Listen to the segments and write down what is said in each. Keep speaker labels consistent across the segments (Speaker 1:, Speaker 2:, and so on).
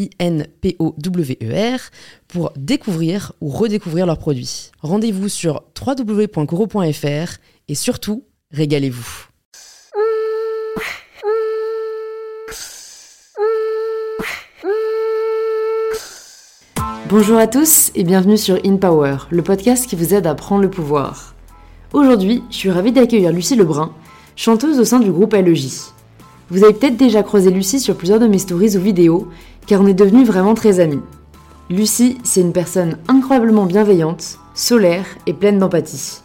Speaker 1: I-N-P-O-W-E-R, pour découvrir ou redécouvrir leurs produits. Rendez-vous sur www.coro.fr et surtout, régalez-vous. Bonjour à tous et bienvenue sur In Power, le podcast qui vous aide à prendre le pouvoir. Aujourd'hui, je suis ravie d'accueillir Lucie Lebrun, chanteuse au sein du groupe LEJ. Vous avez peut-être déjà croisé Lucie sur plusieurs de mes stories ou vidéos, car on est devenus vraiment très amis. Lucie, c'est une personne incroyablement bienveillante, solaire et pleine d'empathie.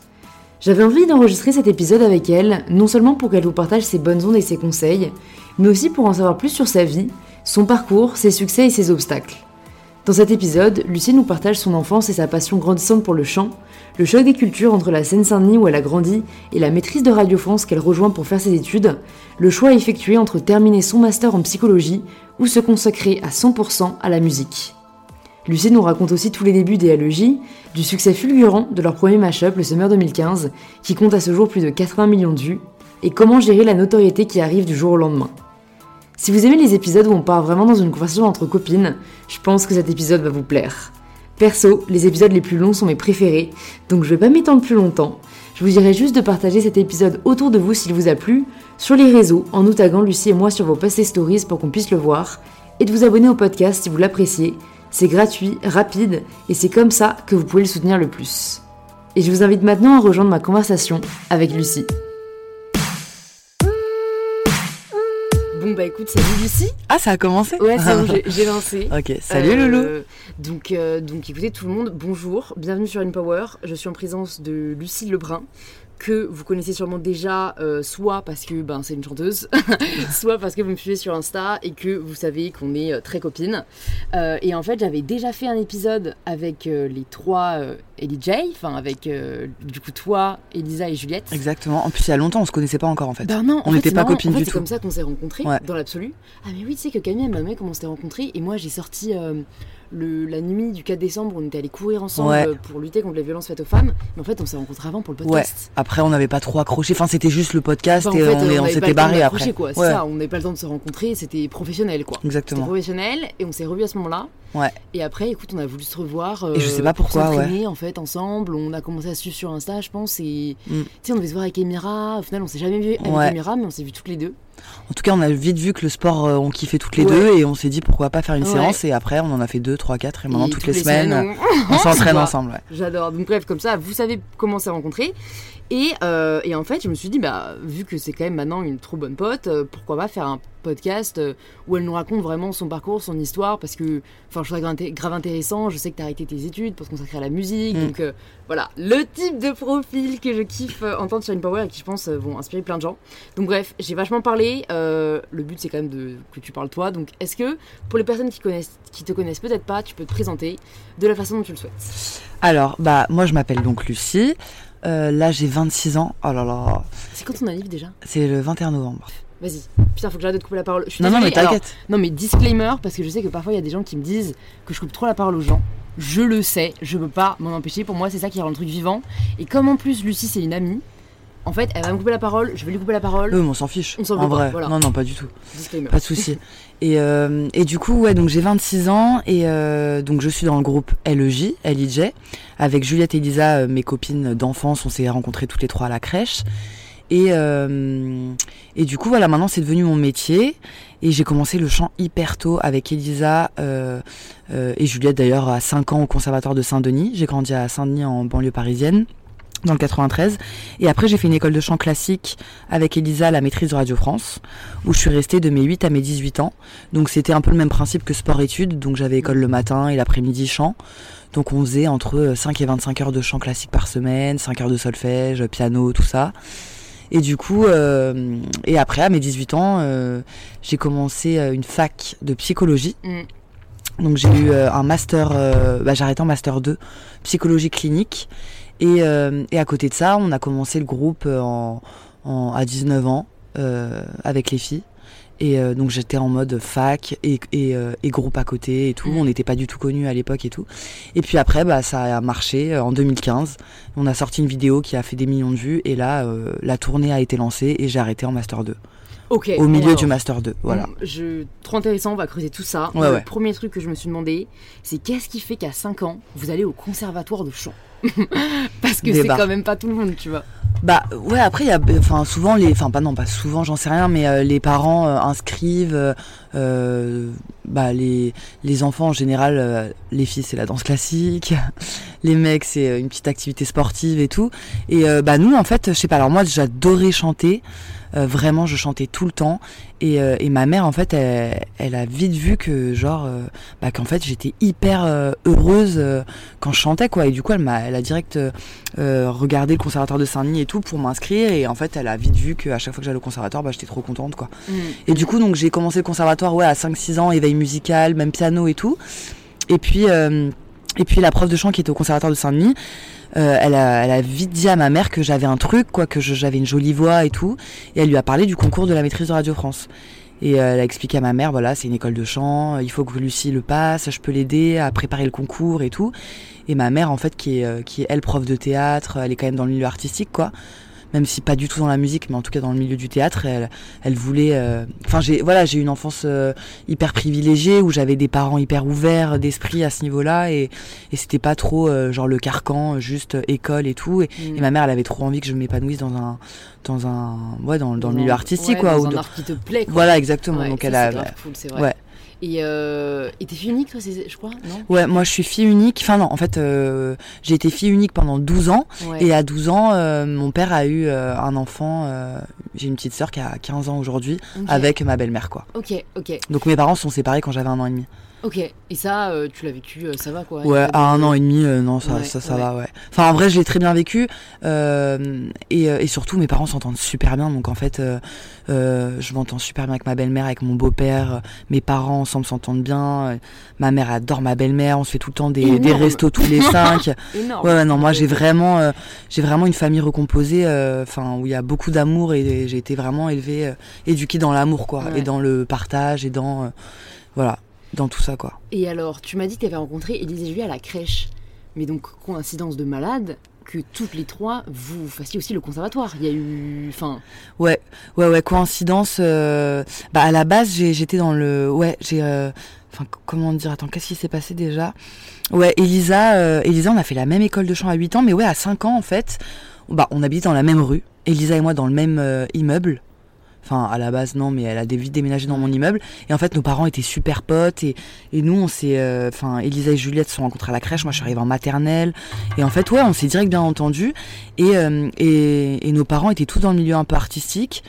Speaker 1: J'avais envie d'enregistrer cet épisode avec elle, non seulement pour qu'elle vous partage ses bonnes ondes et ses conseils, mais aussi pour en savoir plus sur sa vie, son parcours, ses succès et ses obstacles. Dans cet épisode, Lucie nous partage son enfance et sa passion grandissante pour le chant, le choc des cultures entre la Seine-Saint-Denis où elle a grandi et la maîtrise de Radio France qu'elle rejoint pour faire ses études, le choix effectué entre terminer son master en psychologie ou se consacrer à 100% à la musique. Lucie nous raconte aussi tous les débuts des LEJ, du succès fulgurant de leur premier mashup le Summer 2015, qui compte à ce jour plus de 80 millions de vues, et comment gérer la notoriété qui arrive du jour au lendemain. Si vous aimez les épisodes où on part vraiment dans une conversation entre copines, je pense que cet épisode va vous plaire. Perso, les épisodes les plus longs sont mes préférés, donc je vais pas m'étendre plus longtemps. Je vous dirai juste de partager cet épisode autour de vous s'il vous a plu, sur les réseaux, en nous taguant Lucie et moi sur vos posts et stories pour qu'on puisse le voir, et de vous abonner au podcast si vous l'appréciez. C'est gratuit, rapide, et c'est comme ça que vous pouvez le soutenir le plus. Et je vous invite maintenant à rejoindre ma conversation avec Lucie. Bah écoute, salut Lucie.
Speaker 2: Ah, ça a commencé
Speaker 1: Ouais, c'est bon, j'ai- lancé.
Speaker 2: Ok, salut
Speaker 1: Euh,
Speaker 2: Loulou.
Speaker 1: Donc, euh, donc écoutez tout le monde, bonjour, bienvenue sur InPower. Je suis en présence de Lucie Lebrun, que vous connaissez sûrement déjà, euh, soit parce que ben, c'est une chanteuse, soit parce que vous me suivez sur Insta et que vous savez qu'on est euh, très copines. Euh, et en fait, j'avais déjà fait un épisode avec les trois Ellie J, enfin avec du coup toi, Elisa et Juliette.
Speaker 2: Exactement. En plus, il y a longtemps, on se connaissait pas encore en fait.
Speaker 1: Ben non,
Speaker 2: On n'était
Speaker 1: c'est
Speaker 2: pas
Speaker 1: marrant.
Speaker 2: copines
Speaker 1: en fait,
Speaker 2: du
Speaker 1: C'est
Speaker 2: tout.
Speaker 1: comme ça qu'on s'est rencontrés,
Speaker 2: Ouais.
Speaker 1: dans l'absolu. Ah mais oui, tu sais que Camille, m'a demandé comment on s'était rencontrés, et moi j'ai sorti le, la nuit du 4 décembre, on était allés courir ensemble
Speaker 2: Ouais.
Speaker 1: euh, pour lutter contre les violences faites aux femmes, mais en fait on s'est rencontrés avant pour le podcast.
Speaker 2: Après, on n'avait pas trop accroché. Enfin, c'était juste le podcast
Speaker 1: Enfin, en
Speaker 2: et
Speaker 1: fait,
Speaker 2: on, s'était barré après.
Speaker 1: quoi.
Speaker 2: Ouais.
Speaker 1: ça, on n'avait pas le temps de se rencontrer, c'était professionnel quoi. C'était
Speaker 2: Exactement.
Speaker 1: professionnel, et on s'est revus à ce moment-là.
Speaker 2: Ouais.
Speaker 1: Et après, écoute, on a voulu se revoir.
Speaker 2: Et je sais
Speaker 1: euh,
Speaker 2: pas
Speaker 1: pour
Speaker 2: pourquoi,
Speaker 1: en fait, ensemble. On a commencé à suivre sur Insta, je pense. Et
Speaker 2: Mm.
Speaker 1: tu sais, on devait se voir avec Emira. Au final, on s'est jamais vu avec
Speaker 2: Ouais.
Speaker 1: Emira, mais on s'est vu toutes les deux.
Speaker 2: En tout cas, on a vite vu que le sport, euh, on kiffait toutes les
Speaker 1: Ouais.
Speaker 2: deux et on s'est dit pourquoi pas faire une
Speaker 1: Ouais.
Speaker 2: séance. Et après, on en a fait deux, trois, quatre. Et maintenant,
Speaker 1: Et
Speaker 2: toutes, les, semaines,
Speaker 1: on-
Speaker 2: on s'entraîne ensemble. Ouais.
Speaker 1: J'adore. Donc bref, comme ça, vous savez comment s'est rencontrés. Et, euh, et en fait, je me suis dit, bah, vu que c'est quand même maintenant une trop bonne pote, euh, pourquoi pas faire un podcast euh, où elle nous raconte vraiment son parcours, son histoire, parce que, enfin, je trouve ça grave inté- grave intéressant. Je sais que t'as arrêté tes études pour te consacrer à la musique.
Speaker 2: Mm.
Speaker 1: Donc voilà, le type de profil que je kiffe entendre sur une Power et qui, je pense, vont inspirer plein de gens. Donc bref, j'ai vachement parlé. le but, c'est quand même de, que tu parles toi. Donc est-ce que, pour les personnes qui, connaissent, qui te connaissent peut-être pas, tu peux te présenter de la façon dont tu le souhaites?
Speaker 2: Alors, bah, moi, je m'appelle donc Lucie. Euh, là, j'ai 26 ans. Oh là là.
Speaker 1: C'est quand ton anniv déjà
Speaker 2: C'est le 21 novembre.
Speaker 1: Vas-y. Putain, faut que j'arrête de te couper la parole. Je suis
Speaker 2: Non, non, mais t'inquiète.
Speaker 1: non, mais disclaimer, parce que je sais que parfois il y a des gens qui me disent que je coupe trop la parole aux gens. Je le sais, je peux pas m'en empêcher. Pour moi, c'est ça qui rend le truc vivant. Et comme en plus, Lucie, c'est une amie, en fait, elle va me couper la parole, je vais lui couper la parole.
Speaker 2: Eux, on s'en fiche.
Speaker 1: On s'en
Speaker 2: en
Speaker 1: pas,
Speaker 2: vrai.
Speaker 1: voilà.
Speaker 2: Non, non, pas du tout.
Speaker 1: Disclaimer.
Speaker 2: Pas de souci. Et, euh, et du coup, ouais, donc j'ai 26 ans et euh, donc je suis dans le groupe LEJ, LIJ, avec Juliette et Elisa, euh, mes copines d'enfance. On s'est rencontrées toutes les trois à la crèche. Et, euh, et du coup, voilà, maintenant c'est devenu mon métier. Et j'ai commencé le chant hyper tôt avec Elisa euh, euh, et Juliette d'ailleurs à 5 ans au conservatoire de Saint-Denis. J'ai grandi à Saint-Denis en banlieue parisienne. Dans le 93. Et après, j'ai fait une école de chant classique avec Elisa, la maîtrise de Radio France, où je suis restée de mes 8 à mes 18 ans. Donc c'était un peu le même principe que sport-études. Donc j'avais école le matin et l'après-midi chant. Donc on faisait entre 5 et 25 heures de chant classique par semaine, 5 heures de solfège, piano, tout ça. Et du coup, euh, et après, à mes 18 ans, euh, j'ai commencé euh, une fac de psychologie.
Speaker 1: Mm.
Speaker 2: Donc j'ai eu euh, un master, euh, bah, j'ai arrêté en master 2, psychologie clinique. Et, euh, et à côté de ça, on a commencé le groupe euh, en, en- à 19 ans euh, avec les filles. Et euh, donc j'étais en mode fac et, et, euh, et groupe à côté et tout.
Speaker 1: Mm.
Speaker 2: On n'était pas du tout connus à l'époque et tout. Et puis après, bah, ça a marché en 2015. On a sorti une vidéo qui a fait des millions de vues. Et là, euh, la tournée a été lancée et j'ai arrêté en Master 2.
Speaker 1: Ok.
Speaker 2: Au milieu
Speaker 1: alors,
Speaker 2: du Master 2. Voilà.
Speaker 1: je... Trop intéressant, on va creuser tout ça.
Speaker 2: Ouais,
Speaker 1: le
Speaker 2: ouais.
Speaker 1: premier truc que je me suis demandé, c'est qu'est-ce qui fait qu'à 5 ans, vous allez au conservatoire de chant? Parce que c'est quand même pas tout le monde, tu vois.
Speaker 2: Bah ouais après il y a enfin souvent les enfin pas non pas souvent j'en sais rien mais euh, les parents euh, inscrivent euh, bah les les enfants en général les filles c'est la danse classique les mecs c'est une petite activité sportive et tout. Et bah nous en fait je sais pas alors moi j'adorais chanter vraiment je chantais tout le temps et, euh, et ma mère en fait elle, elle a vite vu que genre euh, bah qu'en fait j'étais hyper euh, heureuse quand je chantais quoi. Et du coup elle m'a elle a direct regardé le conservatoire de Saint-Denis et tout pour m'inscrire. Et en fait elle a vite vu qu'à chaque fois que j'allais au conservatoire bah j'étais trop contente quoi.
Speaker 1: Mm.
Speaker 2: et du coup donc j'ai commencé le conservatoire ouais à 5-6 ans éveil musical même piano et tout. Et puis et puis la prof de chant qui était au conservatoire de Saint-Denis euh, elle, a, elle a vite dit à ma mère que j'avais un truc, quoi, que j'avais une jolie voix et tout. Et elle lui a parlé du concours de la maîtrise de Radio France. Et euh, elle a expliqué à ma mère, voilà, c'est une école de chant, il faut que Lucie le passe, je peux l'aider à préparer le concours et tout. Et ma mère, en fait, qui est, euh, qui est elle prof de théâtre, elle est quand même dans le milieu artistique, quoi. Même si pas du tout dans la musique, mais en tout cas dans le milieu du théâtre, elle, elle voulait. euh, Enfin, j'ai voilà, j'ai eu une enfance euh, hyper privilégiée où j'avais des parents hyper ouverts d'esprit à ce niveau-là et, et c'était pas trop euh, genre le carcan, juste école et tout. Et,
Speaker 1: Mm.
Speaker 2: et ma mère, elle avait trop envie que je m'épanouisse dans un, dans un, ouais, dans, dans le
Speaker 1: un-
Speaker 2: milieu artistique,
Speaker 1: ouais,
Speaker 2: quoi.
Speaker 1: Dans
Speaker 2: ou
Speaker 1: un art qui te plaît, quoi.
Speaker 2: Voilà, exactement.
Speaker 1: Ouais,
Speaker 2: Donc elle a,
Speaker 1: cool,
Speaker 2: ouais.
Speaker 1: Et euh, t'es fille unique, toi, je crois, non?
Speaker 2: Ouais, moi je suis fille unique. Enfin non, en fait, euh, j'ai été fille unique pendant 12 ans.
Speaker 1: Ouais.
Speaker 2: Et à 12 ans, euh, mon père a eu euh, un enfant. j'ai une petite sœur qui a 15 ans aujourd'hui avec ma belle-mère, quoi.
Speaker 1: Ok, ok,
Speaker 2: Donc mes parents sont séparés quand j'avais un an et demi.
Speaker 1: Ok. Et ça, euh, tu l'as vécu, euh, ça va quoi
Speaker 2: Ouais, à un
Speaker 1: de-
Speaker 2: an et demi, euh, non, ça,
Speaker 1: Ouais,
Speaker 2: ça, ça
Speaker 1: ouais.
Speaker 2: va, ouais. Enfin, en vrai, je l'ai très bien vécu. euh, et, et surtout, mes parents s'entendent super bien. Donc, en fait, euh, euh, je m'entends super bien avec ma belle-mère, avec mon beau-père. Mes parents ensemble s'entendent bien. Ma mère adore ma belle-mère. On se fait tout le temps des, restos tous les cinq.
Speaker 1: Énorme.
Speaker 2: Ouais, non, moi j'ai vraiment, euh, j'ai vraiment une famille recomposée, euh, enfin où il y a beaucoup d'amour et j'ai été vraiment élevée, euh, éduquée dans l'amour quoi,
Speaker 1: Ouais.
Speaker 2: et dans le partage et dans, euh, voilà, dans tout ça quoi.
Speaker 1: Et alors, tu m'as dit que tu avais rencontré Élise et Julie à la crèche. Mais donc, coïncidence de malade, que toutes les trois, vous fassiez aussi le conservatoire. Il y a eu. Enfin,
Speaker 2: Ouais, ouais, ouais, coïncidence. euh, bah à la base j'étais dans le, ouais, j'ai, euh, enfin comment dire, attends, qu'est-ce qui s'est passé déjà? Ouais, Elisa, euh, Elisa, on a fait la même école de chant à 8 ans, mais ouais, à 5 ans en fait, bah on habitait dans la même rue. Elisa et moi dans le même immeuble. Enfin, à la base, non, mais elle a vite déménagé dans mon immeuble. Et en fait, nos parents étaient super potes. Et, et nous, on s'est. euh, Enfin, Elisa et Juliette se sont rencontrées à la crèche. Moi, je suis arrivée en maternelle. Et en fait, ouais, on s'est direct bien entendu. Et, euh, et, et nos parents étaient tous dans le milieu un peu artistique.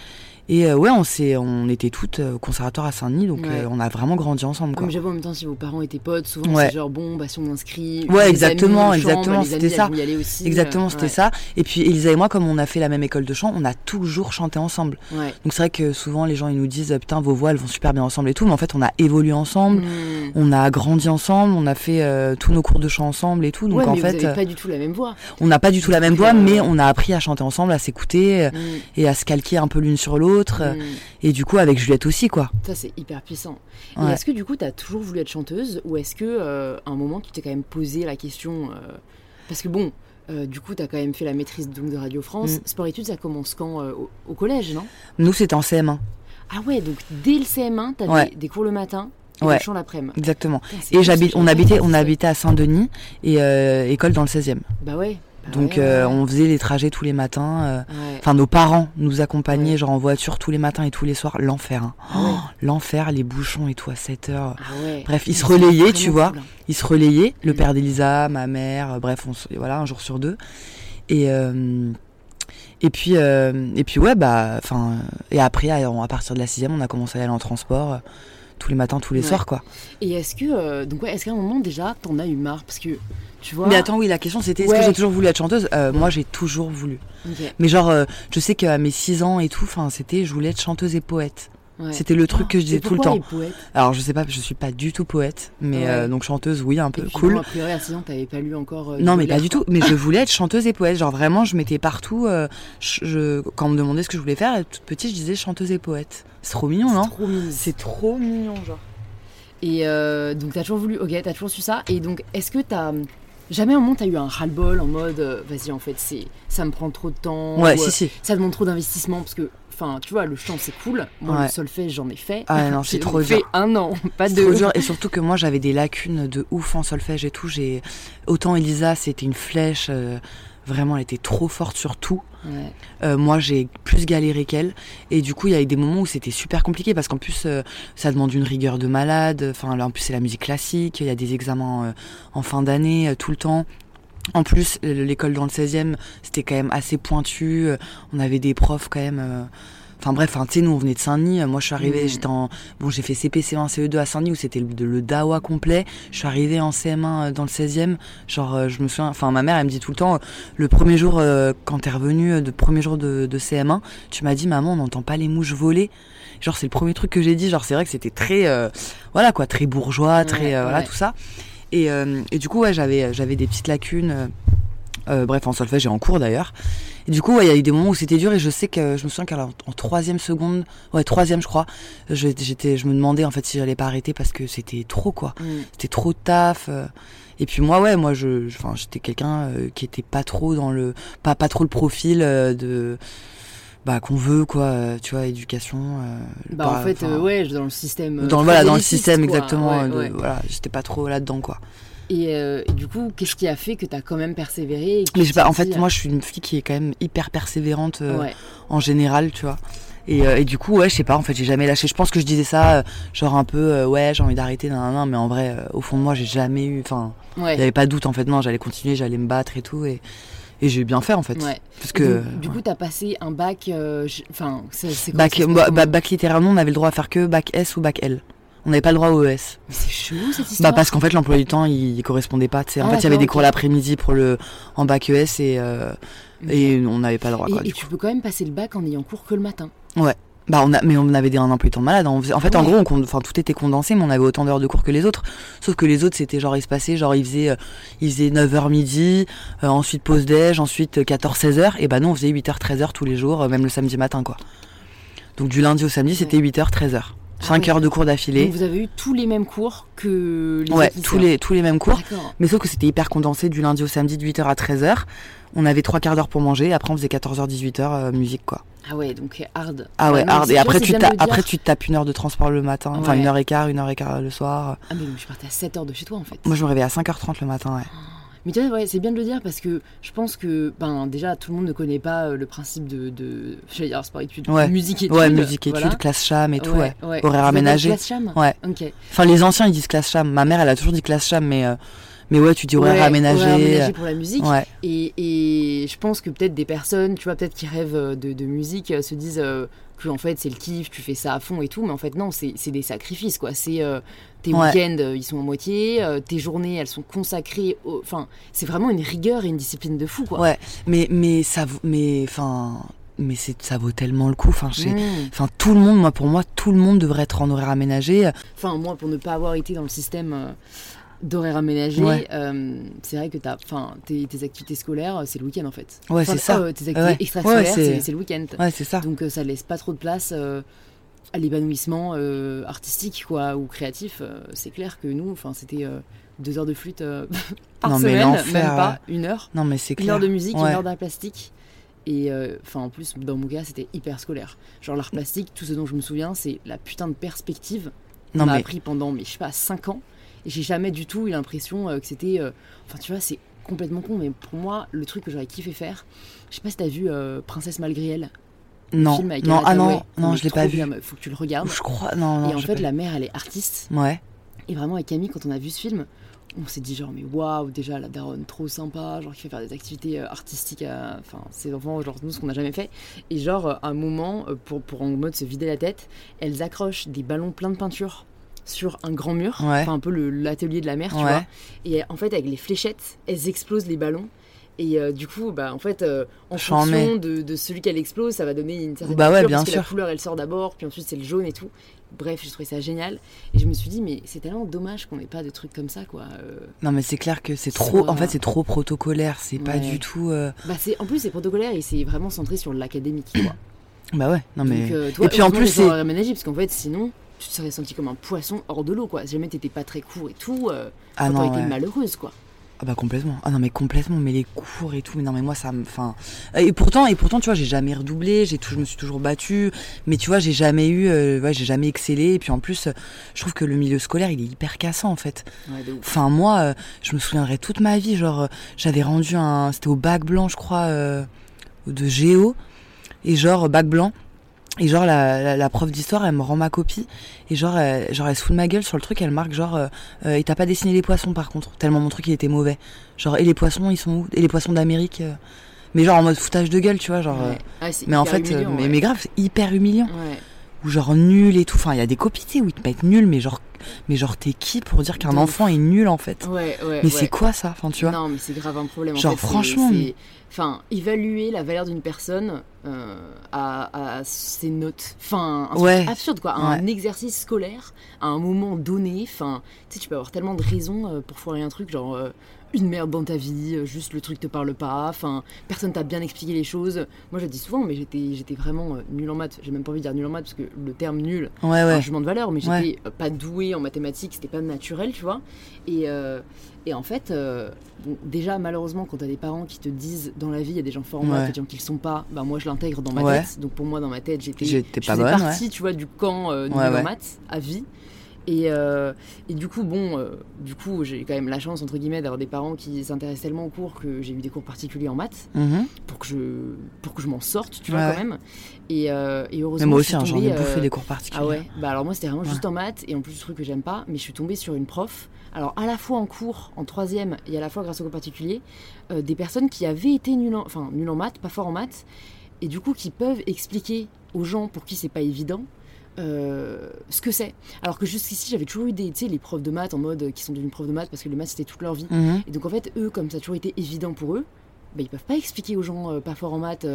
Speaker 2: Et euh, ouais, on, s'est, on était toutes euh, au conservatoire à Saint-Denis. Donc,
Speaker 1: Ouais.
Speaker 2: euh, on a vraiment grandi ensemble. Quoi.
Speaker 1: comme j'avoue en même temps, si vos parents étaient potes, souvent
Speaker 2: Ouais.
Speaker 1: c'est genre bon, bah si on inscrit.
Speaker 2: Ouais, exactement,
Speaker 1: amis
Speaker 2: exactement, c'était ça.
Speaker 1: aussi.
Speaker 2: Exactement, c'était
Speaker 1: ouais.
Speaker 2: ça. Et puis, Elisa et moi, comme on a fait la même école de chant, on a toujours chanté ensemble.
Speaker 1: Ouais.
Speaker 2: Donc, c'est vrai que souvent, les gens, ils nous disent, putain, vos voix, elles vont super bien ensemble et tout. Mais en fait, on a évolué ensemble.
Speaker 1: Hmm.
Speaker 2: On a grandi ensemble, on a fait euh, tous nos cours de chant ensemble et tout. Donc en fait,
Speaker 1: avez pas du tout la même voix.
Speaker 2: on n'a pas du tout la même voix, mais on a appris à chanter ensemble, à s'écouter
Speaker 1: Hmm.
Speaker 2: et à se calquer un peu l'une sur l'autre.
Speaker 1: Hmm.
Speaker 2: Et du coup, avec Juliette aussi, quoi.
Speaker 1: Ça, c'est hyper puissant. Et est-ce que du coup, tu as toujours voulu être chanteuse ou est-ce que euh, à un moment, tu t'es quand même posé la question euh, Parce que bon, euh, du coup, tu as quand même fait la maîtrise donc, de Radio France.
Speaker 2: Mm.
Speaker 1: Sport études, ça commence quand au, au collège, non?
Speaker 2: Nous, c'était en CM1.
Speaker 1: Ah ouais, donc dès le CM1, tu
Speaker 2: Ouais.
Speaker 1: des cours le matin et
Speaker 2: Ouais.
Speaker 1: des chants l'après-midi.
Speaker 2: Exactement.
Speaker 1: Putain,
Speaker 2: Et j'habite, on habitait, on habitait à Saint-Denis et euh, école dans le 16e.
Speaker 1: Bah ouais.
Speaker 2: Donc euh, on faisait les trajets tous les matins. euh. Enfin, nos parents nous accompagnaient, genre en voiture tous les matins et tous les soirs. L'enfer, hein.
Speaker 1: Ouais.
Speaker 2: l'enfer, les bouchons et tout à 7 heures.
Speaker 1: Ah.
Speaker 2: Bref, ils se relayaient, tu vois.
Speaker 1: hein.
Speaker 2: Ils se relayaient, le père d'Elisa, ma mère, euh, bref, on se- voilà, un jour sur deux. Et euh, et puis euh, et puis ouais bah enfin et après à, à partir de la sixième, on a commencé à aller en transport tous les matins, tous les
Speaker 1: Ouais.
Speaker 2: soirs quoi.
Speaker 1: Et est-ce que, euh, donc ouais, est-ce qu'à un moment déjà, t'en as eu marre Parce que, tu vois.
Speaker 2: Mais attends, oui, la question c'était est-ce
Speaker 1: Ouais.
Speaker 2: que j'ai toujours voulu être chanteuse? Euh, Moi, j'ai toujours voulu. Mais genre, euh, je sais qu'à mes 6 ans et tout, enfin, c'était je voulais être chanteuse et poète.
Speaker 1: Ouais.
Speaker 2: C'était le truc que je disais tout le temps. Alors, je sais pas, je suis pas du tout poète, mais
Speaker 1: Ouais.
Speaker 2: euh, donc chanteuse, oui, un peu cool.
Speaker 1: bon, a priori, à 6 ans, t'avais pas lu encore. euh,
Speaker 2: Non, mais pas du tout. Mais je voulais être chanteuse et poète. Genre vraiment, je mettais partout. euh, je, quand on me demandait ce que je voulais faire, toute petite, je disais chanteuse et poète. C'est trop mignon,
Speaker 1: C'est
Speaker 2: non
Speaker 1: trop mignon.
Speaker 2: C'est trop mignon, genre.
Speaker 1: Et donc t'as toujours voulu, ok, t'as toujours su ça. Et donc est-ce que t'as jamais un moment t'as eu un ras-le-bol en mode, euh, vas-y en fait c'est, ça me prend trop de temps.
Speaker 2: Ouais,
Speaker 1: ou,
Speaker 2: si, si.
Speaker 1: Ça demande trop d'investissement parce que, enfin tu vois, le chant c'est cool. Moi
Speaker 2: Ouais.
Speaker 1: le solfège j'en ai fait.
Speaker 2: Ah non, c'est trop
Speaker 1: fait
Speaker 2: dur.
Speaker 1: un an, pas
Speaker 2: C'est
Speaker 1: deux.
Speaker 2: trop dur. Et surtout que moi, j'avais des lacunes de ouf en solfège et tout. J'ai autant Elisa, c'était une flèche. euh, Vraiment, elle était trop forte sur tout.
Speaker 1: Ouais.
Speaker 2: Euh, moi, j'ai plus galéré qu'elle. Et du coup, il y a eu des moments où c'était super compliqué parce qu'en plus, euh, ça demande une rigueur de malade. Enfin, là, en plus, c'est la musique classique. Il y a des examens euh, en fin d'année tout le temps. En plus, euh, l'école dans le 16e, c'était quand même assez pointu. Euh, On avait des profs quand même. euh, Enfin bref, hein, tu sais, nous on venait de Saint-Denis. Moi, je suis arrivée,
Speaker 1: Mhm.
Speaker 2: j'étais en. Bon, j'ai fait CP, CE1, CE2 à Saint-Denis où c'était le, le DAWA complet. Je suis arrivée en CM1 euh, dans le 16e. Genre, je me souviens. Enfin, ma mère, elle me dit tout le temps, le premier jour, euh, quand t'es revenu, euh, de premier jour de, de CM1, tu m'as dit, maman, on n'entend pas les mouches voler. Genre, c'est le premier truc que j'ai dit. Genre, c'est vrai que c'était très. euh, voilà quoi, très bourgeois, très.
Speaker 1: Ouais,
Speaker 2: euh, voilà,
Speaker 1: ouais.
Speaker 2: tout ça. Et, euh, et du coup, ouais, j'avais, j'avais des petites lacunes. euh, euh, bref, en solfège et en cours d'ailleurs. Et du coup, ouais, il y a eu des moments où c'était dur et je sais que je me souviens qu'en en troisième seconde, ouais, troisième, je crois, je, j'étais, je me demandais en fait si j'allais pas arrêter parce que c'était trop quoi.
Speaker 1: Mm.
Speaker 2: C'était trop de taf. euh. Et puis moi, ouais, moi, je, je- enfin, j'étais quelqu'un euh, qui était pas trop dans le, pas, pas trop le profil euh, de, bah, qu'on veut quoi, euh, tu vois, éducation. euh,
Speaker 1: Bah
Speaker 2: pas-
Speaker 1: en fait, euh, ouais, dans le système. euh,
Speaker 2: dans, voilà, dans le système
Speaker 1: quoi.
Speaker 2: exactement.
Speaker 1: Ouais,
Speaker 2: euh, de-
Speaker 1: ouais.
Speaker 2: Voilà, j'étais pas trop là-dedans quoi.
Speaker 1: Et, euh, et du coup, qu'est-ce qui a fait que t'as quand même persévéré et
Speaker 2: Mais
Speaker 1: tu
Speaker 2: je sais pas, en fait, moi, je suis une fille qui est quand même hyper persévérante.
Speaker 1: ouais.
Speaker 2: en général, tu vois. Et, et du coup, ouais, je sais pas, en fait, j'ai jamais lâché. Je pense que je disais ça, genre un peu, ouais, j'ai envie d'arrêter, nan, nan, mais en vrai, au fond de moi, j'ai jamais eu, enfin, il y avait pas de doute, en fait, non, j'allais continuer, j'allais me battre et tout, et, et j'ai bien fait, en fait.
Speaker 1: Ouais.
Speaker 2: Parce que,
Speaker 1: du coup, t'as passé un bac. euh, Enfin, c'est
Speaker 2: bac, bah, bah, bac littéralement, on avait le droit à faire que bac S ou bac L. On n'avait pas le droit au ES.
Speaker 1: Mais C'est chelou cette histoire.
Speaker 2: Bah, parce qu'en fait, l'emploi du temps, il, il correspondait pas, tu sais. En
Speaker 1: Ah,
Speaker 2: fait, il y avait des cours l'après-midi pour le, en bac ES et, euh, et on n'avait pas le droit,
Speaker 1: Et,
Speaker 2: quoi.
Speaker 1: et
Speaker 2: du
Speaker 1: tu peux quand même passer le bac en ayant cours que le matin.
Speaker 2: Bah on a, mais on avait des, un emploi temps de malade. On faisait- en fait, en gros, on, enfin, tout était condensé, mais on avait autant d'heures de cours que les autres. Sauf que les autres, c'était genre espacé, genre ils faisaient, euh, ils faisaient 9h midi, euh, ensuite pause déj, ensuite 14-16h. Et bah nous, on faisait 8h, 13h tous les jours, euh, même le samedi matin, quoi. Donc du lundi au samedi, c'était 8h, 13h. 5
Speaker 1: ouais.
Speaker 2: heures de cours d'affilée.
Speaker 1: Vous avez eu tous les mêmes cours que les
Speaker 2: Ouais, tous les, tous les mêmes cours. Mais sauf que c'était hyper condensé du lundi au samedi de 8h à 13h. On avait trois quarts d'heure pour manger, après on faisait 14h, 18h, euh, musique, quoi.
Speaker 1: Ah ouais, donc hard.
Speaker 2: Ah ouais,
Speaker 1: non,
Speaker 2: hard. Et après tu, après, tu te tapes une heure de transport le matin, enfin
Speaker 1: Ouais.
Speaker 2: une heure et quart, une heure et quart le soir.
Speaker 1: Ah mais donc je partais à 7h de chez toi en fait.
Speaker 2: Moi, je me réveille à 5h30 le matin, ouais.
Speaker 1: Mais tu vois, ouais, c'est bien de le dire parce que je pense que, ben déjà, tout le monde ne connaît pas euh, le principe de, de j'allais dire sport études,
Speaker 2: Ouais.
Speaker 1: musique études.
Speaker 2: Ouais, musique,
Speaker 1: voilà.
Speaker 2: études, classe cham et tout, ouais.
Speaker 1: ouais.
Speaker 2: Horaire aménagé.
Speaker 1: classe cham
Speaker 2: Ouais.
Speaker 1: Ok.
Speaker 2: Enfin, les anciens, ils disent classe cham. Ma mère, elle a toujours dit classe cham, mais, euh, mais ouais, tu dis
Speaker 1: Ouais,
Speaker 2: aménagé.
Speaker 1: horaire aménagé pour la musique.
Speaker 2: Ouais,
Speaker 1: Et, et je pense que peut-être des personnes, tu vois, peut-être qui rêvent euh, de, de musique, euh, se disent euh, que en fait c'est le kiff, tu fais ça à fond et tout, mais en fait non, c'est des sacrifices quoi. C'est euh, tes
Speaker 2: Ouais.
Speaker 1: week-ends, euh, ils sont en moitié, euh, tes journées, elles sont consacrées. au- Enfin, c'est vraiment une rigueur et une discipline de fou quoi.
Speaker 2: ouais. Mais, mais ça vaut, mais, enfin, mais c'est, ça vaut tellement le coup. Enfin,
Speaker 1: Mmh.
Speaker 2: Enfin, tout le monde, moi, pour moi, tout le monde devrait être en horaire aménagé.
Speaker 1: Enfin, moi, pour ne pas avoir été dans le système euh, d'horaire aménagé,
Speaker 2: Ouais.
Speaker 1: euh, c'est vrai que t'as, enfin, tes, tes activités scolaires, euh, c'est le week-end en fait.
Speaker 2: Ouais,
Speaker 1: Enfin,
Speaker 2: c'est ça.
Speaker 1: euh, tes activités
Speaker 2: Ouais.
Speaker 1: extrascolaires,
Speaker 2: Ouais, c'est-
Speaker 1: le week-end.
Speaker 2: Ouais, c'est ça.
Speaker 1: Donc ça laisse pas trop de place euh, à l'épanouissement artistique quoi ou créatif. C'est clair que nous, enfin, c'était deux heures de flûte par
Speaker 2: Non, mais
Speaker 1: semaine,
Speaker 2: l'enfer,
Speaker 1: même pas une heure,
Speaker 2: Non, mais c'est
Speaker 1: une
Speaker 2: clair.
Speaker 1: heure de musique, une heure d'art plastique. Et euh, en plus dans mon cas c'était hyper scolaire. Genre l'art plastique, tout ce dont je me souviens c'est la putain de perspective
Speaker 2: Non,
Speaker 1: on m'a
Speaker 2: mais
Speaker 1: appris pendant, mais je sais pas, 5 ans. Et j'ai jamais du tout eu l'impression euh, que c'était. euh, Enfin, tu vois, c'est complètement con, mais pour moi, le truc que j'aurais kiffé faire, je sais pas si t'as vu euh, Princesse malgré elle. le
Speaker 2: non,
Speaker 1: film avec
Speaker 2: non, ah non, non, je l'ai pas vu.
Speaker 1: bien, Faut que tu le regardes.
Speaker 2: Je crois, non, non.
Speaker 1: et en fait, la mère, elle est artiste.
Speaker 2: Ouais.
Speaker 1: Et vraiment, avec Camille, quand on a vu ce film, on s'est dit genre mais waouh déjà la daronne trop sympa genre qui fait faire des activités artistiques à enfin ces enfants genre nous ce qu'on n'a jamais fait et genre à un moment pour pour en mode se vider la tête elles accrochent des ballons pleins de peinture sur un grand mur
Speaker 2: Ouais.
Speaker 1: enfin un peu l'atelier de la mer tu
Speaker 2: Ouais.
Speaker 1: vois et en fait avec les fléchettes elles explosent les ballons et euh, du coup, bah, en fait, euh, en fonction de, de celui qu'elle explose, ça va donner une certaine
Speaker 2: Bah ouais,
Speaker 1: couleur,
Speaker 2: bien
Speaker 1: parce que la
Speaker 2: sûr.
Speaker 1: couleur, elle sort d'abord, puis ensuite c'est le jaune et tout. Bref, j'ai trouvé ça génial. Et je me suis dit, mais c'est tellement dommage qu'on n'ait pas de trucs comme ça, quoi. Euh,
Speaker 2: Non, mais c'est clair que c'est
Speaker 1: Soit-
Speaker 2: trop. En fait, c'est trop protocolaire. C'est pas
Speaker 1: Ouais.
Speaker 2: du tout.
Speaker 1: Bah, c'est, en plus, c'est protocolaire et c'est vraiment centré sur l'académique, quoi.
Speaker 2: Bah ouais. Non mais.
Speaker 1: Donc, toi,
Speaker 2: Et puis en plus, c'est.
Speaker 1: parce qu'en fait, sinon, tu te serais senti comme un poisson hors de l'eau, quoi. Si jamais t'étais pas très court et tout, euh,
Speaker 2: Ah
Speaker 1: t'aurais été
Speaker 2: ouais.
Speaker 1: malheureuse, quoi.
Speaker 2: Ah bah complètement. Ah non mais complètement. Mais les cours et tout. Mais non mais moi ça me. Enfin. Et pourtant et pourtant tu vois j'ai jamais redoublé. J'ai tout. Je me suis toujours battue. Mais tu vois j'ai jamais eu. euh, ouais j'ai jamais excellé. Et puis en plus je trouve que le milieu scolaire il est hyper cassant en fait.
Speaker 1: Ouais, de ouf.
Speaker 2: Enfin moi euh, je me souviendrai toute ma vie. Genre euh, j'avais rendu un. C'était au bac blanc je crois euh, de géo. Et genre bac blanc. Et genre la, la, la prof d'histoire elle me rend ma copie et genre elle, genre elle se fout de ma gueule sur le truc elle marque genre euh, euh, et t'as pas dessiné les poissons par contre tellement mon truc il était mauvais genre et les poissons ils sont où? Et les poissons d'Amérique euh, mais genre en mode foutage de gueule tu vois genre euh,
Speaker 1: Ouais. Ah,
Speaker 2: mais en fait
Speaker 1: humiliant,
Speaker 2: mais,
Speaker 1: ouais.
Speaker 2: mais grave c'est hyper humiliant
Speaker 1: Ouais.
Speaker 2: Ou genre nul et tout enfin il y a des sais où ils te mettent nul mais genre mais genre t'es qui pour dire qu'un enfant est nul en fait?
Speaker 1: Ouais, ouais,
Speaker 2: mais
Speaker 1: ouais.
Speaker 2: c'est quoi ça? Enfin tu vois?
Speaker 1: Non, mais c'est grave un problème. en
Speaker 2: Genre,
Speaker 1: fait, c'est-
Speaker 2: franchement, mais-
Speaker 1: Enfin, évaluer la valeur d'une personne euh, à, à ses notes. Enfin, un
Speaker 2: Ouais.
Speaker 1: absurde, quoi. Un exercice scolaire à un moment donné. Enfin, tu sais, tu peux avoir tellement de raisons euh, pour foirer un truc, genre euh, une merde dans ta vie, euh, juste le truc te parle pas. Enfin, personne t'a bien expliqué les choses. Moi, je le dis souvent, mais j'étais j'étais vraiment euh, nulle en maths. J'ai même pas envie de dire nulle en maths parce que le terme nul
Speaker 2: ouais
Speaker 1: un jugement de valeur, mais j'étais euh, pas douée en mathématiques, c'était pas naturel, tu vois. Et, euh, et en fait, euh, bon, déjà, malheureusement, quand t'as des parents qui te disent dans la vie, il y a des gens forts en maths
Speaker 2: Ouais.
Speaker 1: des gens qui le sont pas, bah moi je l'intègre dans ma tête. Donc pour moi, dans ma tête, j'étais.
Speaker 2: J'étais pas bonne,
Speaker 1: partie, tu vois, du camp euh, nul en maths à vie. Et, euh, et du coup, bon, euh, du coup, j'ai quand même la chance, entre guillemets, d'avoir des parents qui s'intéressent tellement aux cours que j'ai eu des cours particuliers en maths
Speaker 2: Mhm.
Speaker 1: pour que je, pour que je m'en sorte, tu
Speaker 2: Ouais,
Speaker 1: vois, quand même. Et, euh, et
Speaker 2: mais
Speaker 1: heureusement,
Speaker 2: moi
Speaker 1: je
Speaker 2: aussi j'en ai bouffé des cours particuliers
Speaker 1: ah ouais Bah alors moi c'était vraiment
Speaker 2: Ouais.
Speaker 1: juste en maths et en plus le truc que j'aime pas, mais je suis tombée sur une prof. Alors à la fois en cours, en troisième et à la fois grâce au cours particulier, euh, des personnes qui avaient été nulles en, enfin nulles en maths, pas fort en maths, et du coup qui peuvent expliquer aux gens pour qui c'est pas évident. Euh, ce que c'est. Alors que jusqu'ici j'avais toujours eu des, les profs de maths en mode euh, qui sont devenus profs de maths parce que les maths c'était toute leur vie.
Speaker 2: Mhm.
Speaker 1: Et donc en fait, eux, comme ça a toujours été évident pour eux, bah, ils peuvent pas expliquer aux gens euh, pas forts en maths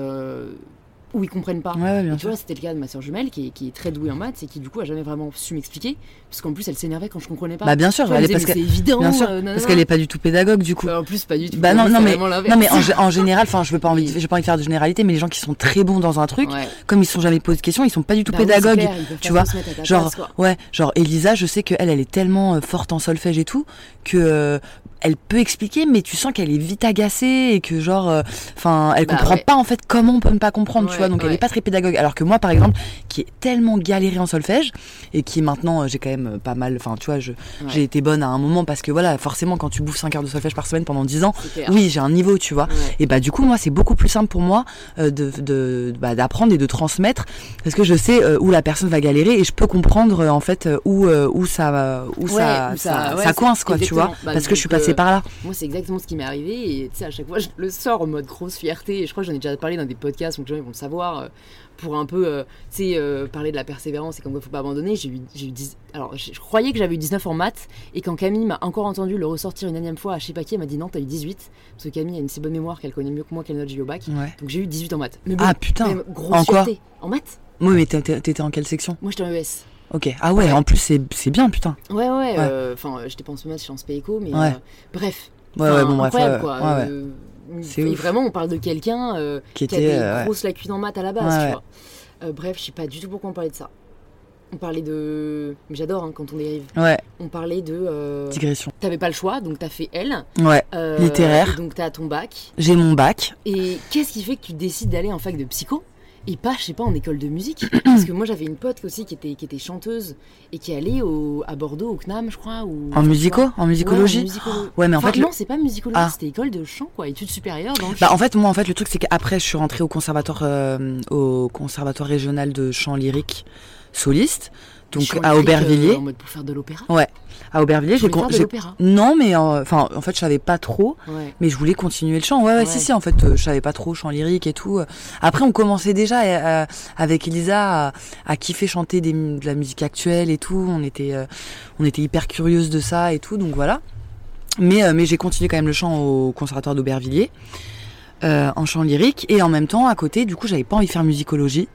Speaker 1: où ils comprennent pas.
Speaker 2: ouais
Speaker 1: Et tu vois, c'était le cas de ma soeur jumelle qui est, qui est très douée en maths et qui du coup a jamais vraiment su m'expliquer. Parce qu'en plus, elle s'énervait quand je comprenais pas.
Speaker 2: bah bien sûr
Speaker 1: vois, elle
Speaker 2: elle parce que
Speaker 1: évident.
Speaker 2: bien sûr,
Speaker 1: euh,
Speaker 2: parce qu'elle est pas du tout pédagogue du coup
Speaker 1: Bah, en plus, pas du tout.
Speaker 2: Bah non, non, mais-. Non mais en, gé- en général, enfin je veux pas envie, j'ai pas envie de faire de généralité, mais les gens qui sont très bons dans un truc,
Speaker 1: Ouais.
Speaker 2: comme ils sont jamais posés de questions, ils sont pas du tout
Speaker 1: Bah
Speaker 2: pédagogues.
Speaker 1: clair,
Speaker 2: tu vois, genre,
Speaker 1: place.
Speaker 2: Ouais, genre Elisa, je sais que elle, elle est tellement euh, forte en solfège et tout que euh, elle peut expliquer, mais tu sens qu'elle est vite agacée et que genre, euh, enfin, elle
Speaker 1: Bah
Speaker 2: comprend
Speaker 1: ouais.
Speaker 2: pas en fait comment on peut ne pas comprendre, tu vois. Donc elle est pas très pédagogue. Alors que moi, par exemple, qui est tellement galéré en solfège et qui maintenant euh, j'ai quand même euh, pas mal, enfin, tu vois, j'ai été bonne à un moment parce que voilà, forcément, quand tu bouffes 5 heures de solfège par semaine pendant 10 ans, oui, j'ai un niveau, tu vois. Et bah du coup moi c'est beaucoup plus simple pour moi euh, de de- bah, d'apprendre et de transmettre parce que je sais euh, où la personne va galérer et je peux comprendre en fait où où ça où ça ça, coince quoi tu vois.
Speaker 1: Bah,
Speaker 2: parce que je suis passée par là.
Speaker 1: Moi, c'est exactement ce qui m'est arrivé. Et tu sais, à chaque fois, je le sors en mode grosse fierté. Et je crois que j'en ai déjà parlé dans des podcasts, donc les gens ils vont le savoir. euh, pour un peu, euh, tu sais, euh, parler de la persévérance et comme il faut pas abandonner. J'ai eu, j'ai eu 10 Alors, je, je croyais que j'avais eu 19 en maths. Et quand Camille m'a encore entendu le ressortir une énième fois à je sais pas qui, elle m'a dit non, t'as eu 18. Parce que Camille a une si bonne mémoire qu'elle connaît mieux que moi quelle note j'ai eu au bac.
Speaker 2: Ouais.
Speaker 1: Donc j'ai eu 18 en maths. Mais bon,
Speaker 2: Ah putain.
Speaker 1: grosse
Speaker 2: En quoi
Speaker 1: fierté. En maths?
Speaker 2: Oui mais t'étais en quelle section?
Speaker 1: Moi, j'étais en ES.
Speaker 2: Ok. Ah ouais,
Speaker 1: Ouais.
Speaker 2: en plus c'est c'est bien putain.
Speaker 1: Ouais, ouais. euh, Enfin, euh, j'étais pas en maths, j'étais en mais
Speaker 2: Ouais.
Speaker 1: euh, bref.
Speaker 2: Ouais ouais bon bref.
Speaker 1: quoi. Euh,
Speaker 2: C'est
Speaker 1: et
Speaker 2: ouf.
Speaker 1: vraiment, on parle de quelqu'un euh,
Speaker 2: Qui
Speaker 1: qui
Speaker 2: était
Speaker 1: avait une grosse lacune en maths à la base,
Speaker 2: Ouais,
Speaker 1: tu vois. Bref, je sais pas du tout pourquoi on parlait de ça. On parlait de. J'adore hein, quand on dérive.
Speaker 2: ouais.
Speaker 1: On parlait de. euh,
Speaker 2: Digression.
Speaker 1: T'avais pas le choix, donc t'as fait L.
Speaker 2: Ouais.
Speaker 1: euh,
Speaker 2: Littéraire.
Speaker 1: donc t'as ton bac.
Speaker 2: J'ai mon bac.
Speaker 1: Et qu'est-ce qui fait que tu décides d'aller en fac de psycho? Et pas, je sais pas, en école de musique Parce que moi j'avais une pote aussi qui était, qui était chanteuse et qui allait au, à Bordeaux, au CNAM, je crois. Ou,
Speaker 2: En musico, en musicologie.
Speaker 1: Ouais, en musicolo-
Speaker 2: Ouais mais en
Speaker 1: Enfin,
Speaker 2: fait le-
Speaker 1: non, c'est pas musicologie,
Speaker 2: Ah.
Speaker 1: c'était école de chant, quoi, études supérieures dans le
Speaker 2: Bah
Speaker 1: chant.
Speaker 2: en fait moi en fait le truc c'est qu'après je suis rentrée au conservatoire euh, au conservatoire régional de chant lyrique soliste. Donc à Aubervilliers.
Speaker 1: euh, en mode pour faire de l'opéra.
Speaker 2: Ouais, à Aubervilliers, j'ai con-
Speaker 1: faire de
Speaker 2: j'ai-
Speaker 1: l'opéra.
Speaker 2: non mais euh, enfin en fait je savais pas trop
Speaker 1: Ouais.
Speaker 2: mais je voulais continuer le chant ouais ouais,
Speaker 1: Ouais.
Speaker 2: si si en fait euh, je savais pas trop chant lyrique et tout après on commençait déjà euh, avec Elisa à, à kiffer chanter des, de la musique actuelle et tout on était on était hyper curieuse de ça et tout donc voilà mais mais j'ai continué quand même le chant au conservatoire d'Aubervilliers en chant lyrique et en même temps à côté du coup j'avais pas envie de faire musicologie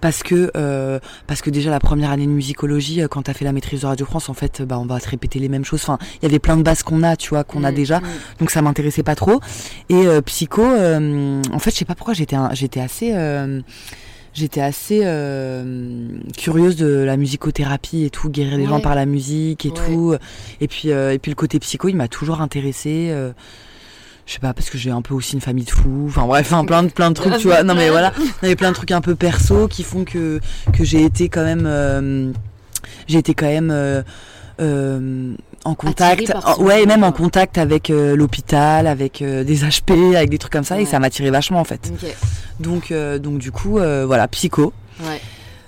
Speaker 2: parce que euh, parce que déjà la première année de musicologie euh, quand t'as fait la maîtrise de Radio France en fait bah on va te répéter les mêmes choses enfin il y avait plein de bases qu'on a tu vois qu'on a
Speaker 1: Mm,
Speaker 2: déjà
Speaker 1: mm.
Speaker 2: donc ça m'intéressait pas trop et euh, psycho euh, en fait je sais pas pourquoi j'étais j'étais assez euh, J'étais assez euh, curieuse de la musicothérapie et tout, guérir les gens par la musique et
Speaker 1: Ouais.
Speaker 2: tout. Et puis, euh, et puis le côté psycho, il m'a toujours intéressée. euh, je sais pas, parce que j'ai un peu aussi une famille de fous. Enfin bref, plein de, plein de trucs, tu vois. Non mais voilà, il y avait plein de trucs un peu perso qui font que, que j'ai été quand même... euh, j'ai été quand même... euh, euh, en contact, en- ouais, et même en contact avec euh, l'hôpital, avec euh, des HP, avec des trucs comme ça, et ça m'attirait vachement en fait. Donc, donc du coup, voilà, psycho.
Speaker 1: Ouais.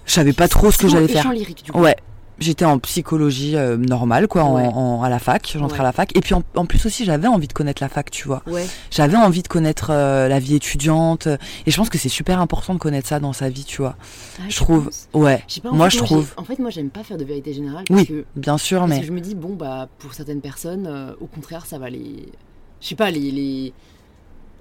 Speaker 2: Je savais pas trop ce que j'allais faire.
Speaker 1: lyrique, du coup.
Speaker 2: Ouais, j'étais en psychologie euh, normale, quoi, en-
Speaker 1: Ouais.
Speaker 2: en, à la fac. J'entrais
Speaker 1: Ouais.
Speaker 2: à la fac. Et puis en, en plus aussi, j'avais envie de connaître la fac, tu vois.
Speaker 1: Ouais.
Speaker 2: J'avais envie de connaître euh, la vie étudiante. Et je pense que c'est super important de connaître ça dans sa vie, tu vois.
Speaker 1: Ah,
Speaker 2: Je trouve. Ouais.
Speaker 1: Pas,
Speaker 2: Moi,
Speaker 1: fait,
Speaker 2: je trouve.
Speaker 1: En fait, moi, j'aime pas faire de vérité générale parce
Speaker 2: Oui,
Speaker 1: que,
Speaker 2: bien sûr,
Speaker 1: parce
Speaker 2: mais.
Speaker 1: que je me dis, bon, bah, pour certaines personnes, euh, au contraire, ça va les. Je sais pas, les. les...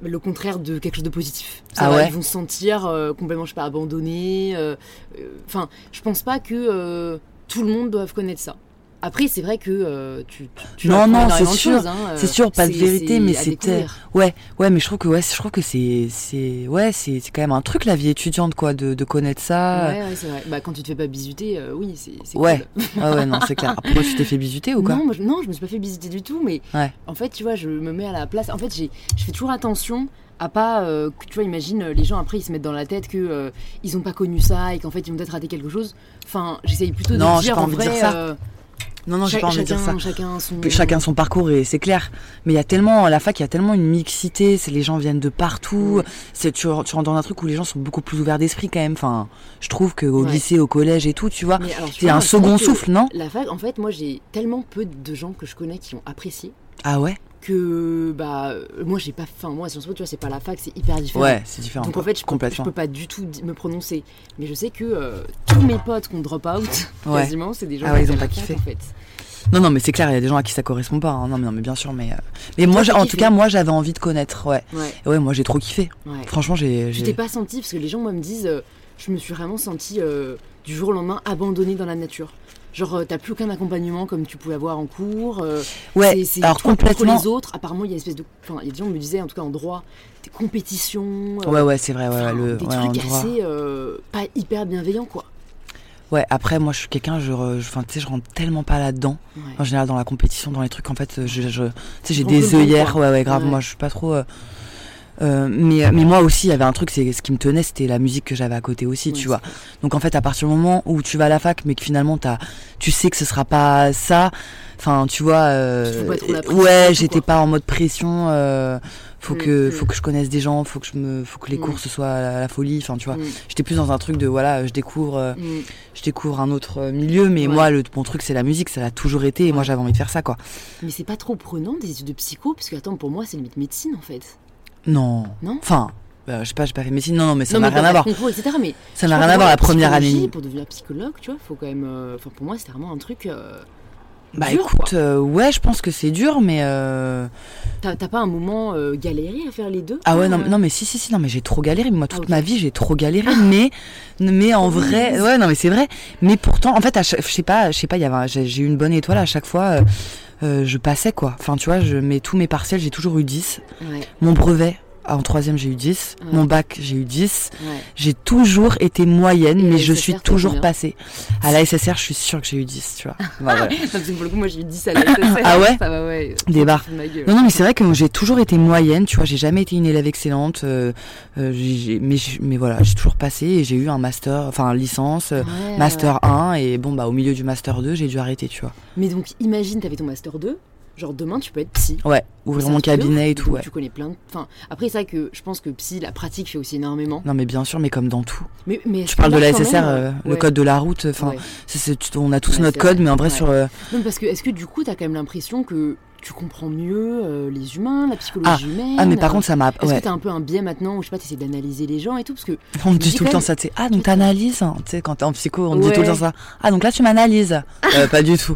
Speaker 1: Le contraire de quelque chose de positif. Ça
Speaker 2: Ah
Speaker 1: va,
Speaker 2: ouais
Speaker 1: Ils vont se sentir euh, complètement, je sais pas, abandonnés. euh, euh, Enfin, je pense pas que tout le monde doive connaître ça. Après, c'est vrai que euh, tu, tu,
Speaker 2: Non, non, c'est sûr.
Speaker 1: hein, euh,
Speaker 2: C'est sûr, pas de vérité, mais c'était-. Ouais, ouais, mais je trouve que ouais, je trouve que c'est, c'est, ouais, c'est, quand même un truc la vie étudiante, quoi, de, de connaître ça.
Speaker 1: Ouais, ouais, c'est vrai. Bah, quand tu te fais pas bisuter, euh, oui, c'est
Speaker 2: Ouais.
Speaker 1: cool.
Speaker 2: Ah ouais, non, c'est clair. Pourquoi tu t'es fait bisuter ou quoi
Speaker 1: non, moi, je, non, je me suis pas fait visiter du tout, mais
Speaker 2: Ouais.
Speaker 1: en fait, tu vois, je me mets à la place. En fait, j'ai, je fais toujours attention à pas, euh, que, tu vois, imagine euh, les gens après ils se mettent dans la tête que euh, ils ont pas connu ça et qu'en fait ils ont peut-être raté quelque chose. Enfin, j'essaye plutôt de
Speaker 2: Non, j'ai
Speaker 1: dire
Speaker 2: pas
Speaker 1: en
Speaker 2: envie de
Speaker 1: vrai.
Speaker 2: dire ça.
Speaker 1: euh,
Speaker 2: Non, non, j'ai pas envie de dire ça.
Speaker 1: chacun, son.
Speaker 2: Que chacun son parcours et c'est clair. Mais il y a tellement, à la fac, il y a tellement une mixité. Les gens viennent de partout. C'est tu, tu rentres dans un truc où les gens sont beaucoup plus ouverts d'esprit quand même. Enfin, je trouve qu'au
Speaker 1: Ouais.
Speaker 2: lycée, au collège et tout, tu vois, c'est un second souffle, non?
Speaker 1: La fac, en fait, moi j'ai tellement peu de gens que je connais qui ont apprécié
Speaker 2: Ah ouais?
Speaker 1: Que bah euh, moi j'ai pas. Enfin, moi Sciences Po, tu vois, c'est pas la fac, c'est hyper différent.
Speaker 2: Ouais, c'est différent.
Speaker 1: Donc en fait, je peux, je
Speaker 2: complètement.
Speaker 1: peux pas du tout me prononcer. Mais je sais que euh, tous mes potes qui ont drop out,
Speaker 2: Ouais.
Speaker 1: quasiment, c'est des gens
Speaker 2: Ah ouais,
Speaker 1: qui
Speaker 2: ils ont pas kiffé.
Speaker 1: En fait.
Speaker 2: Non, non, mais c'est clair. Il y a des gens à qui ça correspond pas. hein. Non, mais non, mais bien sûr. Mais, euh, mais moi, en
Speaker 1: kiffé
Speaker 2: tout cas, moi, j'avais envie de connaître. Ouais.
Speaker 1: Ouais,
Speaker 2: Ouais, moi, j'ai trop kiffé. Franchement, j'ai. J'ai-
Speaker 1: t'es pas senti parce que les gens moi me disent, euh, je me suis vraiment senti euh, du jour au lendemain abandonnée dans la nature. Genre euh, t'as plus aucun accompagnement comme tu pouvais avoir en cours. euh,
Speaker 2: Ouais.
Speaker 1: c'est-
Speaker 2: Alors
Speaker 1: toi
Speaker 2: complètement.
Speaker 1: les autres. Apparemment il y a une espèce de, enfin il y a des gens qui me disaient en tout cas en droit, des compétitions. euh,
Speaker 2: Ouais, ouais, c'est vrai. Ouais, le,
Speaker 1: des
Speaker 2: ouais,
Speaker 1: trucs assez pas hyper bienveillants quoi.
Speaker 2: Ouais. Après, moi, je suis quelqu'un. Je, enfin, tu sais, je rentre tellement pas là-dedans.
Speaker 1: Ouais.
Speaker 2: En général, dans la compétition, dans les trucs, en fait, je, je, tu sais, j'ai des œillères. Ouais, ouais, grave.
Speaker 1: Ouais.
Speaker 2: Moi, je suis pas trop. euh, euh, mais, mais moi aussi, il y avait un truc, c'est ce qui me tenait, c'était la musique que j'avais à côté aussi, tu vois. Donc en fait, à partir du moment où tu vas à la fac, mais que finalement t'as, tu sais que ce sera pas ça. Enfin, tu vois. euh, ouais, j'étais pas en mode pression. euh, faut
Speaker 1: Mm,
Speaker 2: que,
Speaker 1: mm.
Speaker 2: faut que je connaisse des gens, faut que je me, faut que les
Speaker 1: Mm.
Speaker 2: cours ce soit la, la folie. Enfin, tu vois.
Speaker 1: Mm,
Speaker 2: J'étais plus dans un truc de voilà, je découvre, euh, je découvre un autre euh, milieu, mais
Speaker 1: Ouais.
Speaker 2: moi, le, mon truc c'est la musique, ça l'a toujours été. Et moi, j'avais envie de faire ça, quoi.
Speaker 1: Mais c'est pas trop prenant des études de psycho parce que attends pour moi c'est limite médecine en fait.
Speaker 2: Non.
Speaker 1: Non
Speaker 2: Enfin. bah, je sais pas, j'ai pas fait médecine, non, non, mais ça
Speaker 1: non
Speaker 2: n'a rien à voir.
Speaker 1: le concours, etc. Mais
Speaker 2: Ça n'a rien à voir la première année.
Speaker 1: Pour devenir psychologue, tu vois, faut quand même. euh, Enfin, pour moi, c'est vraiment un truc. euh,
Speaker 2: Bah
Speaker 1: dur,
Speaker 2: écoute, euh, ouais, je pense que c'est dur, mais euh,
Speaker 1: T'as pas un moment galéré à faire les deux
Speaker 2: Ah ouais non,
Speaker 1: euh
Speaker 2: non mais si si si non mais j'ai trop galéré moi toute
Speaker 1: Ah,
Speaker 2: ma vie j'ai trop galéré mais mais en vrai ouais non mais c'est vrai mais pourtant en fait à chaque- je sais pas je sais pas il y avait j'ai eu une bonne étoile à chaque fois je passais quoi. Enfin tu vois je mets tous mes partiels j'ai toujours eu 10
Speaker 1: Ouais,
Speaker 2: mon brevet en troisième j'ai eu 10
Speaker 1: Ouais.
Speaker 2: mon bac j'ai eu 10
Speaker 1: ouais.
Speaker 2: j'ai toujours été moyenne
Speaker 1: Et
Speaker 2: mais je
Speaker 1: SSR,
Speaker 2: suis toujours passée à la SSR je suis sûre que j'ai eu 10 tu vois Bah, voilà.
Speaker 1: Parce que pour le coup, moi j'ai eu 10 à la SSR.
Speaker 2: Ah ouais
Speaker 1: Ça va, ouais.
Speaker 2: Des barres. Non, non, mais c'est vrai que j'ai toujours été moyenne, tu vois, j'ai jamais été une élève excellente, euh, euh, mais, mais voilà, j'ai toujours passé et j'ai eu un master, enfin licence, euh, master 1, et bon, bah au milieu du master 2, j'ai dû arrêter, tu vois.
Speaker 1: Mais donc, imagine, t'avais ton master 2. Genre demain tu peux être psy.
Speaker 2: Ouais, ouvrir mon cabinet et tout, ouais.
Speaker 1: Tu connais plein de. Enfin, après, c'est vrai que je pense que psy, la pratique fait aussi énormément.
Speaker 2: Non mais bien sûr, mais comme dans tout.
Speaker 1: Mais, mais
Speaker 2: Tu parles de la SSR, euh, le code de la route, enfin,
Speaker 1: Ouais.
Speaker 2: on a tous notre code, mais en vrai sur... euh,
Speaker 1: Non, parce que est-ce que du coup, t'as quand même l'impression que tu comprends mieux euh, les humains, la psychologie humaine
Speaker 2: Ah mais par contre ça m'a...
Speaker 1: Est-ce
Speaker 2: Ouais,
Speaker 1: que t'as un peu un biais maintenant où je sais pas, t'essaies d'analyser les gens et tout Parce que
Speaker 2: on me
Speaker 1: me
Speaker 2: dit tout le temps ça, tu sais, ah donc t'analyses, hein. tu sais, quand t'es en psycho, on te dit tout le temps ça. Ah donc là tu m'analyses. Euh, pas du tout.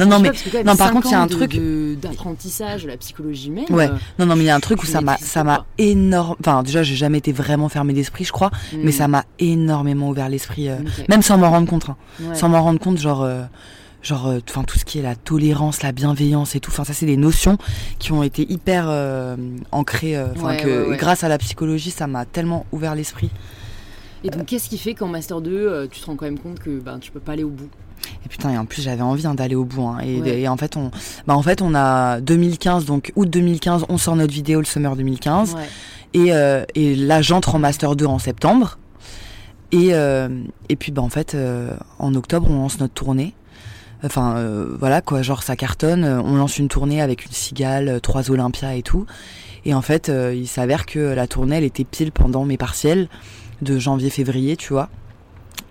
Speaker 2: Non, non, mais...
Speaker 1: pas,
Speaker 2: non, par contre, il y a un
Speaker 1: de-
Speaker 2: truc-
Speaker 1: d'apprentissage de la psychologie humaine.
Speaker 2: Ouais.
Speaker 1: euh,
Speaker 2: Non, non, mais il y a un truc où ça m'a, ça m'a énorme. Enfin, déjà, j'ai jamais été vraiment fermé d'esprit, je crois, mais
Speaker 1: hmm,
Speaker 2: ça m'a énormément ouvert l'esprit, même sans m'en rendre compte. hein.
Speaker 1: Ouais.
Speaker 2: Sans m'en rendre compte, genre, genre, euh, enfin, tout ce qui est la tolérance, la bienveillance et tout. Enfin, ça, c'est des notions qui ont été hyper euh, ancrées. euh, Enfin,
Speaker 1: Ouais,
Speaker 2: que
Speaker 1: ouais, ouais.
Speaker 2: grâce à la psychologie, ça m'a tellement ouvert l'esprit.
Speaker 1: Et donc, qu'est-ce qui fait qu'en Master 2, euh, tu te rends quand même compte que ben, tu peux pas aller au bout?
Speaker 2: Et putain, et en plus, j'avais envie hein, d'aller au bout. hein. et,
Speaker 1: Ouais.
Speaker 2: et en fait, on, bah, en fait, on a 2015, donc août 2015, on sort notre vidéo le summer 2015.
Speaker 1: Ouais.
Speaker 2: Et, euh, et là, j'entre en Master 2 en septembre. Et, euh, et puis, bah, en fait, euh, en octobre, on lance notre tournée. Enfin, euh, voilà, quoi, genre, ça cartonne. Euh, On lance une tournée avec une cigale, euh, trois Olympia et tout. Et en fait, il s'avère que la tournée, elle était pile pendant mes partiels de janvier-février, tu vois.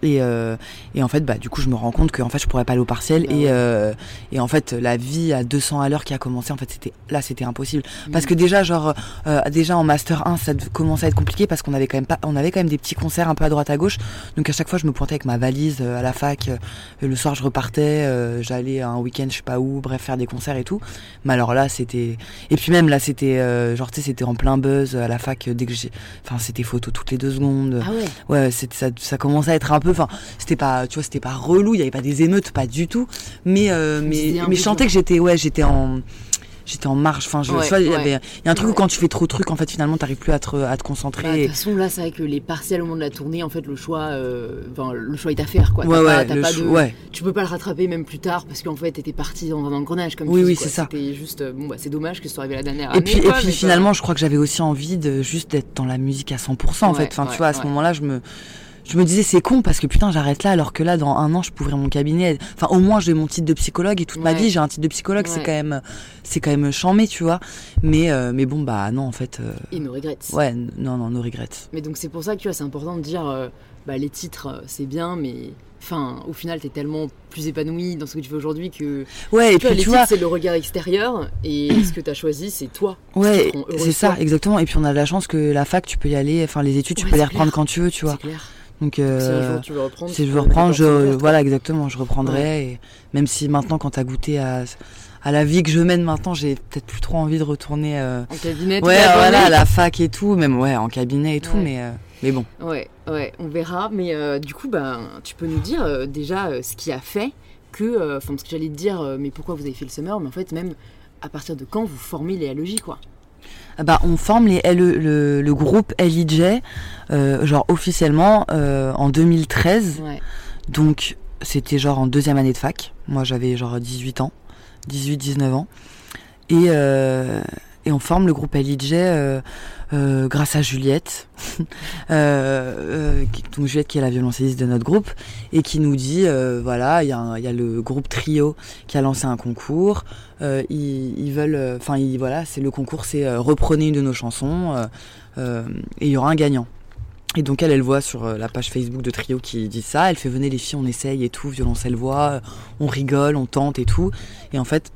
Speaker 2: Et, euh, et en fait, bah, du coup, je me rends compte que en fait, je pourrais pas aller au partiel.
Speaker 1: Bah
Speaker 2: et,
Speaker 1: ouais.
Speaker 2: euh, et en fait, la vie à 200 à l'heure qui a commencé, en fait, c'était là, c'était impossible. Parce
Speaker 1: Mm.
Speaker 2: que déjà, genre, euh, déjà en master 1, ça commençait à être compliqué parce qu'on avait quand même pas, on avait quand même des petits concerts un peu à droite à gauche. Donc à chaque fois, je me pointais avec ma valise euh, à la fac. euh, le soir, je repartais, euh, j'allais un week-end, je sais pas où, bref, faire des concerts et tout. Mais alors là, c'était, et puis même là, c'était, euh, genre, tu sais, c'était en plein buzz à la fac dès que j'ai, enfin, c'était photo toutes les deux secondes.
Speaker 1: Ah ouais
Speaker 2: ça, ça commençait à être un peu, enfin, c'était pas, tu vois, c'était pas relou, il y avait pas des émeutes, pas du tout, mais, euh, mais, mais
Speaker 1: peu
Speaker 2: je sentais que j'étais, ouais, j'étais en, j'étais en marche, enfin, je,
Speaker 1: Ouais,
Speaker 2: il y avait, y a un truc
Speaker 1: Ouais.
Speaker 2: où quand tu fais trop de trucs, en fait, finalement, t'arrives plus à te, à te
Speaker 1: Bah, De
Speaker 2: concentrer.
Speaker 1: toute façon, là, c'est vrai que les partiels au moment de la tournée, en fait, le choix, euh, le choix est à faire, quoi.
Speaker 2: ouais,
Speaker 1: pas-
Speaker 2: le
Speaker 1: pas de-
Speaker 2: ouais,
Speaker 1: Tu peux pas le rattraper même plus tard parce qu'en fait, t'étais parti dans un engrenage comme
Speaker 2: Oui,
Speaker 1: tu
Speaker 2: oui, c'est ça.
Speaker 1: C'était juste, euh, bon, bah, c'est dommage que ce soit arrivé la dernière
Speaker 2: Et
Speaker 1: année.
Speaker 2: puis, et puis finalement, je crois que j'avais aussi envie de juste d'être dans la musique à 100%, en fait. Enfin, tu vois, à ce moment-là, je me, je me disais, c'est con parce que putain, j'arrête là, alors que là, dans un an, je peux ouvrir mon cabinet. Enfin, au moins, j'ai mon titre de psychologue et toute ma vie, j'ai un titre de psychologue, c'est quand même, c'est quand même chambé, tu vois. Mais, euh, mais bon, bah, non, en fait, euh,
Speaker 1: Et nos regrets.
Speaker 2: ouais, non, non, no regrets.
Speaker 1: Mais donc, c'est pour ça que tu vois, c'est important de dire, euh, bah, les titres, euh, c'est bien, mais. Enfin, au final, t'es tellement plus épanoui dans ce que tu fais aujourd'hui que.
Speaker 2: Ouais, et
Speaker 1: vois,
Speaker 2: puis tu vois,
Speaker 1: c'est le regard extérieur, et ce que t'as choisi, c'est toi.
Speaker 2: Ouais, c'est ça, exactement. Et puis on a de la chance que la fac, tu peux y aller, enfin, les études, tu
Speaker 1: Ouais,
Speaker 2: peux les reprendre
Speaker 1: clair.
Speaker 2: quand tu veux, tu vois.
Speaker 1: C'est clair.
Speaker 2: Donc,
Speaker 1: Si un
Speaker 2: euh,
Speaker 1: jour tu veux reprendre.
Speaker 2: Si
Speaker 1: tu
Speaker 2: je veux reprendre, je, voilà, exactement, je reprendrai. Et même si maintenant, quand t'as goûté à, à la vie que je mène maintenant, j'ai peut-être plus trop envie de retourner, euh,
Speaker 1: En cabinet,
Speaker 2: ouais, voilà, à la fac et tout, même ouais, en cabinet et tout,
Speaker 1: Ouais.
Speaker 2: mais, euh, mais bon.
Speaker 1: Ouais, ouais, on verra. Mais euh, du coup, ben, tu peux nous dire déjà ce qui a fait que, enfin, parce que j'allais te dire, mais pourquoi vous avez fait le summer, mais en fait, même à partir de quand vous formez les quoi.
Speaker 2: Ah Bah, on forme les LE le, le groupe LIJ, euh, genre officiellement euh, en 2013.
Speaker 1: Ouais.
Speaker 2: Donc, c'était genre en deuxième année de fac. Moi, j'avais genre 18 ans, 18-19 ans. Et, euh, et on forme le groupe LIJ euh, grâce à Juliette. Euh, euh, donc Juliette qui est la violoncelliste de notre groupe et qui nous dit, voilà, il y, a le groupe Trio qui a lancé un concours. Ils, veulent, enfin, voilà, c'est le concours, c'est reprenez une de nos chansons et il y aura un gagnant. Et donc elle, elle voit sur la page Facebook de Trio qui dit ça, elle fait venez les filles, on essaye et tout, violoncelle euh, on rigole, on tente et tout. Et en fait,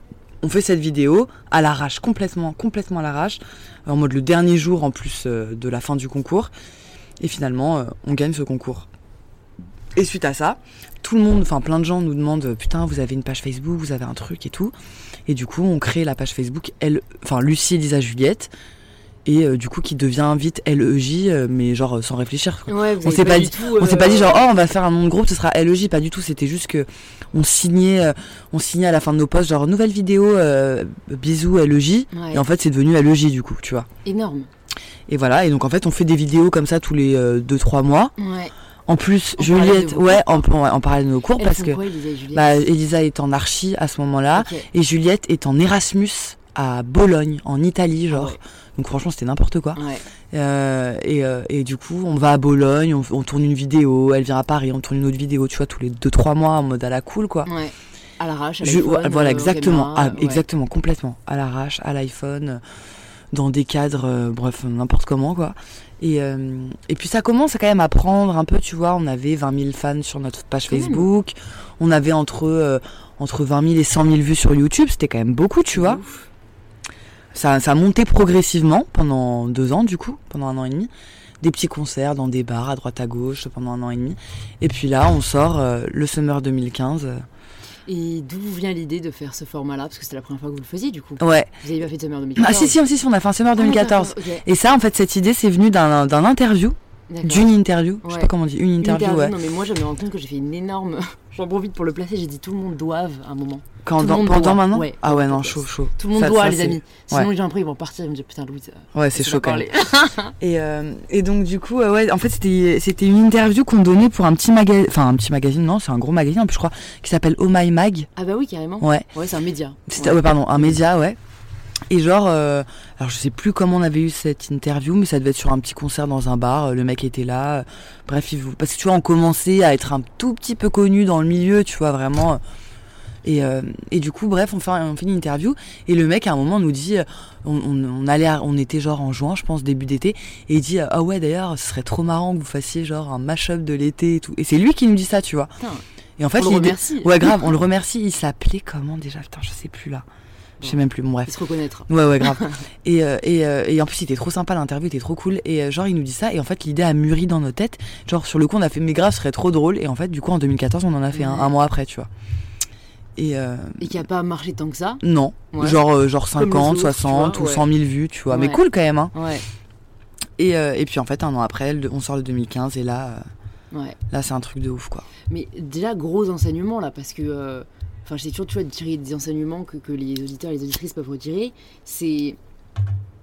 Speaker 2: on fait cette vidéo à l'arrache, complètement, complètement à l'arrache, en mode le dernier jour en plus euh, de la fin du concours. Et finalement, euh, on gagne ce concours. Et suite à ça, tout le monde, enfin plein de gens nous demandent putain, vous avez une page Facebook, vous avez un truc et tout. Et du coup, on crée la page Facebook, elle, enfin Lucie, Elisa, Juliette. Et euh, du coup, qui devient vite LEJ, euh, mais genre euh, sans réfléchir. quoi.
Speaker 1: Ouais,
Speaker 2: On s'est pas dit-
Speaker 1: tout,
Speaker 2: On s'est
Speaker 1: euh,
Speaker 2: pas dit genre oh on va faire un nom de groupe, ce sera LEJ, pas du tout. C'était juste que on signait, euh, on signait à la fin de nos posts genre nouvelle vidéo, euh, bisous LEJ.
Speaker 1: ouais,
Speaker 2: Et en fait c'est devenu LEJ du coup, tu vois.
Speaker 1: énorme.
Speaker 2: Et voilà. Et donc en fait on fait des vidéos comme ça tous les 2-3 mois.
Speaker 1: Ouais.
Speaker 2: En plus
Speaker 1: En
Speaker 2: Juliette, ouais, en, ouais, en parallèle de nos cours parce que
Speaker 1: quoi, Elisa
Speaker 2: bah, Elisa est en archi à ce moment-là et Juliette est en Erasmus à Bologne en Italie genre.
Speaker 1: Ah ouais.
Speaker 2: Donc franchement c'était n'importe quoi.
Speaker 1: Ouais.
Speaker 2: Euh, et, euh, et du coup, on va à Bologne, on, on tourne une vidéo, elle vient à Paris, on tourne une autre vidéo, tu vois, tous les 2-3 mois en mode à la cool, quoi.
Speaker 1: Ouais. À l'arrache, à l'iPhone,
Speaker 2: voilà,
Speaker 1: euh,
Speaker 2: exactement,
Speaker 1: caméra,
Speaker 2: ah, exactement, complètement. À l'arrache, à l'iPhone, dans des cadres, bref, n'importe comment, quoi. Et, euh, et puis ça commence quand même à prendre un peu, tu vois. On avait 20 000 fans sur notre page. Facebook. On avait entre, euh, entre 20 000 et 100 000 vues sur YouTube. C'était quand même beaucoup, tu vois.
Speaker 1: Ouf.
Speaker 2: Ça, ça a monté progressivement pendant deux ans, du coup, pendant un an et demi. Des petits concerts dans des bars à droite à gauche pendant un an et demi. Et puis là, on sort euh, le Summer 2015. euh.
Speaker 1: Et d'où vient l'idée de faire ce format-là? Parce que c'était la première fois que vous le faisiez, du coup.
Speaker 2: Ouais.
Speaker 1: Vous avez pas fait de Summer 2014
Speaker 2: Ah si, si, si, si, on a fait un Summer
Speaker 1: Ah,
Speaker 2: 2014.
Speaker 1: d'accord, ok,
Speaker 2: Et ça, en fait, cette idée, c'est venu d'un interview. D'une interview. Je sais pas comment on dit, une
Speaker 1: Une
Speaker 2: interview, ouais.
Speaker 1: Non, mais moi, je me rends compte que j'ai fait une énorme. J'en profite pour le placer. J'ai dit tout le monde doive à un moment.
Speaker 2: Quand,
Speaker 1: tout le
Speaker 2: dans-
Speaker 1: monde
Speaker 2: pendant
Speaker 1: doit.
Speaker 2: maintenant
Speaker 1: Ouais,
Speaker 2: Ah ouais, non, chaud, chaud.
Speaker 1: Tout le monde
Speaker 2: Ça-
Speaker 1: doit,
Speaker 2: ça,
Speaker 1: les amis. Sinon, les gens après, ils vont partir. Ils vont me dire putain, Louise. euh,
Speaker 2: Ouais, c'est chaud quand même. Et, euh, et donc, du coup, euh, ouais, en fait, c'était une interview qu'on donnait pour un petit magazine. Enfin, un petit magazine, non, c'est un gros magazine, en plus, je crois, qui s'appelle Oh My Mag.
Speaker 1: Ah bah oui, carrément.
Speaker 2: Ouais.
Speaker 1: Ouais, c'est un média.
Speaker 2: Ouais, pardon, un média, ouais. Et genre, euh, alors je sais plus comment on avait eu cette interview, mais ça devait être sur un petit concert dans un bar. euh, Le mec était là. euh, Bref, il, parce que tu vois, on commençait à être un tout petit peu connu dans le milieu, tu vois, vraiment. Et, euh, et du coup, bref, on fait, on fait une interview. Et le mec, à un moment, nous dit, on, on, on allait, à- on était genre en juin, je pense, début d'été, et il dit, ah ouais, d'ailleurs, ce serait trop marrant que vous fassiez genre un mash-up de l'été et tout. Et c'est lui qui nous dit ça, tu vois.
Speaker 1: Putain,
Speaker 2: Et en fait,
Speaker 1: on le
Speaker 2: l'idée-
Speaker 1: remercie.
Speaker 2: Ouais, grave, on le remercie. Il s'appelait comment déjà? Putain, je sais plus là. Je sais même plus. Bon, bref.
Speaker 1: Il se reconnaître.
Speaker 2: Ouais, ouais, grave. et, euh, et, euh, et en plus, il était trop sympa, l'interview était trop cool. Et euh, genre, il nous dit ça. Et en fait, l'idée a mûri dans nos têtes. Genre, sur le coup, on a fait, mais grave, ce serait trop drôle. Et en fait, du coup, en 2014, on en a fait un,
Speaker 1: Ouais.
Speaker 2: un mois après, tu vois. Et euh,
Speaker 1: Et qui a pas marché tant que ça?
Speaker 2: non,
Speaker 1: Ouais.
Speaker 2: genre, euh, genre
Speaker 1: Comme le
Speaker 2: 50,
Speaker 1: Zouf, tu
Speaker 2: 60
Speaker 1: vois,
Speaker 2: ou
Speaker 1: ouais.
Speaker 2: 100 000 vues, tu vois. Mais cool quand même, hein.
Speaker 1: Ouais,
Speaker 2: Et, euh, et puis, en fait, un an après, on sort le 2015. Et là,
Speaker 1: ouais.
Speaker 2: là c'est un truc de ouf, quoi.
Speaker 1: Mais déjà, gros enseignement là, parce que. Enfin, j'essaie toujours tu vois, de tirer des enseignements que, que les auditeurs et les auditrices peuvent retirer. C'est.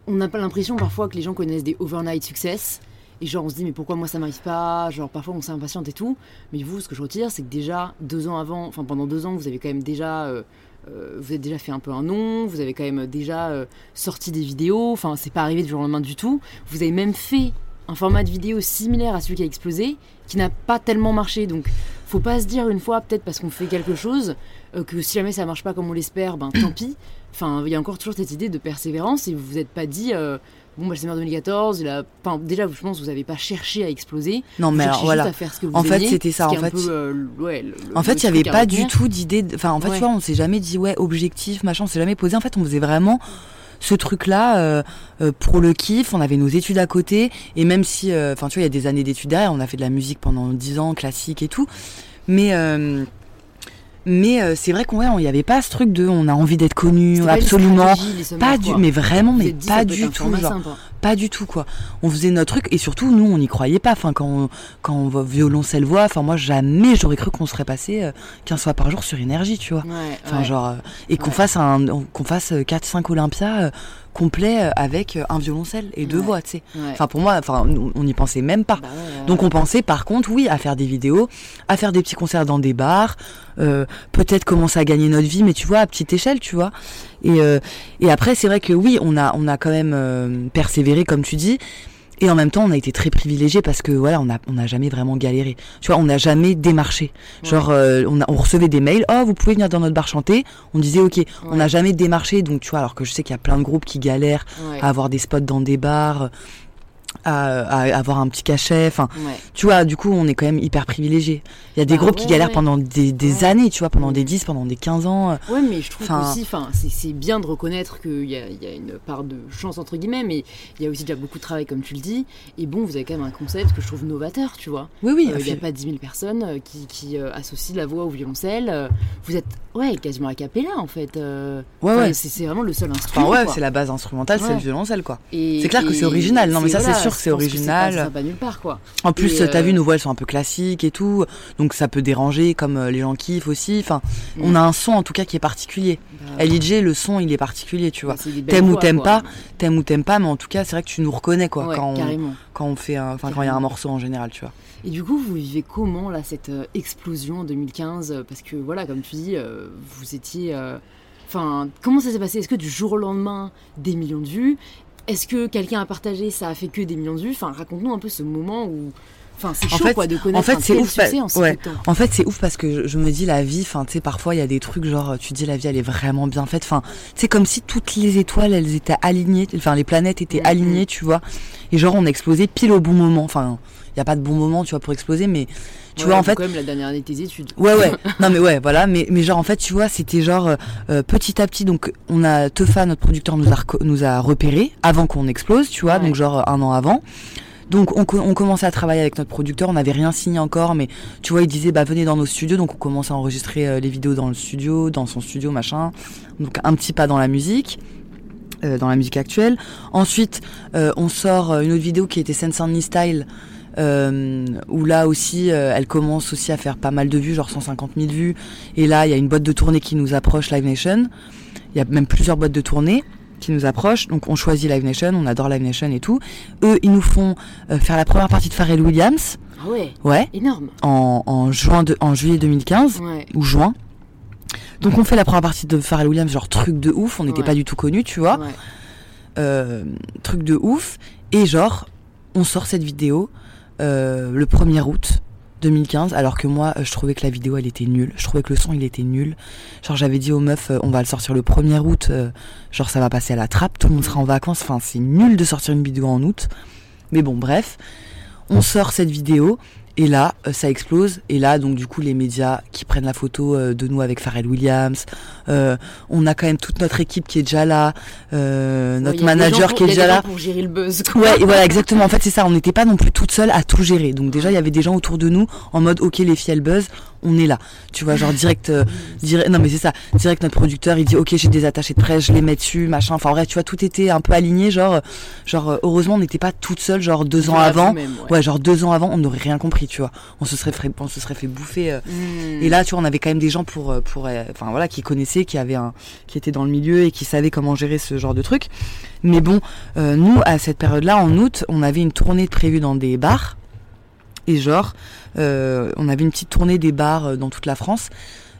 Speaker 1: On n'a pas l'impression parfois que les gens connaissent des overnight success. Et genre, on se dit, mais pourquoi moi ça m'arrive pas? Genre, parfois on s'impatiente et tout. Mais vous, ce que je retire, c'est que déjà, deux ans avant, enfin pendant deux ans, vous avez quand même déjà. euh, euh, vous avez déjà fait un peu un nom, vous avez quand même déjà euh, sorti des vidéos, enfin c'est pas arrivé du jour au lendemain du tout. Vous avez même fait un format de vidéo similaire à celui qui a explosé, qui n'a pas tellement marché. Donc faut pas se dire une fois, peut-être parce qu'on fait quelque chose, euh, que si jamais ça marche pas comme on l'espère, ben tant pis. Enfin, il y a encore toujours cette idée de persévérance et vous vous êtes pas dit, euh, bon, bah, le Summer 2014, il a... enfin, déjà, je pense que vous avez pas cherché à exploser.
Speaker 2: Non, mais alors, voilà.
Speaker 1: juste à faire ce que vous
Speaker 2: En fait, c'était ça, en fait.
Speaker 1: peu, euh, le- ouais, le- le-
Speaker 2: En fait, il n'y avait pas du tout d'idée. de- Enfin, en fait,
Speaker 1: Ouais.
Speaker 2: tu vois, on s'est jamais dit, ouais, objectif, machin, on s'est jamais posé. En fait, on faisait vraiment ce truc-là euh, euh, pour le kiff. On avait nos études à côté. Et même si, euh, enfin, tu vois, il y a des années d'études derrière, on a fait de la musique pendant 10 ans, classique et tout. Mais. mais c'est vrai qu'on ouais, on y avait pas ce truc de on a envie d'être connu
Speaker 1: pas
Speaker 2: absolument pas du mais vraiment mais pas du tout genre
Speaker 1: sympa.
Speaker 2: Pas du tout quoi. On faisait notre truc et surtout nous on n'y croyait pas. Enfin quand on, quand on va violoncelle voix, enfin moi jamais j'aurais cru qu'on serait passé euh, 15 fois par jour sur énergie, tu vois.
Speaker 1: Ouais,
Speaker 2: Enfin
Speaker 1: ouais.
Speaker 2: genre euh, et qu'on
Speaker 1: Ouais.
Speaker 2: fasse un qu'on fasse 4 5 Olympia euh, complet euh, avec euh, un violoncelle et deux voix, tu sais. Enfin pour moi enfin on n'y pensait même pas.
Speaker 1: Bah
Speaker 2: Donc on pensait par contre oui à faire des vidéos, à faire des petits concerts dans des bars, euh, peut-être commencer à gagner notre vie, mais tu vois à petite échelle, tu vois. Et, euh, et après c'est vrai que oui on a on a quand même euh, persévéré comme tu dis. Et en même temps, on a été très privilégiés parce que voilà, on a on n'a jamais vraiment galéré. Tu vois, on n'a jamais démarché. Genre, euh, on, a- on recevait des mails, oh vous pouvez venir dans notre bar chanter. On disait ok. On n'a jamais démarché, donc tu vois, alors que je sais qu'il y a plein de groupes qui galèrent
Speaker 1: Ouais.
Speaker 2: à avoir des spots dans des bars, à, à avoir un petit cachet. Enfin,
Speaker 1: Ouais.
Speaker 2: tu vois, du coup, on est quand même hyper privilégiés. Il y a des
Speaker 1: Bah
Speaker 2: groupes qui galèrent
Speaker 1: ouais.
Speaker 2: pendant des, années, tu vois, pendant des 10, pendant des 15 ans.
Speaker 1: Ouais, mais je trouve
Speaker 2: Enfin-
Speaker 1: aussi, enfin, c'est- c'est bien de reconnaître qu'il y a, il y a une part de chance entre guillemets, mais il y a aussi déjà beaucoup de travail, comme tu le dis. Et bon, vous avez quand même un concept que je trouve novateur, tu vois.
Speaker 2: Oui, oui.
Speaker 1: Euh, Il n'y a pas 10 000 personnes euh, qui, qui, euh, associent la voix au violoncelle. Euh, vous êtes, ouais, quasiment a cappella en fait. Euh,
Speaker 2: Ouais, ouais.
Speaker 1: C'est c'est vraiment le seul instrument.
Speaker 2: Enfin, ouais, c'est la base instrumentale, c'est le violoncelle, quoi. C'est clair que c'est original. Non, mais ça, c'est
Speaker 1: voilà,
Speaker 2: sûr que c'est original.
Speaker 1: ça nulle part, quoi.
Speaker 2: En plus, t'as
Speaker 1: euh,
Speaker 2: vu, nos voix, elles sont un peu classiques et tout. Donc, ça peut déranger, comme euh, les gens kiffent aussi. Enfin,
Speaker 1: Mm.
Speaker 2: on a un son, en tout cas, qui est particulier.
Speaker 1: Bah,
Speaker 2: LIJ, le son, il est particulier, tu vois. T'aimes ou t'aimes pas, T'aimes ou t'aimes pas, mais en tout cas, c'est vrai que tu nous reconnais, quoi,
Speaker 1: Ouais,
Speaker 2: quand, on,
Speaker 1: carrément.
Speaker 2: quand on fait enfin, quand il y a un morceau en général, tu vois.
Speaker 1: Et du coup, vous vivez comment là cette euh, explosion en 2015 euh, Parce que voilà, comme tu dis, euh, vous étiez. euh, Enfin, comment ça s'est passé? Est-ce que du jour au lendemain, des millions de vues? Est-ce que quelqu'un a partagé, ça a fait que des millions de vues? Enfin, raconte-nous un peu ce moment où. Enfin, c'est
Speaker 2: En
Speaker 1: chaud
Speaker 2: fait-
Speaker 1: quoi de connaître
Speaker 2: en fait, c'est ouf,
Speaker 1: succès en
Speaker 2: ouais. fait, c'est ouf parce que je, je me dis la vie, enfin, tu sais, parfois il y a des trucs genre, tu dis la vie elle est vraiment bien faite. Enfin, c'est comme si toutes les étoiles elles étaient alignées, enfin les planètes étaient
Speaker 1: Mhm.
Speaker 2: alignées, tu vois. Et genre on a explosé pile au bon moment. Enfin, il y a pas de bon moment, tu vois, pour exploser, mais tu
Speaker 1: Ouais,
Speaker 2: vois en fait.
Speaker 1: quand même la dernière année de tes études.
Speaker 2: Ouais ouais, non mais ouais voilà, mais mais genre en fait tu vois c'était genre euh, euh, petit à petit donc on a Tefa notre producteur nous a nous a repéré avant qu'on explose tu vois
Speaker 1: Ouais.
Speaker 2: donc genre un an avant. Donc on, co- on commençait à travailler avec notre producteur, on n'avait rien signé encore mais tu vois il disait bah venez dans nos studios donc on commençait à enregistrer euh, les vidéos dans le studio, dans son studio machin. Donc un petit pas dans la musique. euh, dans la musique actuelle. Ensuite, euh, on sort une autre vidéo qui était Only Style, où là aussi, elle commence aussi à faire pas mal de vues, genre 150 000 vues. Et là, il y a une boîte de tournée qui nous approche, Live Nation. Il y a même plusieurs boîtes de tournée qui nous approchent. Donc on choisit Live Nation, on adore Live Nation et tout. Eux, ils nous font euh, faire la première partie de Pharrell Williams,
Speaker 1: Ah ouais,
Speaker 2: ouais,
Speaker 1: énorme.
Speaker 2: en, en, juin de, en juillet 2015
Speaker 1: Ouais.
Speaker 2: ou juin. Donc on fait la première partie de Pharrell Williams, genre truc de ouf, on n'était
Speaker 1: Ouais.
Speaker 2: pas du tout connus, tu vois
Speaker 1: ouais.
Speaker 2: euh, truc de ouf. Et genre, on sort cette vidéo euh, le 1er août 2015, alors que moi, euh, je trouvais que la vidéo, elle était nulle. Je trouvais que le son, il était nul. Genre, j'avais dit aux meufs, euh, on va le sortir le 1er août, euh, genre, ça va passer à la trappe, tout le monde sera en vacances. Enfin, c'est nul de sortir une vidéo en août. Mais bon, bref, on sort cette vidéo. Et là, euh, ça explose. Et là, donc du coup, les médias qui prennent la photo euh, de nous avec Pharrell Williams. Euh, on a quand même toute notre équipe qui est déjà là. Euh, notre manager
Speaker 1: pour-
Speaker 2: qui est déjà là.
Speaker 1: pour gérer le buzz. quoi.
Speaker 2: Ouais, et voilà, exactement. En fait, c'est ça. On n'était pas non plus toute seule à tout gérer. Donc déjà, il y avait des gens autour de nous en mode, ok, les filles elles buzz, on est là. Tu vois, genre direct, euh, direct. Non, mais c'est ça. Direct, notre producteur, il dit, ok, j'ai des attachés de presse, je les mets dessus, machin. Enfin bref, tu vois, tout était un peu aligné. Genre, genre, euh, heureusement, on n'était pas toute seule. Genre deux ans avant.
Speaker 1: ouais.
Speaker 2: Ouais, genre deux ans avant, on n'aurait rien compris, tu vois. On se serait fait, on se serait fait bouffer. euh,
Speaker 1: Hmm.
Speaker 2: et là, tu vois, on avait quand même des gens pour, pour, enfin voilà, qui connaissaient, qui avaient un, qui étaient dans le milieu et qui savaient comment gérer ce genre de truc. Mais bon, euh, nous, à cette période-là, en août, on avait une tournée prévue dans des bars. Et genre, euh, on avait une petite tournée des bars euh, dans toute la France.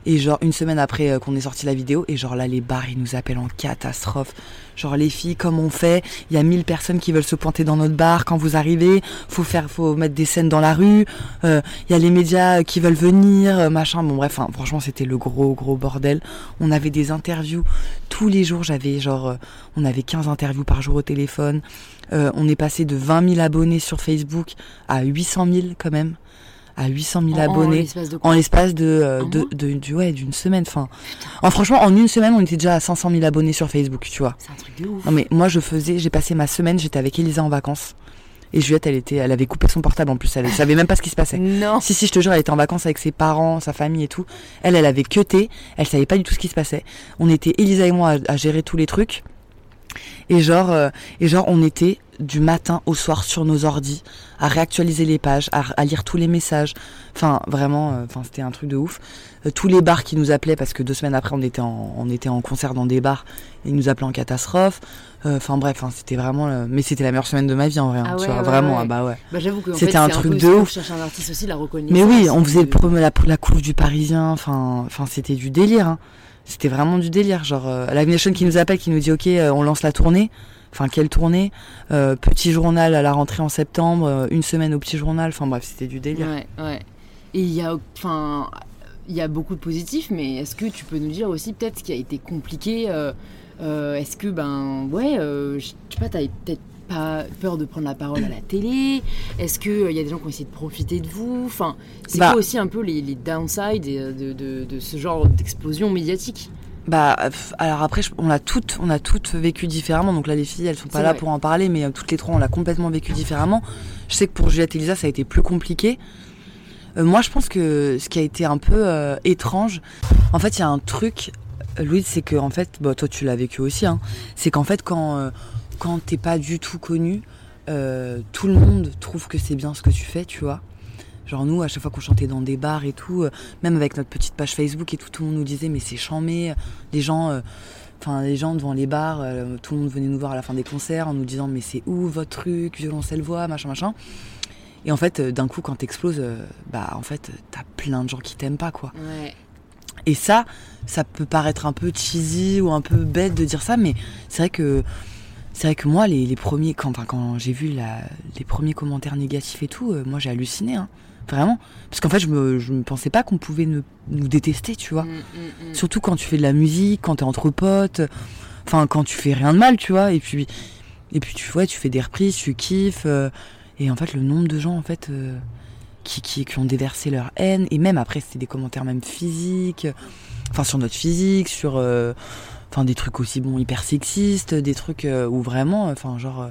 Speaker 2: Et genre, une semaine après euh, qu'on ait sorti la vidéo, et genre là, les bars, ils nous appellent en catastrophe. Genre, les filles, comme on fait, il y a 1000 personnes qui veulent se pointer dans notre bar quand vous arrivez. Faut faire, faut mettre des scènes dans la rue. Il y a les médias qui veulent venir, machin. Bon, bref, hein, franchement, c'était le gros, gros bordel. On avait des interviews tous les jours. J'avais genre, on avait 15 interviews par jour au téléphone. Euh, on est passé de 20 000 abonnés sur Facebook à 800 000 quand même. À 800 000
Speaker 1: En- en
Speaker 2: abonnés
Speaker 1: l'espace de quoi
Speaker 2: en l'espace de, euh, de, de- ouais, d'une semaine. Enfin, en, franchement, en une semaine, on était déjà à 500 000 abonnés sur Facebook, tu vois.
Speaker 1: C'est un truc de ouf.
Speaker 2: Non mais moi, je faisais, j'ai passé ma semaine, j'étais avec Elisa en vacances. Et Juliette, elle était, elle avait coupé son portable en plus. Elle savait même pas ce qui se passait.
Speaker 1: Non.
Speaker 2: Si, si, je te jure, elle était en vacances avec ses parents, sa famille et tout. Elle, elle avait cuté. Elle savait pas du tout ce qui se passait. On était, Elisa et moi, à, à gérer tous les trucs. Et genre, euh, et genre, on était du matin au soir sur nos ordis, à réactualiser les pages, à, à lire tous les messages. Enfin, vraiment, euh, enfin, c'était un truc de ouf. Euh, tous les bars qui nous appelaient, parce que deux semaines après, on était en, on était en concert dans des bars, ils nous appelaient en catastrophe. Enfin bref, hein, c'était vraiment, mais c'était la meilleure semaine de ma vie en vrai. hein,
Speaker 1: Ah
Speaker 2: tu vois,
Speaker 1: ouais,
Speaker 2: vraiment,
Speaker 1: ouais.
Speaker 2: ah bah ouais.
Speaker 1: Bah, j'avoue que
Speaker 2: C'était un truc de ouf.
Speaker 1: On cherche un artiste aussi, la reconnaissance.
Speaker 2: Mais oui, on faisait le
Speaker 1: de-
Speaker 2: premier, la, la du Parisien. Enfin, enfin, c'était du délire. hein. C'était vraiment du délire. Genre, euh, Live Nation qui nous appelle, qui nous dit, ok, euh, on lance la tournée. Enfin, quelle tournée? Euh, Petit journal à la rentrée en septembre, euh, une semaine au petit journal. Enfin bref, c'était du délire.
Speaker 1: Ouais, ouais. Et il y a, enfin, il y a beaucoup de positifs, mais est-ce que tu peux nous dire aussi peut-être ce qui a été compliqué Est-ce que, ben, ouais, je sais pas, t'as peut-être pas peur de prendre la parole à la télé Est-ce qu'il y a des gens qui ont essayé de profiter de vous Enfin, c'est
Speaker 2: Bah.
Speaker 1: quoi aussi un peu les, les downsides euh, de, de, de ce genre d'explosion médiatique?
Speaker 2: Bah, alors après, on a toutes, on a toutes vécu différemment. Donc là, les filles, elles sont pas là
Speaker 1: vrai.
Speaker 2: pour en parler, mais euh, toutes les trois, on l'a complètement vécu différemment. Je sais que pour Juliette et Lisa, ça a été plus compliqué. Euh, moi, je pense que ce qui a été un peu euh, étrange, en fait, il y a un truc, euh, Louise, c'est que en fait, bah, toi, tu l'as vécu aussi, hein, c'est qu'en fait, quand euh, quand t'es pas du tout connu, euh, tout le monde trouve que c'est bien ce que tu fais, tu vois. Genre nous, à chaque fois qu'on chantait dans des bars et tout, euh, même avec notre petite page Facebook et tout, tout le monde nous disait mais c'est chambé. Les gens, euh, enfin les gens devant les bars, euh, tout le monde venait nous voir à la fin des concerts en nous disant mais c'est où votre truc, violoncelle voix, machin machin. Et en fait, d'un coup, quand t'exploses, bah en fait, t'as plein de gens qui t'aiment pas quoi.
Speaker 1: Ouais.
Speaker 2: Et ça, ça peut paraître un peu cheesy ou un peu bête de dire ça, mais c'est vrai que c'est vrai que moi, les, les premiers, quand, enfin, quand j'ai vu la, les premiers commentaires négatifs et tout, euh, moi j'ai halluciné, hein, vraiment. Parce qu'en fait, je me, je me pensais pas qu'on pouvait ne- nous détester, tu vois.
Speaker 1: Mm, mm, mm.
Speaker 2: Surtout quand tu fais de la musique, quand t'es entre potes, enfin quand tu fais rien de mal, tu vois. Et puis, et puis tu, ouais, tu fais des reprises, tu kiffes. euh, et en fait, le nombre de gens en fait euh, qui, qui, qui ont déversé leur haine, et même après, c'était des commentaires même physiques, enfin sur notre physique, sur, enfin des trucs aussi bon hyper sexistes, des trucs euh, où vraiment, euh, enfin genre, euh,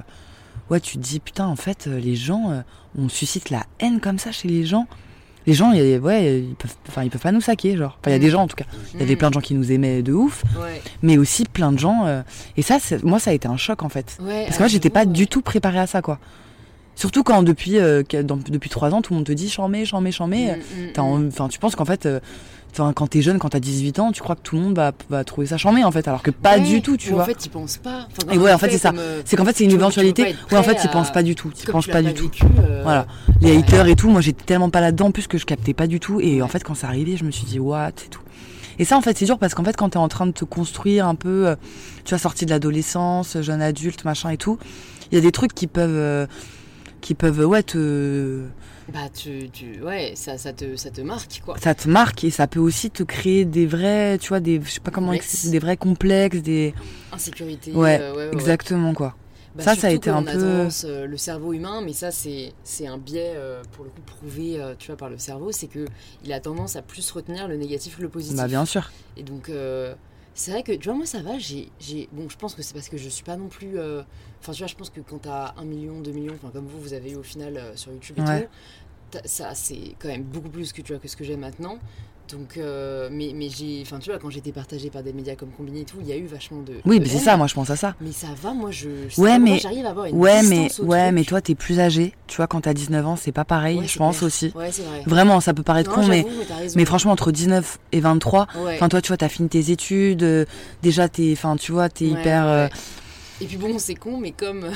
Speaker 2: ouais, tu te dis putain, en fait, les gens, on suscite la haine comme ça chez les gens. Les gens, y a- ouais, ils peuvent, enfin, ils peuvent pas nous saquer, genre. Enfin, il y a des gens en tout cas. Il y avait
Speaker 1: Mm.
Speaker 2: plein de gens qui nous aimaient de ouf,
Speaker 1: Ouais.
Speaker 2: mais aussi plein de gens. euh, et ça, moi, ça a été un choc en fait.
Speaker 1: Ouais,
Speaker 2: Parce que moi, j'étais pas du tout préparée à ça, quoi. Surtout quand depuis, euh, dans- depuis trois ans, tout le monde te dit chambé, chambé, chambé.
Speaker 1: Mm, mm, mm.
Speaker 2: Enfin, tu penses qu'en fait, euh, enfin, quand t'es jeune, quand t'as 18 ans, tu crois que tout le monde va, va trouver ça chambé en fait, alors que pas
Speaker 1: Ouais,
Speaker 2: du tout, tu
Speaker 1: ou
Speaker 2: vois.
Speaker 1: En fait, ils pensent pas. Enfin,
Speaker 2: Et ouais, en fait, c'est ça.
Speaker 1: euh,
Speaker 2: C'est qu'en fait, c'est une éventualité. Ouais, en fait, ils pensent pas du tout. Ils pensent pas du tout.
Speaker 1: euh,
Speaker 2: Voilà. Les haters et tout, moi j'étais tellement pas là-dedans, en plus que je captais pas du tout. Et en fait, quand c'est arrivé, je me suis dit, what et tout. Et ça, en fait, c'est dur parce qu'en fait, quand t'es en train de te construire un peu, euh, tu vois, sorti de l'adolescence, jeune adulte, machin et tout, il y a des trucs qui peuvent, qui peuvent, ouais, te,
Speaker 1: Bah, tu, tu, ouais, ça, ça te, ça te marque, quoi.
Speaker 2: ça te marque et ça peut aussi te créer des vrais, tu vois, des, je sais pas comment, expliquer, des vrais complexes, des,
Speaker 1: Insécurité.
Speaker 2: Ouais,
Speaker 1: euh, ouais, ouais,
Speaker 2: exactement quoi.
Speaker 1: Bah,
Speaker 2: Ça, ça a été un peu-
Speaker 1: tendance, euh, le cerveau humain, mais ça, c'est un biais, euh, pour le coup, prouvé euh, tu vois, par le cerveau, c'est que il a tendance à plus retenir le négatif que le positif.
Speaker 2: Bah bien sûr.
Speaker 1: Et donc, c'est vrai que, tu vois, moi, ça va, j'ai... j'ai- Bon, je pense que c'est parce que je suis pas non plus... euh, Enfin, tu vois, je pense que quand t'as un million, deux millions, enfin, comme vous, vous avez eu au final euh, sur YouTube et
Speaker 2: Ouais.
Speaker 1: tout, ça, c'est quand même beaucoup plus que, tu vois, que ce que j'ai maintenant. Donc, euh, mais, mais j'ai... Enfin, tu vois, quand j'étais partagée par des médias comme Combiné et tout, il y a eu vachement de...
Speaker 2: Oui,
Speaker 1: de
Speaker 2: mais c'est ça, moi je pense à ça.
Speaker 1: Mais ça va, moi, je...
Speaker 2: Ouais, mais-
Speaker 1: J'arrive à avoir une
Speaker 2: Ouais, mais,
Speaker 1: au
Speaker 2: ouais,
Speaker 1: truc.
Speaker 2: mais toi t'es plus âgé, tu vois, quand t'as 19 ans, c'est pas pareil,
Speaker 1: Ouais,
Speaker 2: je pense
Speaker 1: clair.
Speaker 2: aussi.
Speaker 1: Ouais, c'est vrai.
Speaker 2: Vraiment, ça peut paraître
Speaker 1: Non,
Speaker 2: con, mais,
Speaker 1: mais
Speaker 2: franchement, entre 19 et 23,
Speaker 1: Ouais.
Speaker 2: enfin, toi, tu vois, t'as fini tes études, euh, déjà, t'es, enfin, tu vois, t'es hyper. euh.
Speaker 1: Et puis bon, c'est con, mais comme...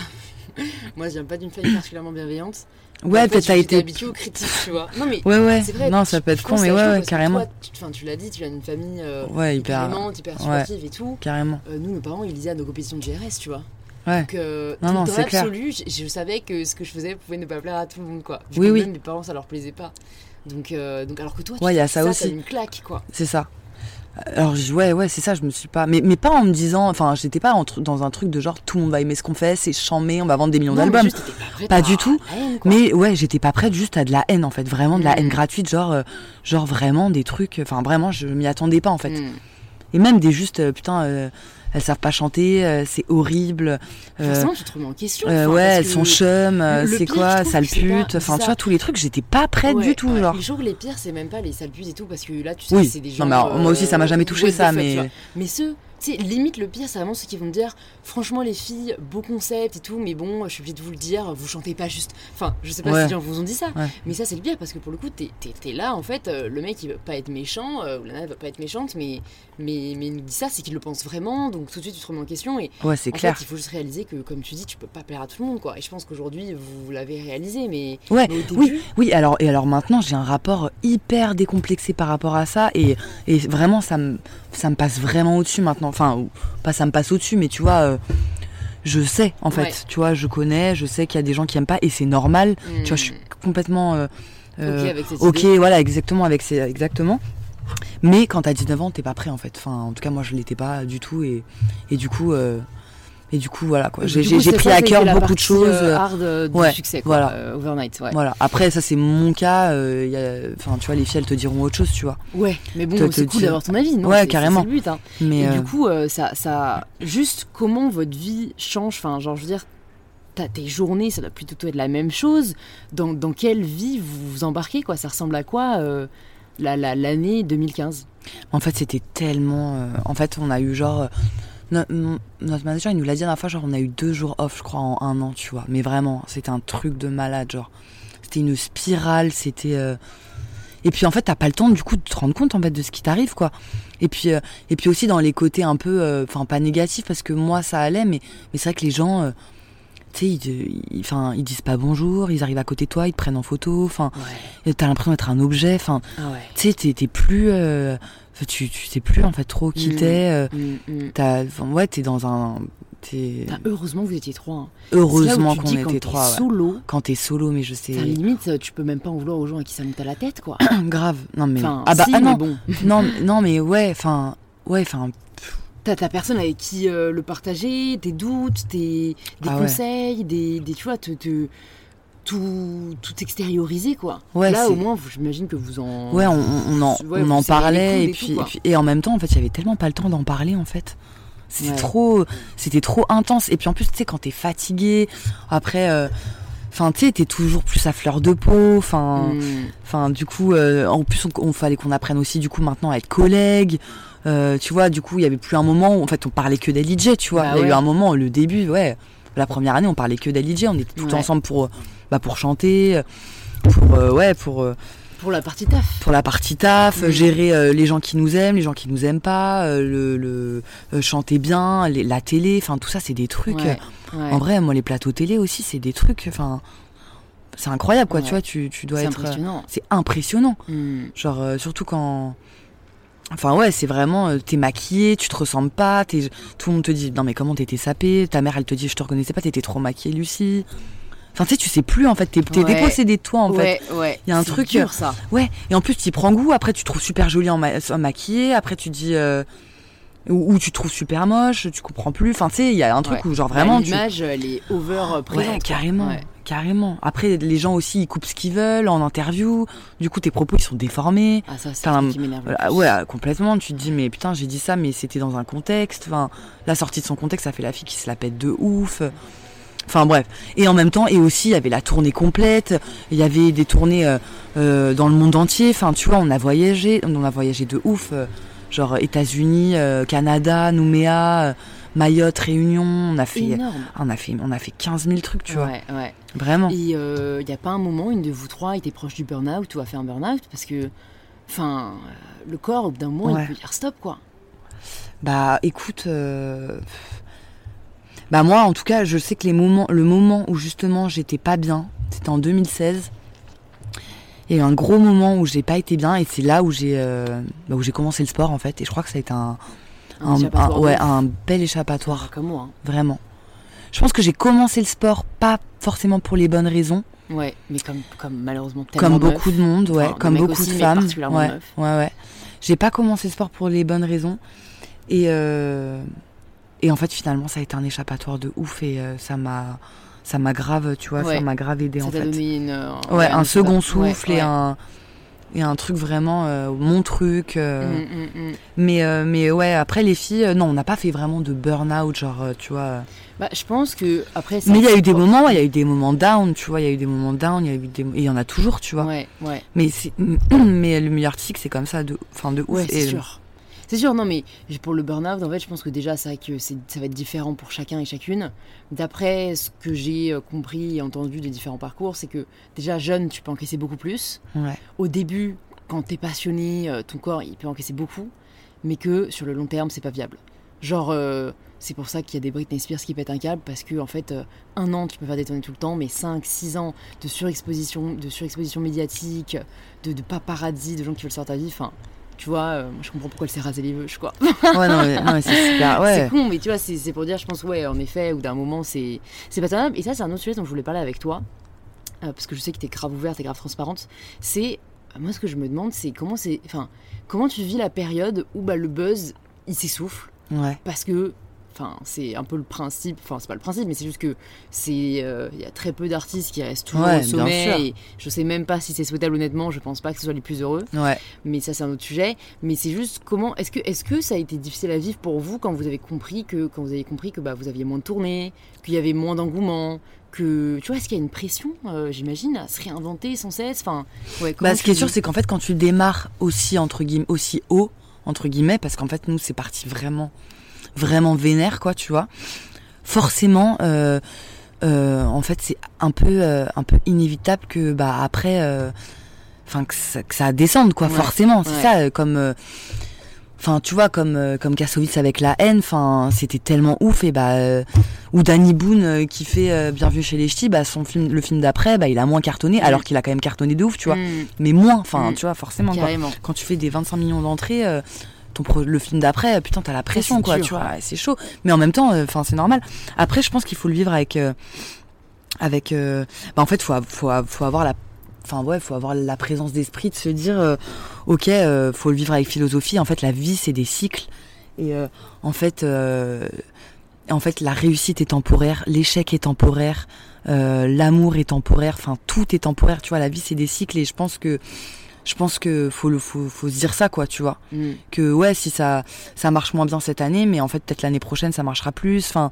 Speaker 1: moi, je viens pas d'une famille particulièrement bienveillante.
Speaker 2: Ouais, peut-être t'as été.
Speaker 1: habitué aux critiques, tu vois. Non, mais
Speaker 2: Ouais, ouais.
Speaker 1: c'est vrai.
Speaker 2: non, ça peut être con, mais ouais, ouais, carrément.
Speaker 1: toi, tu, enfin, tu l'as dit, tu viens d'une famille euh,
Speaker 2: Ouais,
Speaker 1: hyper
Speaker 2: hyper.
Speaker 1: aimante, hyper
Speaker 2: ouais.
Speaker 1: supportive et tout.
Speaker 2: Carrément.
Speaker 1: Euh, nous, nos parents, ils lisaient à nos compétitions de GRS, tu vois.
Speaker 2: Ouais.
Speaker 1: Donc, euh,
Speaker 2: Non, non,
Speaker 1: dans
Speaker 2: c'est clair.
Speaker 1: l'absolu, je, je savais que ce que je faisais pouvait ne pas plaire à tout le monde, quoi.
Speaker 2: Oui, oui.
Speaker 1: Même mes parents, ça leur plaisait pas. Donc, euh, donc alors que toi, tu
Speaker 2: Ouais, il y a ça
Speaker 1: ça,
Speaker 2: aussi.
Speaker 1: une claque, quoi.
Speaker 2: C'est ça. Alors, je- ouais, ouais, c'est ça, je me suis pas. Mais, mais pas en me disant. Enfin, j'étais pas en tr- dans un truc de genre tout le monde va aimer ce qu'on fait, c'est chambé, on va vendre des millions d'albums.
Speaker 1: pas, prête
Speaker 2: Pas
Speaker 1: à
Speaker 2: du tout,
Speaker 1: haine.
Speaker 2: Mais ouais, j'étais pas prête juste à de la haine en fait, vraiment de la
Speaker 1: Mm.
Speaker 2: haine gratuite, genre, euh, genre vraiment des trucs. Enfin, vraiment, je m'y attendais pas en fait.
Speaker 1: Hmm.
Speaker 2: Et même des juste, euh, putain, euh, elles savent pas chanter, euh, c'est horrible. euh,
Speaker 1: tu te remets en question.
Speaker 2: euh,
Speaker 1: enfin,
Speaker 2: ouais, elles sont chum, euh, c'est quoi, sale pute. Enfin, tu vois, tous les trucs, j'étais pas prête
Speaker 1: Ouais,
Speaker 2: du tout,
Speaker 1: ouais.
Speaker 2: genre.
Speaker 1: Les jours les pires, c'est même pas les sales putes et tout, parce que là, tu sais,
Speaker 2: Oui.
Speaker 1: c'est des
Speaker 2: Non,
Speaker 1: gens.
Speaker 2: mais alors, moi aussi, ça m'a jamais touché, ça, mais-.
Speaker 1: Mais ceux, tu sais, limite le pire, c'est vraiment ceux qui vont te dire, franchement, les filles, beau concept et tout, mais bon, je suis obligée de vous le dire, vous chantez pas juste. Enfin, je sais pas
Speaker 2: Ouais.
Speaker 1: si les gens vous ont dit ça,
Speaker 2: Ouais.
Speaker 1: mais ça, c'est le pire, parce que pour le coup, t'es là, en fait, euh, le mec, il veut pas être méchant, euh, ou la nana, veut pas être méchante, mais, mais, mais il nous dit ça, c'est qu'il le pense vraiment, donc tout de suite, tu te remets en question, et
Speaker 2: Ouais, c'est clair.
Speaker 1: fait, il faut juste réaliser que, comme tu dis, tu peux pas plaire à tout le monde, quoi. Et je pense qu'aujourd'hui, vous l'avez réalisé, mais,
Speaker 2: Ouais,
Speaker 1: mais début,
Speaker 2: oui, oui. Alors et alors maintenant, j'ai un rapport hyper décomplexé par rapport à ça et, et vraiment ça me ça me passe vraiment au-dessus maintenant. Enfin, pas ça me passe au-dessus, mais tu vois, euh, je sais en fait.
Speaker 1: Ouais.
Speaker 2: Tu vois, je connais, je sais qu'il y a des gens qui aiment pas et c'est normal.
Speaker 1: hmm,
Speaker 2: Tu vois, je suis complètement euh,
Speaker 1: ok
Speaker 2: euh,
Speaker 1: avec cette
Speaker 2: ok,
Speaker 1: idée.
Speaker 2: voilà, exactement avec ces exactement. Mais quand t'as 19 ans, t'es pas prêt en fait. Enfin, en tout cas, moi, je l'étais pas du tout et et du coup. Et du coup, voilà quoi. J'ai
Speaker 1: du
Speaker 2: pris à cœur beaucoup de choses.
Speaker 1: euh, hard euh, du
Speaker 2: ouais,
Speaker 1: succès, quoi,
Speaker 2: voilà.
Speaker 1: euh, overnight, ouais.
Speaker 2: Voilà. Après, ça c'est mon cas. euh, il y a- Enfin, tu vois, les filles elles te diront autre chose, tu vois.
Speaker 1: Ouais, mais bon, c'est cool
Speaker 2: dire-
Speaker 1: d'avoir ton avis, non?
Speaker 2: Ouais, carrément.
Speaker 1: C'est le but, hein.
Speaker 2: Mais
Speaker 1: Et
Speaker 2: euh,
Speaker 1: du coup, ça, ça, juste comment votre vie change, enfin, genre, je veux dire, t'as tes journées, ça doit plutôt être la même chose. Dans, dans quelle vie vous vous embarquez, quoi? Ça ressemble à quoi euh, la- la- l'année 2015
Speaker 2: en fait, c'était tellement. en fait, on a eu genre. No- mon- notre manager, il nous l'a dit la dernière fois, genre, on a eu deux jours off, je crois, en un an, tu vois. Mais vraiment, c'était un truc de malade, genre. C'était une spirale, c'était. euh, Et puis en fait, t'as pas le temps du coup de te rendre compte en fait de ce qui t'arrive, quoi. Et puis, euh, et puis aussi dans les côtés un peu, euh, enfin pas négatifs parce que moi ça allait, mais, mais c'est vrai que les gens, sais, ils, ils, enfin, ils disent pas bonjour, ils arrivent à côté de toi, ils te prennent en photo, enfin,
Speaker 1: Ouais.
Speaker 2: t'as l'impression d'être un objet, enfin,
Speaker 1: Ah ouais.
Speaker 2: tu sais, t'es plus, euh, tu, tu sais plus en fait trop qui
Speaker 1: Mm.
Speaker 2: t'es. euh,
Speaker 1: Mm, mm.
Speaker 2: enfin, ouais, t'es dans un,
Speaker 1: heureusement que vous étiez trois. hein.
Speaker 2: Heureusement qu'on
Speaker 1: quand
Speaker 2: était
Speaker 1: t'es
Speaker 2: trois. ouais.
Speaker 1: Solo.
Speaker 2: Quand t'es solo, mais je sais.
Speaker 1: Enfin, limite, tu peux même pas en vouloir aux gens à qui ça monte à la tête, quoi.
Speaker 2: Grave. Non, mais.
Speaker 1: Enfin,
Speaker 2: ah bah
Speaker 1: si,
Speaker 2: ah
Speaker 1: mais
Speaker 2: non.
Speaker 1: bon.
Speaker 2: non, non, mais ouais, enfin. Ouais, enfin.
Speaker 1: T'as ta personne avec qui euh, le partager, tes doutes, tes des
Speaker 2: Ah ouais.
Speaker 1: conseils, des, des, tu vois, te, te- tout, tout extérioriser, quoi.
Speaker 2: Ouais,
Speaker 1: Là, au moins, j'imagine que vous en...
Speaker 2: Ouais, on, on en,
Speaker 1: Ouais,
Speaker 2: on en parlait et
Speaker 1: et
Speaker 2: puis, et
Speaker 1: quoi.
Speaker 2: puis- et en même temps en fait il y avait tellement pas le temps d'en parler en fait. C'était trop c'était trop intense et puis en plus tu sais quand t'es fatigué après euh, enfin tu sais t'es toujours plus à fleur de peau enfin
Speaker 1: Hmm.
Speaker 2: enfin du coup euh, en plus on, on fallait qu'on apprenne aussi du coup maintenant à être collègues Euh, tu vois du coup il y avait plus un moment où en fait on parlait que d'LJ tu vois
Speaker 1: Bah
Speaker 2: il y a eu un moment le début ouais la première année on parlait que d'LJ on était tout
Speaker 1: Ouais.
Speaker 2: ensemble pour bah, pour chanter pour euh, ouais pour euh,
Speaker 1: Pour la partie taf.
Speaker 2: pour la partie taf, gérer euh, les gens qui nous aiment, les gens qui nous aiment pas, euh, le, le euh, chanter bien, les- la télé, enfin tout ça c'est des trucs.
Speaker 1: Ouais,
Speaker 2: euh,
Speaker 1: ouais.
Speaker 2: En vrai, moi les plateaux télé aussi c'est des trucs. Enfin, c'est incroyable quoi.
Speaker 1: Ouais.
Speaker 2: Tu vois, tu, tu dois
Speaker 1: c'est
Speaker 2: être. euh,
Speaker 1: impressionnant.
Speaker 2: C'est impressionnant.
Speaker 1: Hmm.
Speaker 2: Genre euh, surtout quand. Enfin ouais, c'est vraiment euh, t'es maquillée, tu te ressembles pas, t'es- tout le monde te dit non mais comment t'étais sapée, ta mère elle te dit je te reconnaissais pas, t'étais trop maquillée Lucie. Enfin tu sais tu sais plus en fait, t'es t'es
Speaker 1: Ouais.
Speaker 2: dépossédé de toi en fait.
Speaker 1: ouais, ouais.
Speaker 2: Il y a un
Speaker 1: C'est
Speaker 2: truc,
Speaker 1: dur, ça.
Speaker 2: Ouais, et en plus tu y prends goût, après tu te trouves super jolie en, ma- en maquillée, après tu dis... euh, ou, ou tu te trouves super moche, tu comprends plus. Enfin, tu sais, il y a un truc
Speaker 1: Ouais.
Speaker 2: où genre vraiment...
Speaker 1: Bah,
Speaker 2: tu...
Speaker 1: L'image, elle est over euh, présente.
Speaker 2: Ouais, carrément,
Speaker 1: Ouais.
Speaker 2: Carrément. Après, les gens aussi, ils coupent ce qu'ils veulent en interview. Du coup, tes propos, ils sont déformés.
Speaker 1: Ah, ça, c'est
Speaker 2: un-
Speaker 1: qui m'énerve.
Speaker 2: ouais, complètement. Tu te dis, mais putain, j'ai dit ça, mais c'était dans un contexte. Enfin, la sortie de son contexte, ça fait la fille qui se la pète de ouf. Enfin bref. Et en même temps, et aussi, il y avait la tournée complète. Il y avait des tournées euh, euh, dans le monde entier. Enfin, tu vois, on a voyagé, on a voyagé de ouf. euh, genre États-Unis, Canada, Nouméa, Mayotte, Réunion. On a fait,
Speaker 1: Énorme.
Speaker 2: on a fait, on a fait 15 000 trucs, tu vois.
Speaker 1: Ouais.
Speaker 2: Vraiment.
Speaker 1: Et il n'y a pas un moment, une de vous trois était proche du burn-out ou a fait un burn-out parce que, enfin, euh, le corps, au bout d'un moment,
Speaker 2: Ouais.
Speaker 1: il peut dire stop, quoi.
Speaker 2: Bah écoute, euh, bah moi en tout cas, je sais que les moments, le moment où justement j'étais pas bien, c'était en 2016. Il y a eu un gros moment où j'ai pas été bien et c'est là où j'ai euh, bah, où j'ai commencé le sport en fait et je crois que ça a été un,
Speaker 1: Un
Speaker 2: un- ouais un bel
Speaker 1: Ah,
Speaker 2: échappatoire
Speaker 1: comme moi. hein.
Speaker 2: vraiment. Je pense que j'ai commencé le sport pas forcément pour les bonnes raisons,
Speaker 1: Ouais, mais comme, comme malheureusement tellement
Speaker 2: comme beaucoup de monde, ouais,
Speaker 1: Enfin,
Speaker 2: comme beaucoup
Speaker 1: aussi,
Speaker 2: de femmes, ouais, ouais, ouais. J'ai pas commencé le sport pour les bonnes raisons et euh, et en fait finalement ça a été un échappatoire de ouf et euh, ça m'a ça m'a grave, tu vois,
Speaker 1: Ouais.
Speaker 2: ça m'a grave aidé
Speaker 1: Ça
Speaker 2: en fait.
Speaker 1: donné une, euh,
Speaker 2: Ouais, un second
Speaker 1: ouais,
Speaker 2: souffle et un et un truc vraiment euh, mon truc. euh,
Speaker 1: Mm, mm, mm.
Speaker 2: Mais euh, mais ouais, après les filles, non, on n'a pas fait vraiment de burn-out, genre tu vois.
Speaker 1: Bah, je pense que après. ça-
Speaker 2: Mais il y a eu des moments, il y a eu des moments down, tu vois, il y a eu des moments down, il y a eu des, et il y en a toujours, tu vois.
Speaker 1: Ouais, ouais.
Speaker 2: Mais c'est, mais le milieu artistique, c'est comme ça, de, enfin de ouf.
Speaker 1: Ouais, c'est sûr. C'est sûr, non, mais pour le burn-out, en fait, je pense que déjà, c'est vrai que c'est- ça va être différent pour chacun et chacune. D'après ce que j'ai euh, compris et entendu des différents parcours, c'est que déjà, jeune, tu peux encaisser beaucoup plus.
Speaker 2: Ouais.
Speaker 1: Au début, quand t'es passionné, euh, ton corps, il peut encaisser beaucoup, mais que sur le long terme, c'est pas viable. Genre, euh, c'est pour ça qu'il y a des Britney Spears qui pètent un câble, parce que, en fait, euh, un an, tu peux faire tournées tout le temps, mais 5, 6 ans de surexposition, de surexposition médiatique, de, de paparazzi, de gens qui veulent sortir ta vie, enfin, tu vois, euh, je comprends pourquoi elle s'est rasé les vœux, je crois.
Speaker 2: Ouais, non, mais, c'est super. Ouais.
Speaker 1: C'est con, mais tu vois, c'est pour dire, je pense, ouais, en effet, ou d'un moment, c'est c'est pas tenable. Et ça, c'est un autre sujet dont je voulais parler avec toi, euh, parce que je sais que t'es grave ouverte, t'es grave transparente. C'est, euh, moi, ce que je me demande, c'est comment c'est, enfin, comment tu vis la période où bah, le buzz, il s'essouffle,
Speaker 2: Ouais.
Speaker 1: parce que, enfin, c'est un peu le principe, enfin, c'est pas le principe, mais c'est juste que c'est, euh, il y a très peu d'artistes qui restent toujours
Speaker 2: Ouais,
Speaker 1: au sommet, et je sais même pas si c'est souhaitable, honnêtement, je pense pas que ce soit les plus heureux
Speaker 2: Ouais.
Speaker 1: mais ça c'est un autre sujet. Mais c'est juste comment est-ce que est-ce que ça a été difficile à vivre pour vous quand vous avez compris que quand vous avez compris que bah vous aviez moins de tournées, qu'il y avait moins d'engouement, que tu vois est-ce qu'il y a une pression, euh, j'imagine, à se réinventer sans cesse? Enfin, ouais.
Speaker 2: Bah, ce qui est sûr, c'est qu'en fait, quand tu démarres aussi entre guillemets, aussi haut entre guillemets, parce qu'en fait, nous, c'est parti vraiment, vraiment vénère, quoi, tu vois. Forcément, euh, euh, en fait, c'est un peu, euh, un peu inévitable que, bah, après, enfin, que, ça, que ça descende, quoi.
Speaker 1: Ouais,
Speaker 2: Forcément, c'est
Speaker 1: ouais.
Speaker 2: ça, comme. Enfin, tu vois, comme comme Kassovitz avec la haine, enfin, c'était tellement ouf et bah ou Danny Boone qui fait Bienvenue chez les Ch'tis, bah son film, le film d'après, bah il a moins cartonné, alors qu'il a quand même cartonné de ouf, tu vois
Speaker 1: Mm,
Speaker 2: mais moins enfin
Speaker 1: Mm.
Speaker 2: tu vois forcément quoi. quand tu fais des 25 millions d'entrées euh, ton pro- le film d'après, putain, t'as la pression, quoi,
Speaker 1: dur.
Speaker 2: tu vois, c'est chaud. Mais en même temps, euh, enfin, c'est normal. Après, je pense qu'il faut le vivre avec, euh, avec, euh, bah, en fait, faut, faut, faut avoir la, enfin, ouais, faut avoir la présence d'esprit de se dire, euh, ok, euh, faut le vivre avec philosophie. En fait, la vie, c'est des cycles. Et euh, en fait, euh, en fait, la réussite est temporaire, l'échec est temporaire, l'amour est temporaire. Enfin, tout est temporaire. Tu vois, la vie, c'est des cycles. Et je pense que, je pense que faut le, faut, faut se dire ça, quoi. Tu vois
Speaker 1: Mm.
Speaker 2: que ouais si ça ça marche moins bien cette année mais en fait peut-être l'année prochaine ça marchera plus enfin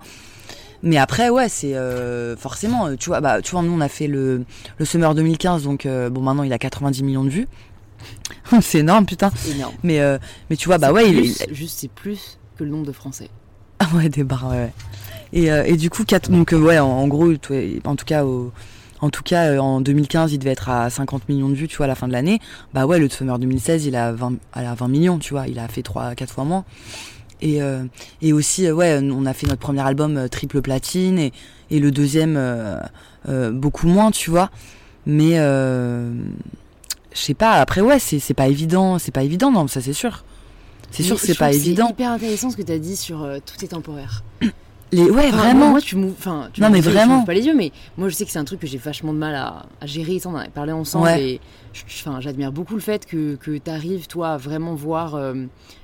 Speaker 2: mais après ouais c'est euh, forcément euh, tu vois bah tu vois nous on a fait le le summer 2015 donc euh, bon maintenant il a 90 millions de vues c'est énorme putain
Speaker 1: Énorme.
Speaker 2: mais euh, mais tu vois bah ouais il,
Speaker 1: plus-
Speaker 2: il-
Speaker 1: Juste, c'est plus que le nombre de Français.
Speaker 2: ah ouais des barres ouais, ouais. et et du coup quatre donc ouais en, en gros en tout cas au en tout cas, euh, en 2015, il devait être à 50 millions de vues, tu vois, à la fin de l'année. Bah ouais, le Summer 2016, il a 20, à 20 millions, tu vois. Il a fait 3, 4 fois moins. Et, euh, et aussi, euh, ouais, on a fait notre premier album triple platine et, et le deuxième euh, beaucoup moins, tu vois. Mais je sais pas. Après, ouais, c'est c'est pas évident, c'est pas évident, non, ça c'est sûr. C'est sûr c'est pas évident.
Speaker 1: C'est hyper intéressant ce que tu as dit sur euh, tout est temporaire.
Speaker 2: Les, ouais,
Speaker 1: Enfin,
Speaker 2: vraiment.
Speaker 1: Moi, tu. Enfin, tu
Speaker 2: Non, mais vraiment.
Speaker 1: m'ouvres pas les yeux, mais moi, je sais que c'est un truc que j'ai vachement de mal à, à gérer. ça, On en avait parlé ensemble.
Speaker 2: Ouais.
Speaker 1: Et je- je- enfin, j'admire beaucoup le fait que, que tu arrives, toi, à vraiment voir euh,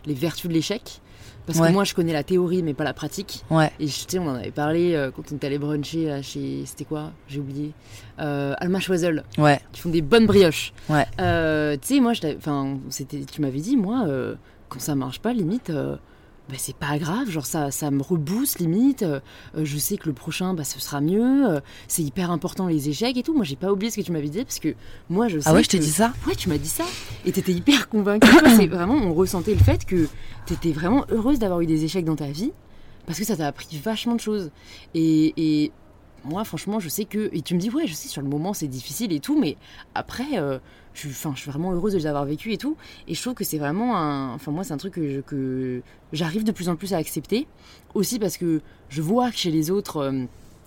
Speaker 1: les vertus de l'échec. Parce
Speaker 2: Ouais.
Speaker 1: que moi, je connais la théorie, mais pas la pratique.
Speaker 2: Ouais,
Speaker 1: Et je tu sais, on en avait parlé euh, quand on était allé bruncher là, chez. C'était quoi? J'ai oublié. Euh, Alma Choiseul,
Speaker 2: ouais,
Speaker 1: qui font des bonnes brioches.
Speaker 2: Ouais.
Speaker 1: Euh, tu sais, moi, je enfin, c'était, tu m'avais dit, moi, quand ça marche pas, limite, bah, c'est pas grave. Genre, ça, ça me rebooste, limite. Euh, euh, je sais que le prochain, bah, ce sera mieux. Euh, c'est hyper important, les échecs et tout. Moi, j'ai pas oublié ce que tu m'avais dit parce que moi, je sais.
Speaker 2: Ah ouais, je t'ai dit ça
Speaker 1: Ouais, tu m'as dit ça. Et t'étais hyper convaincue. C'est vraiment, on ressentait le fait que t'étais vraiment heureuse d'avoir eu des échecs dans ta vie parce que ça t'a appris vachement de choses. Et, et moi, franchement, je sais que. Et tu me dis, ouais, je sais, sur le moment, c'est difficile et tout, mais après, euh, je, suis- vraiment heureuse de les avoir vécus et tout. Et je trouve que c'est vraiment un. Enfin, moi, c'est un truc que, je- que j'arrive de plus en plus à accepter. Aussi parce que je vois que chez les autres. euh,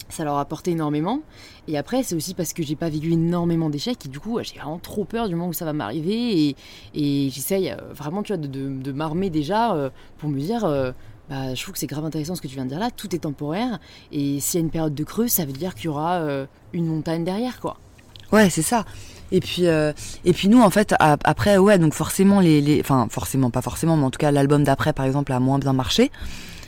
Speaker 1: ça leur a apporté énormément. Et après, c'est aussi parce que j'ai pas vécu énormément d'échecs et du coup, j'ai vraiment trop peur du moment où ça va m'arriver. Et, j'essaye euh, vraiment, tu vois, de, m'armer déjà pour me dire, bah, je trouve que c'est grave intéressant ce que tu viens de dire là. Tout est temporaire. Et s'il y a une période de creux, ça veut dire qu'il y aura euh, une montagne derrière, quoi.
Speaker 2: Ouais, c'est ça. Et puis, euh, et puis nous, en fait, après, ouais, donc forcément, les, enfin, forcément, pas forcément, mais en tout cas, l'album d'après, par exemple, a moins bien marché.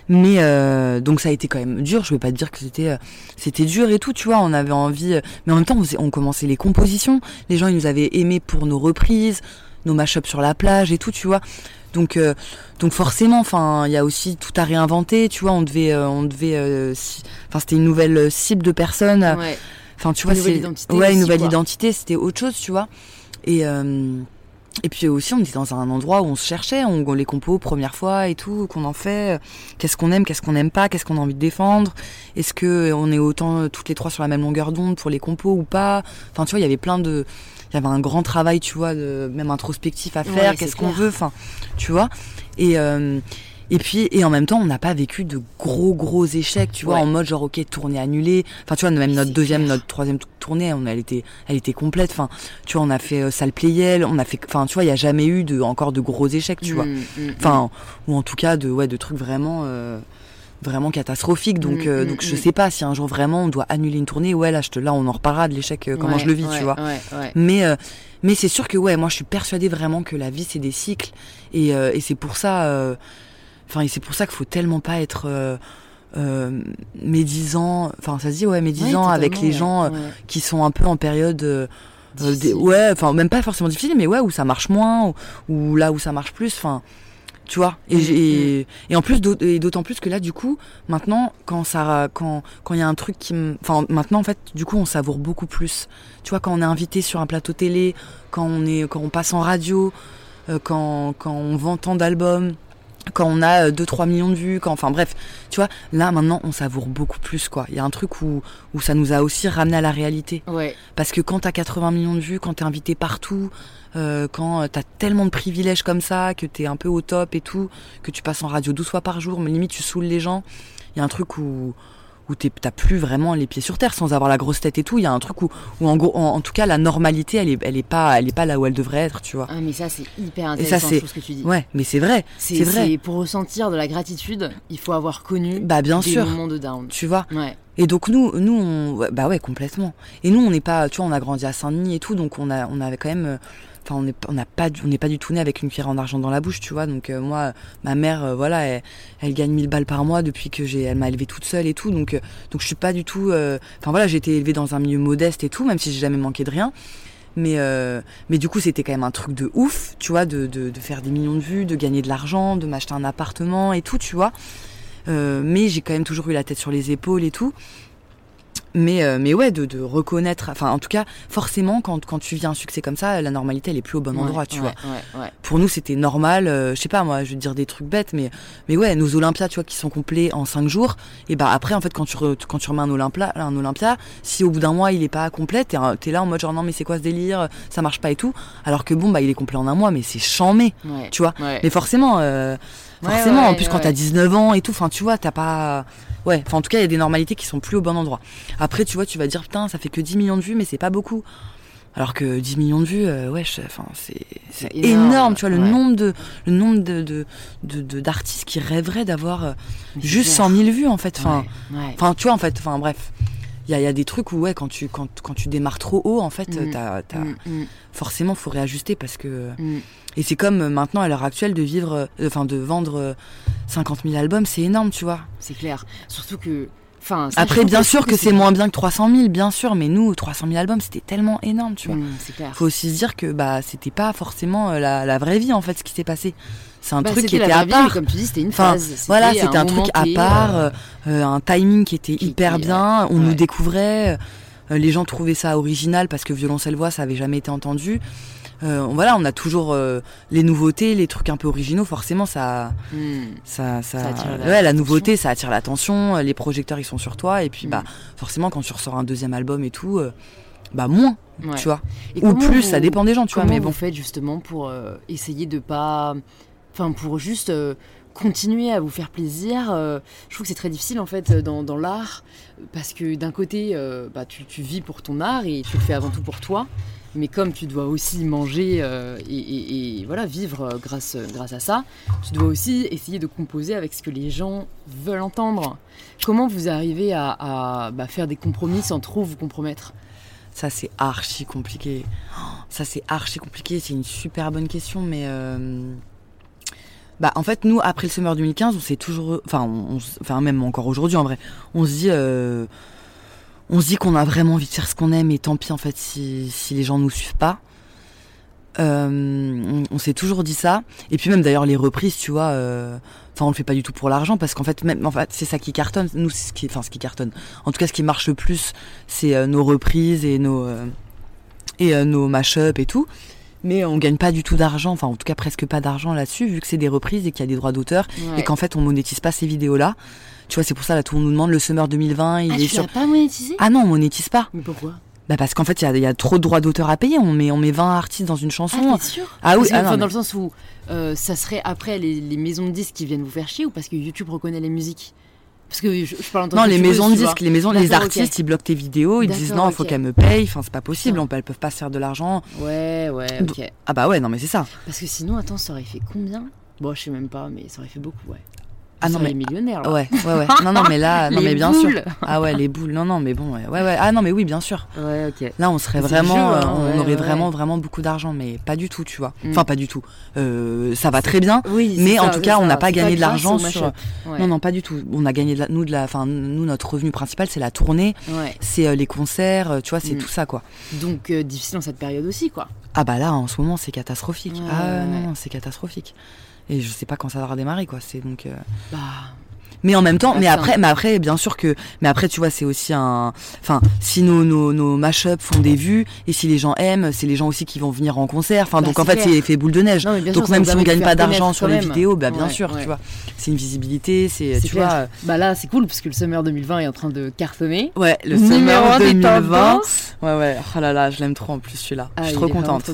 Speaker 2: Mais euh, donc ça a été quand même dur. Je vais pas te dire que c'était, c'était dur et tout, tu vois. On avait envie, mais en même temps, on, on commençait les compositions. Les gens, ils nous avaient aimés pour nos reprises, nos mash-ups sur la plage et tout, tu vois. Donc, euh, donc forcément, enfin, il y a aussi tout à réinventer, tu vois. On devait, euh, on devait, euh, enfin, c'était une nouvelle cible de personnes.
Speaker 1: Ouais.
Speaker 2: Enfin, tu vois,
Speaker 1: Une nouvelle
Speaker 2: c'est
Speaker 1: identité
Speaker 2: ouais, une nouvelle
Speaker 1: quoi.
Speaker 2: identité, c'était autre chose, tu vois. Et et puis aussi, on était dans un endroit où on se cherchait, on, on les compos première fois et tout, qu'on en fait. Qu'est-ce qu'on aime, qu'est-ce qu'on n'aime pas, qu'est-ce qu'on a envie de défendre? Est-ce que on est autant toutes les trois sur la même longueur d'onde pour les compos ou pas? Enfin, tu vois, il y avait plein de, il y avait un grand travail, tu vois, de, même introspectif à faire.
Speaker 1: Ouais,
Speaker 2: qu'est-ce qu'on veut, enfin, tu vois. Et euh, et puis, et en même temps, on n'a pas vécu de gros, gros échecs, tu vois,
Speaker 1: Ouais.
Speaker 2: en mode genre, ok, tournée annulée. Enfin, tu vois, même notre deuxième,
Speaker 1: clair.
Speaker 2: notre troisième tournée, on, elle était, elle était complète. Enfin, tu vois, on a fait euh, salle Playel, on a fait, enfin, tu vois, il y a jamais eu de, encore de gros échecs, tu vois.
Speaker 1: Mm, mm,
Speaker 2: Enfin, ou en tout cas, de, ouais, de trucs vraiment, euh, vraiment catastrophiques. Donc,
Speaker 1: Mm,
Speaker 2: euh,
Speaker 1: mm,
Speaker 2: donc, je
Speaker 1: mm.
Speaker 2: sais pas si un jour vraiment on doit annuler une tournée. Ouais, là, je te, là, on en reparlera de l'échec, euh,
Speaker 1: mm.
Speaker 2: comment
Speaker 1: Ouais,
Speaker 2: je le vis,
Speaker 1: ouais,
Speaker 2: tu vois.
Speaker 1: Ouais.
Speaker 2: Mais, euh, mais c'est sûr que ouais, moi je suis persuadée vraiment que la vie c'est des cycles et, et c'est pour ça, enfin et c'est pour ça qu'il faut tellement pas être médisant, enfin ça se dit ouais médisant avec les gens qui sont un peu en période des- ouais, enfin même pas forcément difficile, mais ouais où ça marche moins ou, ou là où ça marche plus, enfin tu vois. Et,
Speaker 1: Mm,
Speaker 2: j'ai- et, et en plus d'autant plus que là du coup maintenant quand ça quand quand il y a un truc qui me, enfin maintenant en fait du coup on savoure beaucoup plus. Tu vois quand on est invité sur un plateau télé, quand on est quand on passe en radio, euh, quand quand on vend tant d'albums quand on a 2-3 millions de vues, quand, enfin bref, tu vois, là maintenant on savoure beaucoup plus quoi. Il y a un truc où, où ça nous a aussi ramené à la réalité.
Speaker 1: Ouais,
Speaker 2: Parce que quand t'as 80 millions de vues, quand t'es invité partout, euh, quand t'as tellement de privilèges comme ça, que t'es un peu au top et tout, que tu passes en radio 12 fois par jour, mais limite tu saoules les gens, il y a un truc où, où t'as plus vraiment les pieds sur terre sans avoir la grosse tête et tout. Il y a un truc où, où en, gros, en, en tout cas, la normalité, elle est, elle est pas, elle est pas là où elle devrait être, tu vois.
Speaker 1: Ah, mais ça, c'est hyper
Speaker 2: Et ça,
Speaker 1: intéressant,
Speaker 2: c'est-
Speaker 1: ce que tu dis.
Speaker 2: Ouais, mais c'est vrai,
Speaker 1: C'est
Speaker 2: vrai.
Speaker 1: pour ressentir de la gratitude, il faut avoir connu
Speaker 2: Bah bien
Speaker 1: des
Speaker 2: sûr,
Speaker 1: moments de down.
Speaker 2: tu vois.
Speaker 1: Ouais.
Speaker 2: Et donc nous, nous, on, bah ouais, complètement. Et nous, on n'est pas, tu vois, on a grandi à Saint-Denis et tout, donc on a, on avait quand même, euh, enfin, on n'est, pas, du- tout né avec une cuillère en argent dans la bouche, tu vois. Donc euh, moi, ma mère, euh, voilà, elle, gagne 1000 balles par mois depuis que j'ai, elle m'a élevée toute seule et tout, donc, euh, donc je suis pas du tout, enfin voilà, j'ai été élevée dans un milieu modeste et tout, même si j'ai jamais manqué de rien. Mais, du coup, c'était quand même un truc de ouf, tu vois, de, faire des millions de vues, de gagner de l'argent, de m'acheter un appartement et tout, tu vois. Mais j'ai quand même toujours eu la tête sur les épaules et tout. Mais, euh, mais ouais, de, de reconnaître, enfin en tout cas, forcément, quand, quand tu vis un succès comme ça, la normalité, elle est plus au bon endroit,
Speaker 1: Ouais,
Speaker 2: tu
Speaker 1: ouais,
Speaker 2: vois.
Speaker 1: Ouais, ouais.
Speaker 2: Pour nous, c'était normal, euh, je sais pas, moi, je vais te dire des trucs bêtes, mais, mais ouais, nos Olympias, tu vois, qui sont complets en cinq jours, et bah après, en fait, quand tu, re- quand tu remets un Olympia, un Olympia, si au bout d'un mois, il est pas complet, t'es là en mode genre, non, mais c'est quoi ce délire, ça marche pas et tout, alors que bon, bah, il est complet en un mois, mais c'est chamé, tu vois.
Speaker 1: Ouais.
Speaker 2: Mais forcément, euh, forcément,
Speaker 1: ouais,
Speaker 2: en plus quand t'as 19 ans et tout, enfin tu vois, t'as pas... Ouais, enfin en tout cas, il y a des normalités qui sont plus au bon endroit. Après, tu vois, tu vas dire, putain, ça fait que 10 millions de vues, mais c'est pas beaucoup. Alors que 10 millions de vues, euh, ouais, enfin c'est
Speaker 1: énorme,
Speaker 2: énorme, tu vois, le nombre de le nombre de de- de- de- d'artistes qui rêveraient d'avoir euh, juste
Speaker 1: clair.
Speaker 2: 100 000 vues en fait. Enfin, enfin tu vois en fait, enfin bref. Il y a, y a des trucs où ouais quand tu quand, quand tu démarres trop haut en fait
Speaker 1: Mm.
Speaker 2: t'as, t'as-
Speaker 1: Mm, mm,
Speaker 2: forcément faut réajuster parce que et c'est comme euh, maintenant à l'heure actuelle de vivre euh, enfin de vendre euh, 50 000 albums c'est énorme tu vois
Speaker 1: C'est clair. Surtout que. Enfin, ça, je
Speaker 2: après bien sûr que c'est moins bien que 300 000 bien sûr mais nous 300 000 albums c'était tellement énorme tu vois
Speaker 1: c'est clair.
Speaker 2: faut aussi se dire que bah c'était pas forcément euh, la, la vraie vie en fait ce qui s'est passé c'est un
Speaker 1: Bah,
Speaker 2: truc qui était
Speaker 1: la
Speaker 2: à
Speaker 1: vie,
Speaker 2: part
Speaker 1: comme tu dis, c'était une
Speaker 2: Enfin, voilà c'était un, truc à part
Speaker 1: euh,
Speaker 2: euh, euh, un timing qui était hyper
Speaker 1: était,
Speaker 2: bien on
Speaker 1: ouais.
Speaker 2: nous découvrait euh, les gens trouvaient ça original parce que violoncelle voix ça avait jamais été entendu Euh, voilà on a toujours euh, les nouveautés les trucs un peu originaux forcément ça
Speaker 1: mm,
Speaker 2: ça, ça,
Speaker 1: Ça attire
Speaker 2: ouais, la nouveauté, ça attire l'attention, euh, les projecteurs ils sont sur toi, et puis bah forcément quand tu ressors un deuxième album et tout, euh, bah moins,
Speaker 1: ouais.
Speaker 2: tu vois,
Speaker 1: Et
Speaker 2: ou plus,
Speaker 1: vous-
Speaker 2: ça dépend des gens, tu vois, mais
Speaker 1: vous
Speaker 2: bon.
Speaker 1: faites justement pour euh, essayer de pas. Enfin, pour juste euh, continuer à vous faire plaisir euh, Je trouve que c'est très difficile en fait dans, dans l'art parce que d'un côté, euh, bah, tu, vis pour ton art et tu le fais avant tout pour toi. Mais comme tu dois aussi manger euh, et, voilà vivre euh, grâce, à ça, tu dois aussi essayer de composer avec ce que les gens veulent entendre. Comment vous arrivez à, bah, faire des compromis sans trop vous compromettre?
Speaker 2: Ça c'est archi compliqué. Oh, Ça c'est archi compliqué, c'est une super bonne question, mais euh, bah en fait nous après le Summer 2015, on s'est toujours, enfin, on, enfin même encore aujourd'hui en vrai, on se dit. euh, on se dit qu'on a vraiment envie de faire ce qu'on aime et tant pis en fait si, si les gens nous suivent pas. Euh, on s'est toujours dit ça. Et puis même d'ailleurs les reprises, tu vois, euh, enfin on le fait pas du tout pour l'argent parce qu'en fait même en fait c'est ça qui cartonne. Nous ce qui, enfin ce qui cartonne. En tout cas ce qui marche le plus, c'est nos reprises et nos et nos mash-up et tout. Mais on gagne pas du tout d'argent, enfin en tout cas presque pas d'argent là-dessus vu que c'est des reprises et qu'il y a des droits d'auteur
Speaker 1: Ouais.
Speaker 2: et qu'en fait on monétise pas ces vidéos-là. Tu vois c'est pour ça là tout le monde nous demande le Summer 2020 il
Speaker 1: Ah,
Speaker 2: est
Speaker 1: tu
Speaker 2: sur.
Speaker 1: pas monétisé?
Speaker 2: Ah non on monétise pas.
Speaker 1: Mais pourquoi?
Speaker 2: Bah parce qu'en fait, il y a, il y a trop de droits d'auteur à payer. On met, on met 20 artistes dans une chanson.
Speaker 1: Ah, sûr?
Speaker 2: Ah oui, ah non,
Speaker 1: enfin,
Speaker 2: mais-
Speaker 1: dans le sens où euh, ça serait après les, les maisons de disques qui viennent vous faire chier ou parce que YouTube reconnaît les musiques? Parce que je, je parle en tant
Speaker 2: non,
Speaker 1: que
Speaker 2: les maisons de disques, les maisons, les artistes, ils bloquent tes vidéos. Ils disent non, il faut qu'elles me payent. Enfin, c'est pas possible. On peut, elles peuvent pas se faire de l'argent.
Speaker 1: Ouais, ouais, ok.
Speaker 2: Ah bah ouais, non mais c'est ça.
Speaker 1: Parce que sinon, attends, ça aurait fait combien? Bon, je sais même pas, mais ça aurait fait beaucoup, ouais.
Speaker 2: Ah non, mais-
Speaker 1: millionnaire, là.
Speaker 2: Ouais, ouais, ouais. Non, non, mais là, non
Speaker 1: Les
Speaker 2: mais bien
Speaker 1: boules.
Speaker 2: sûr. Ah ouais, les boules. Non, non, mais bon, ouais, ouais, ouais. Ah non, mais oui, bien sûr.
Speaker 1: Ouais, ok.
Speaker 2: Là, on serait vraiment,
Speaker 1: jeu,
Speaker 2: euh,
Speaker 1: hein,
Speaker 2: on
Speaker 1: ouais,
Speaker 2: aurait
Speaker 1: ouais.
Speaker 2: vraiment, vraiment beaucoup d'argent, mais pas du tout, tu vois.
Speaker 1: Mm.
Speaker 2: Enfin, pas du tout. Euh, ça va très bien.
Speaker 1: Oui,
Speaker 2: Mais en tout cas, on n'a pas gagné de
Speaker 1: grâce
Speaker 2: l'argent sur-. Non, non, pas du tout. On a gagné de la, nous de la, enfin, nous notre revenu principal, c'est la tournée,
Speaker 1: Ouais.
Speaker 2: c'est euh, les concerts, tu vois, c'est
Speaker 1: Mm.
Speaker 2: tout ça, quoi.
Speaker 1: Donc, difficile dans cette période aussi, quoi.
Speaker 2: Ah bah là, en ce moment, c'est catastrophique. Ah non, c'est catastrophique. Et je sais pas quand ça va redémarrer, quoi. C'est donc. euh,
Speaker 1: Bah,
Speaker 2: Mais en même temps,
Speaker 1: Ah,
Speaker 2: mais après, mais après, bien sûr que, mais après, tu vois, c'est aussi un, enfin, si nos nos nos mash-up font des vues et si les gens aiment, c'est les gens aussi qui vont venir en concert. Enfin,
Speaker 1: Bah,
Speaker 2: donc en fait, c'est effet boule de neige.
Speaker 1: non,
Speaker 2: donc
Speaker 1: sûr,
Speaker 2: même si on gagne pas d'argent sur les vidéos, bah bien
Speaker 1: Ouais,
Speaker 2: sûr,
Speaker 1: ouais.
Speaker 2: tu vois, c'est une visibilité, c'est, tu
Speaker 1: clair.
Speaker 2: vois.
Speaker 1: Bah là, c'est cool parce que le Summer 2020 est en train de cartonner.
Speaker 2: Ouais, le
Speaker 1: Numéro
Speaker 2: Summer
Speaker 1: un des
Speaker 2: 2020.
Speaker 1: tendances.
Speaker 2: Ouais, ouais. Oh là là, je l'aime trop en plus celui-là.
Speaker 1: Ah,
Speaker 2: je suis
Speaker 1: il
Speaker 2: trop contente.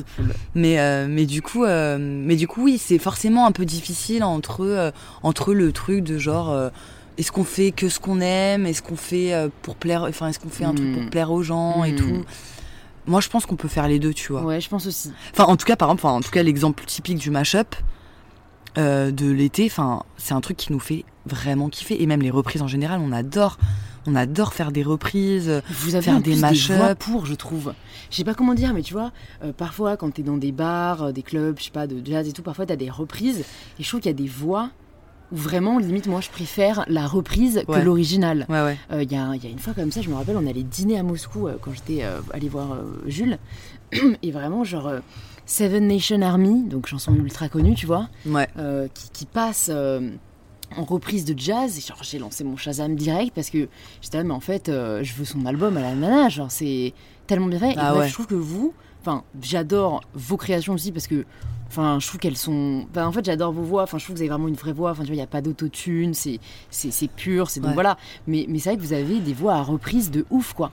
Speaker 2: Mais euh, mais du coup euh, mais du coup oui c'est forcément un peu difficile entre euh, entre le truc de genre euh, est-ce qu'on fait que ce qu'on aime? Est-ce qu'on fait euh, pour plaire Enfin, est-ce qu'on fait un truc pour
Speaker 1: Mm.
Speaker 2: plaire aux gens et
Speaker 1: Mm.
Speaker 2: tout? Moi, je pense qu'on peut faire les deux, tu vois.
Speaker 1: Ouais, je pense aussi.
Speaker 2: Enfin, en tout cas, par exemple, enfin, en tout cas, l'exemple typique du mashup euh, de l'été, enfin, c'est un truc qui nous fait vraiment kiffer. Et même les reprises en général, on adore. On adore faire des reprises.
Speaker 1: Vous avez
Speaker 2: Faire des
Speaker 1: voix pour, je trouve. Je sais pas comment dire, mais tu vois, euh, parfois quand t'es dans des bars, des clubs, je sais pas, de jazz et tout, parfois t'as des reprises. Et je trouve qu'il y a des voix où vraiment, limite, moi, je préfère la reprise
Speaker 2: Ouais.
Speaker 1: que l'original.
Speaker 2: Ouais, ouais.
Speaker 1: Euh, Il y, a, il y a une fois comme ça, je me rappelle, on allait dîner à Moscou euh, quand j'étais euh, allée voir euh, Jules. Et vraiment, genre, Seven Nation Army, donc chanson ultra connue, tu vois, qui, qui passe en reprise de jazz. Et genre, j'ai lancé mon Shazam direct parce que j'étais là, mais en fait, euh, je veux son album à la nana. Genre, c'est tellement bien fait. Et
Speaker 2: Ah
Speaker 1: bref,
Speaker 2: ouais.
Speaker 1: je trouve que vous, enfin, j'adore vos créations aussi parce que. Enfin, je trouve qu'elles sont. Enfin, en fait, j'adore vos voix. Enfin, je trouve que vous avez vraiment une vraie voix. Enfin, tu vois, il n'y a pas d'autotune. C'est, c'est, c'est pur. C'est donc
Speaker 2: Ouais.
Speaker 1: voilà. Mais, mais c'est vrai que vous avez des voix à reprise de ouf, quoi.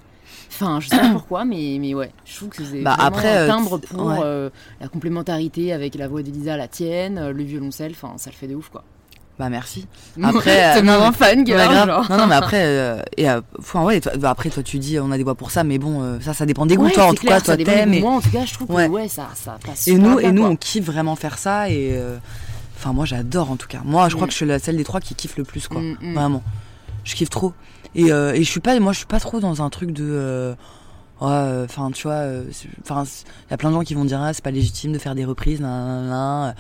Speaker 1: Enfin, je sais pas pourquoi, mais, mais ouais, je trouve que vous avez
Speaker 2: Bah,
Speaker 1: vraiment
Speaker 2: après,
Speaker 1: un
Speaker 2: euh,
Speaker 1: timbre pour
Speaker 2: ouais.
Speaker 1: euh, la complémentarité avec la voix d'Elisa, la tienne, euh, le violoncelle. Enfin, ça le fait de ouf, quoi.
Speaker 2: Bah, merci. Après,
Speaker 1: c'est
Speaker 2: euh, non,
Speaker 1: vraiment
Speaker 2: mais-
Speaker 1: fan.
Speaker 2: Non, non, mais après, euh, et, euh, enfin, ouais, toi- bah, après, toi, tu dis, on a des voix pour ça, mais bon, euh, ça, ça dépend des goûts.
Speaker 1: Ouais,
Speaker 2: toi, en tout
Speaker 1: clair,
Speaker 2: cas, toi, t'aimes. Et,
Speaker 1: Moi, en tout cas, je trouve que
Speaker 2: Ouais.
Speaker 1: ouais, ça, ça passe.
Speaker 2: et
Speaker 1: super
Speaker 2: nous,
Speaker 1: bien,
Speaker 2: et nous,
Speaker 1: quoi.
Speaker 2: on kiffe vraiment faire ça. Et, euh, enfin, moi, j'adore, en tout cas. Moi, je crois
Speaker 1: Mm.
Speaker 2: que je suis la celle des trois qui kiffe le plus, quoi.
Speaker 1: Mm, mm.
Speaker 2: Vraiment. Je kiffe trop. Et, euh, et je suis pas, moi, je suis pas trop dans un truc de. euh, euh, Enfin, tu vois, euh, enfin, il y a plein de gens qui vont dire, ah, c'est pas légitime de faire des reprises, nan, nan, nan, euh,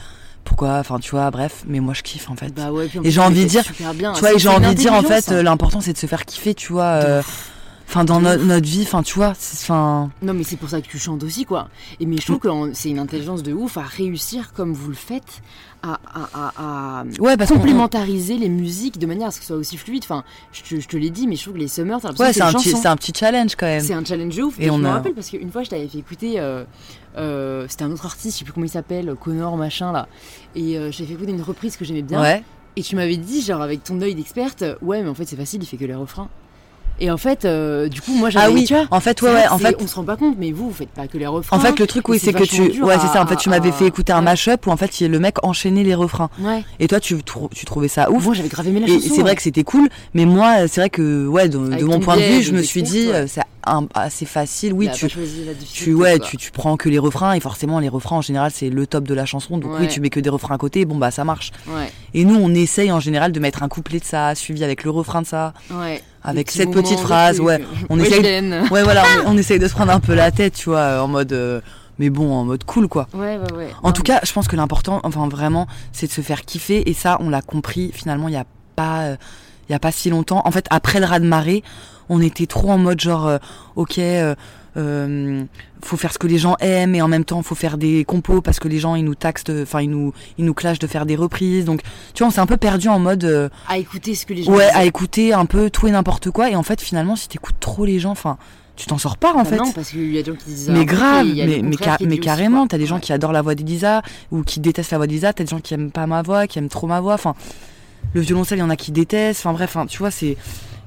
Speaker 2: pourquoi, enfin, tu vois, bref, mais moi, je kiffe, en fait.
Speaker 1: Bah ouais, puis en
Speaker 2: Et j'ai envie de dire,
Speaker 1: bien.
Speaker 2: tu vois, et j'ai envie de dire, en fait,
Speaker 1: intelligence,
Speaker 2: euh,
Speaker 1: hein.
Speaker 2: l'important, c'est de se faire kiffer, tu vois. Enfin, dans no- notre vie, enfin, tu vois, enfin.
Speaker 1: Non, mais c'est pour ça que tu chantes aussi, quoi. Et mais je trouve que en- c'est une intelligence de ouf à réussir comme vous le faites, à, à, à, à
Speaker 2: Ouais, parce qu'on.
Speaker 1: complémentariser les musiques de manière à ce que ce soit aussi fluide. Enfin, je te, je te l'ai dit, mais je trouve que les summers, t'as l'impression
Speaker 2: Ouais,
Speaker 1: que
Speaker 2: c'est un, petit- un petit challenge quand même.
Speaker 1: C'est un challenge de ouf.
Speaker 2: Et
Speaker 1: Et, je
Speaker 2: on
Speaker 1: me
Speaker 2: a-
Speaker 1: rappelle parce qu'une fois, je t'avais fait écouter. euh, euh, C'était un autre artiste, je sais plus comment il s'appelle, Connor machin là. Et euh, j'ai fait écouter une reprise que j'aimais bien.
Speaker 2: Ouais.
Speaker 1: Et tu m'avais dit, genre avec ton œil d'experte, ouais, mais en fait c'est facile, il fait que les refrains. Et en fait, euh, du coup, moi j'avais.
Speaker 2: Ah oui,
Speaker 1: tu vois,
Speaker 2: en fait, ouais, ouais, en fait.
Speaker 1: On se rend pas compte, mais vous, vous faites pas que les refrains.
Speaker 2: En fait, le truc, oui,
Speaker 1: c'est
Speaker 2: que tu. Ouais, c'est ça. En fait, tu m'avais fait écouter un mashup où en fait, le mec enchaînait les refrains.
Speaker 1: Ouais.
Speaker 2: Et toi, tu, tu trouvais ça ouf.
Speaker 1: Moi j'avais aimé la
Speaker 2: Et c'est vrai que c'était cool, mais moi, c'est vrai que, ouais, de, mon point de vue, je me suis dit, euh, c'est assez facile. Oui,
Speaker 1: a
Speaker 2: tu, tu, ouais, tu, tu prends que les refrains, et forcément, les refrains, en général, c'est le top de la chanson. Donc, oui, tu mets que des refrains à côté, bon, bah, ça marche. Et nous, on essaye, en général, de mettre un couplet de ça, suivi avec le refrain de ça.
Speaker 1: ouais.
Speaker 2: Avec cette petite phrase, ouais. On essaye. Ouais, voilà, on, on essaye de se prendre un peu la tête, tu vois, en mode. euh, mais bon, en mode cool, quoi.
Speaker 1: Ouais, ouais, ouais.
Speaker 2: En
Speaker 1: Non,
Speaker 2: tout
Speaker 1: mais-
Speaker 2: cas, je pense que l'important, enfin vraiment, c'est de se faire kiffer. Et ça, on l'a compris finalement il n'y a pas, euh, il y a pas si longtemps. En fait, après le raz de marée, on était trop en mode genre, euh, ok, euh, euh, faut faire ce que les gens aiment et en même temps faut faire des compos parce que les gens ils nous taxent, enfin ils nous, ils nous clashent de faire des reprises. Donc, tu vois, on s'est un peu perdu en mode, euh,
Speaker 1: à écouter ce que les gens
Speaker 2: ouais, à écouter un peu tout et n'importe quoi. Et en fait, finalement, si t'écoutes trop les gens, enfin, tu t'en sors pas en
Speaker 1: Bah
Speaker 2: fait.
Speaker 1: Non, parce qu'il y a des gens qui disent.
Speaker 2: Mais grave, mais, mais, ca- carrément, t'as des gens
Speaker 1: Ouais.
Speaker 2: qui adorent la voix d'Elisa ou qui détestent la voix d'Elisa, t'as des gens qui aiment pas ma voix, qui aiment trop ma voix. Enfin, le violoncelle, il y en a qui détestent. Enfin bref, enfin, tu vois, c'est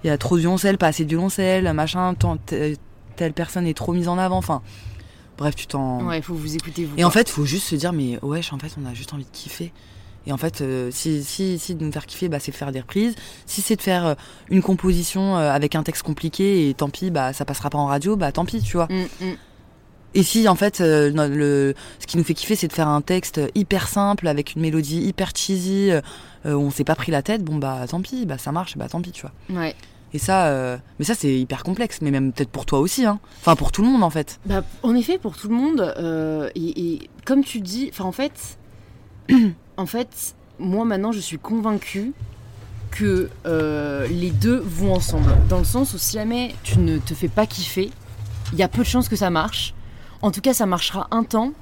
Speaker 2: il y a trop de violoncelle, pas assez de violoncelle, machin. tant- telle personne est trop mise en avant. Enfin, bref, tu t'en.
Speaker 1: Ouais, il faut vous écouter vous.
Speaker 2: Et en fait, faut juste se dire, mais ouais, en fait, on a juste envie de kiffer. Et en fait, euh, si, si, si de nous faire kiffer, bah, c'est de faire des reprises. Si c'est de faire euh, une composition euh, avec un texte compliqué et tant pis, bah, ça passera pas en radio, bah tant pis, tu vois.
Speaker 1: Mm, mm.
Speaker 2: Et si en fait le, ce qui nous fait kiffer c'est de faire un texte hyper simple avec une mélodie hyper cheesy où on s'est pas pris la tête, bon bah tant pis, bah ça marche, bah tant pis tu vois.
Speaker 1: Ouais.
Speaker 2: Et ça, euh, mais ça c'est hyper complexe, mais même peut-être pour toi aussi, hein. Enfin pour tout le monde en fait.
Speaker 1: Bah, en effet, pour tout le monde, euh, et, et comme tu dis, enfin en fait, en fait, moi maintenant je suis convaincue que euh, les deux vont ensemble. Dans le sens où si jamais tu ne te fais pas kiffer, il y a peu de chances que ça marche. En tout cas, ça marchera un temps.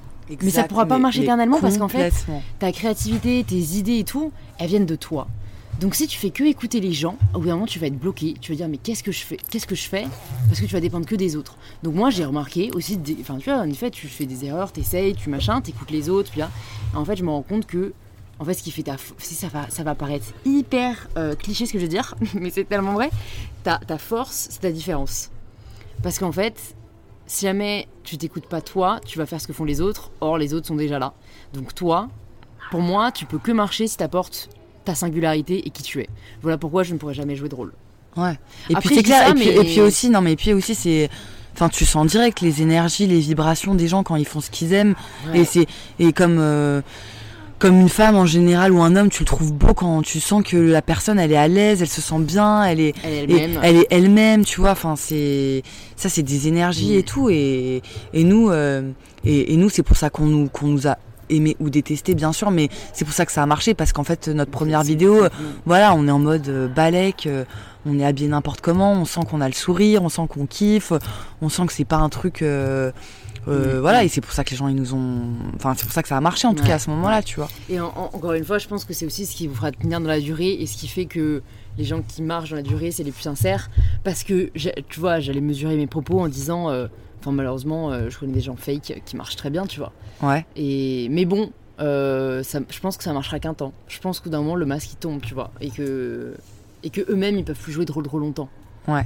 Speaker 1: Mais ça pourra pas marcher éternellement parce qu'en fait. Ta créativité, tes idées et tout, elles viennent de toi. Donc si tu fais que écouter les gens, au bout d'un moment tu vas être bloqué. Tu vas dire mais qu'est-ce que je fais? Qu'est-ce que je fais? Parce que tu vas dépendre que des autres. Donc moi j'ai remarqué aussi, des... enfin tu vois, en effet tu fais des erreurs, t'essayes, tu machin, t'écoutes les autres, puis là, en fait je me rends compte que en fait ce qui fait ta, si ça va, ça va paraître hyper euh, cliché ce que je veux dire, mais c'est tellement vrai. Ta, ta force, c'est ta différence. Parce qu'en fait, si jamais tu t'écoutes pas toi, tu vas faire ce que font les autres. Or les autres sont déjà là. Donc toi, pour moi, tu peux que marcher si t'apportes ta singularité et qui tu es. Voilà pourquoi je ne pourrais jamais jouer de rôle.
Speaker 2: Ouais. Et
Speaker 1: Après,
Speaker 2: puis c'est clair.
Speaker 1: ça,
Speaker 2: et, puis,
Speaker 1: mais-
Speaker 2: et puis aussi, non, mais puis aussi c'est. Enfin, tu sens direct les énergies, les vibrations des gens quand ils font ce qu'ils aiment. Et c'est et comme euh, comme une femme en général ou un homme, tu le trouves beau quand tu sens que la personne elle est à l'aise, elle se sent bien, elle est
Speaker 1: Elle
Speaker 2: et
Speaker 1: elle-même.
Speaker 2: elle est elle-même, tu vois. Enfin, c'est ça, c'est des énergies
Speaker 1: Mm.
Speaker 2: et tout. Et et nous euh, et, et nous, c'est pour ça qu'on nous qu'on nous a aimé ou détesté bien sûr, mais c'est pour ça que ça a marché parce qu'en fait notre première vidéo, voilà, on est en mode euh, balèque, euh, on est habillé n'importe comment, on sent qu'on a le sourire, on sent qu'on kiffe, on sent que c'est pas un truc. euh. Voilà, et c'est pour ça que les gens ils nous ont. Enfin, c'est pour ça que ça a marché en tout
Speaker 1: Ouais.
Speaker 2: cas à ce moment-là, tu vois.
Speaker 1: Et en- en- encore une fois, je pense que c'est aussi ce qui vous fera tenir dans la durée et ce qui fait que les gens qui marchent dans la durée, c'est les plus sincères. Parce que, tu vois, j'allais mesurer mes propos en disant, euh, enfin malheureusement, euh, je connais des gens fake qui marchent très bien, tu vois.
Speaker 2: Ouais.
Speaker 1: Et mais bon, euh, ça- je pense que ça marchera qu'un temps. Je pense qu'au d'un moment, le masque il tombe, tu vois, et que et que eux-mêmes ils peuvent plus jouer de rôle trop longtemps.
Speaker 2: Ouais.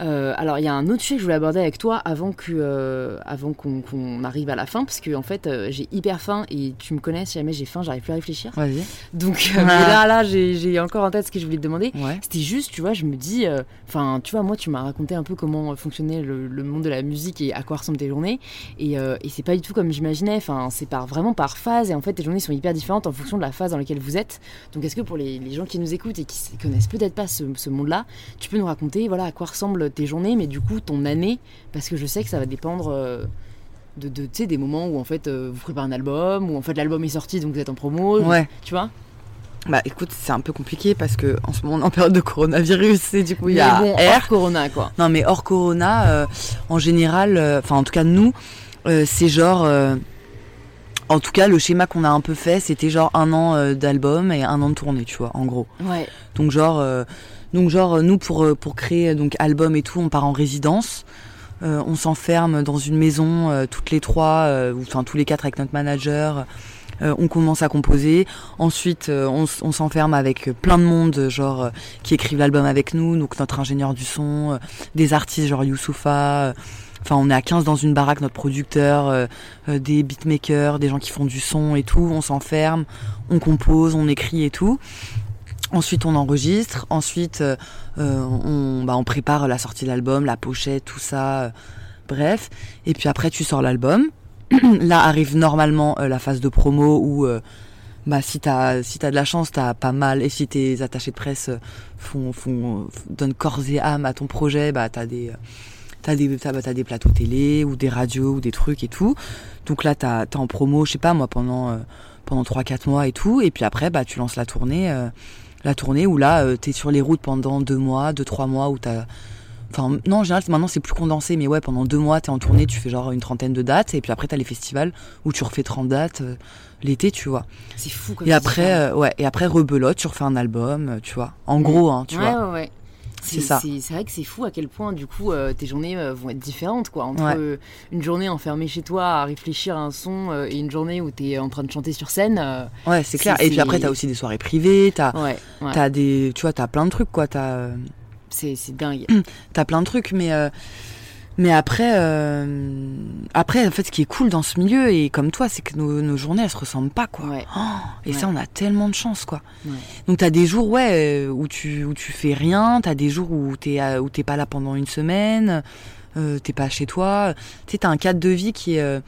Speaker 1: Euh, alors il y a un autre sujet que je voulais aborder avec toi avant que euh, avant qu'on arrive à la fin parce que en fait euh, j'ai hyper faim et tu me connais si jamais j'ai faim j'arrive plus à réfléchir
Speaker 2: Vas-y.
Speaker 1: donc
Speaker 2: Ah.
Speaker 1: là là j'ai encore en tête ce que je voulais te demander
Speaker 2: Ouais.
Speaker 1: c'était juste tu vois je me dis enfin tu vois moi tu m'as raconté un peu comment fonctionnait le, le monde de la musique et à quoi ressemblent tes journées et, et c'est pas du tout comme j'imaginais enfin c'est par vraiment par phase et en fait tes journées sont hyper différentes en fonction de la phase dans laquelle vous êtes donc est-ce que pour les, les gens qui nous écoutent et qui connaissent peut-être pas ce, ce monde là tu peux nous raconter voilà à quoi ressemblent tes journées mais du coup ton année parce que je sais que ça va dépendre euh, de, de tu sais des moments où en fait euh, vous préparez un album ou en fait l'album est sorti donc vous êtes en promo
Speaker 2: Ouais.
Speaker 1: tu vois
Speaker 2: Bah écoute, c'est un peu compliqué parce que en ce moment on est en période de coronavirus et du coup il y a
Speaker 1: bon, hors Corona quoi
Speaker 2: Non mais hors Corona, euh, en général, euh, enfin en tout cas nous, c'est genre, en tout cas le schéma qu'on a un peu fait, c'était genre un an euh, d'album et un an de tournée, tu vois, en gros.
Speaker 1: ouais
Speaker 2: Donc genre, euh, donc genre euh, nous pour euh, pour créer euh, donc album et tout, on part en résidence. Euh, on s'enferme dans une maison euh, toutes les trois, ou enfin tous les quatre avec notre manager. Euh, on commence à composer. Ensuite, euh, on, s'enferme avec plein de monde, genre euh, qui écrivent l'album avec nous. Donc notre ingénieur du son, des artistes genre Youssoufa. Enfin, on est à 15 dans une baraque, notre producteur, des beatmakers, des gens qui font du son et tout. On s'enferme, on compose, on écrit et tout. Ensuite, on enregistre. Ensuite, euh, euh, on, bah, on prépare la sortie de l'album, la pochette, tout ça. euh, bref. Et puis après, tu sors l'album. Là arrive normalement euh, la phase de promo où, bah, si t'as si t'as de la chance, t'as pas mal. Et si tes attachés de presse font, font, donnent corps et âme à ton projet, bah, t'as des T'as des, t'as, bah, des plateaux télé ou des radios ou des trucs et tout. Donc là, t'as, t'es en promo, je sais pas moi, pendant, pendant 3-4 mois et tout. Et puis après, bah, tu lances la tournée. La tournée où là, euh, t'es sur les routes pendant 2 mois, 2-3 mois où t'as. Enfin, non, en général, maintenant c'est plus condensé, mais ouais, pendant 2 mois, t'es en tournée, tu fais genre une trentaine de dates. Et puis après, t'as les festivals où tu refais 30 dates euh, l'été, tu vois.
Speaker 1: c'est fou comme
Speaker 2: Et après, euh, ouais, et après, rebelote, tu refais un album, tu vois. En gros, hein, tu
Speaker 1: ouais,
Speaker 2: vois.
Speaker 1: ouais ouais
Speaker 2: C'est ça.
Speaker 1: C'est vrai que c'est fou à quel point du coup euh, tes journées euh, vont être différentes quoi entre
Speaker 2: Ouais.
Speaker 1: euh, une journée enfermée chez toi à réfléchir à un son et une journée où t'es en train de chanter sur scène.
Speaker 2: Ouais, c'est clair. Et puis après, t'as aussi des soirées privées, t'as.
Speaker 1: ouais,
Speaker 2: des, tu vois, t'as plein de trucs quoi. T'as,
Speaker 1: c'est c'est dingue.
Speaker 2: t'as plein de trucs, mais euh, mais après, euh, après en fait, ce qui est cool dans ce milieu et comme toi, c'est que nos, nos journées elles se ressemblent pas quoi.
Speaker 1: Ouais.
Speaker 2: Oh, et ça, on a tellement de chance quoi.
Speaker 1: Ouais.
Speaker 2: Donc t'as des jours ouais euh, où tu où tu fais rien, t'as des jours où t'es où t'es pas là pendant une semaine, euh, t'es pas chez toi. Tu sais, t'as un cadre de vie qui est euh,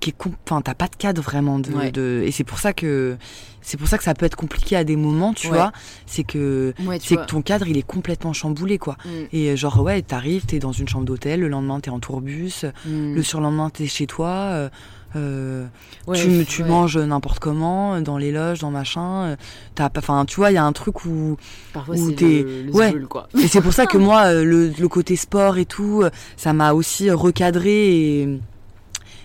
Speaker 2: qui est enfin t'as pas de cadre vraiment de,
Speaker 1: Ouais.
Speaker 2: de et c'est pour ça que c'est pour ça que ça peut être compliqué à des moments, tu
Speaker 1: Ouais.
Speaker 2: vois. C'est que
Speaker 1: Ouais,
Speaker 2: c'est que ton cadre il est complètement chamboulé quoi.
Speaker 1: Mm,
Speaker 2: Et euh, genre ouais, t'arrives, t'es dans une chambre d'hôtel, le lendemain t'es en tourbus,
Speaker 1: mm.
Speaker 2: le surlendemain t'es chez toi, euh, euh, tu, tu manges n'importe comment, dans les loges, dans machin. T'as enfin tu vois, il y a un truc où
Speaker 1: Parfois
Speaker 2: où t'es-
Speaker 1: le, le
Speaker 2: ouais.
Speaker 1: quoi.
Speaker 2: et c'est pour ça que moi le, le côté sport et tout, ça m'a aussi recadré et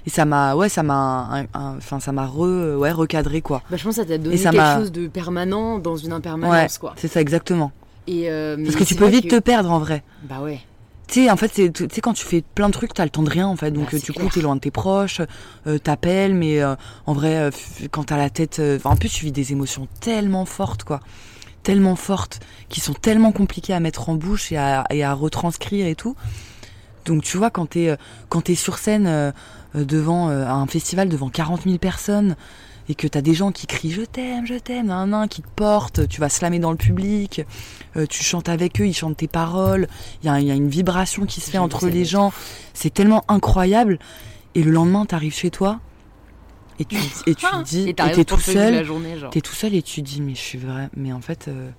Speaker 2: et ça m'a ouais ça m'a enfin ça m'a re ouais recadré quoi.
Speaker 1: Bah, je pense que ça t'a donné
Speaker 2: Et ça
Speaker 1: quelque chose de permanent dans une impermanence quoi.
Speaker 2: C'est ça exactement.
Speaker 1: Et euh,
Speaker 2: Parce que tu peux vite
Speaker 1: que-
Speaker 2: te perdre en vrai.
Speaker 1: Bah ouais.
Speaker 2: Tu sais, en fait, c'est, tu sais, quand tu fais plein de trucs, t'as le temps de rien, en fait. Donc,
Speaker 1: Bah,
Speaker 2: du coup,
Speaker 1: clair.
Speaker 2: t'es loin de tes proches, euh, t'appelles, mais euh, en vrai, euh, quand t'as la tête. en plus, tu vis des émotions tellement fortes, quoi. Tellement fortes, qui sont tellement compliquées à mettre en bouche et à, et à retranscrire et tout. Donc tu vois, quand t'es quand es sur scène devant un festival devant 40 000 personnes et que t'as des gens qui crient je t'aime, je t'aime, un nain qui te porte, tu vas slammer dans le public, tu chantes avec eux, ils chantent tes paroles, il y, y, a une vibration qui se fait entre les gens, c'est tellement incroyable. Et le lendemain, t'arrives chez toi, et tu, et tu dis, et t'es tout seul, t'es tout seul et tu dis, mais je suis vrai, mais en fait, euh,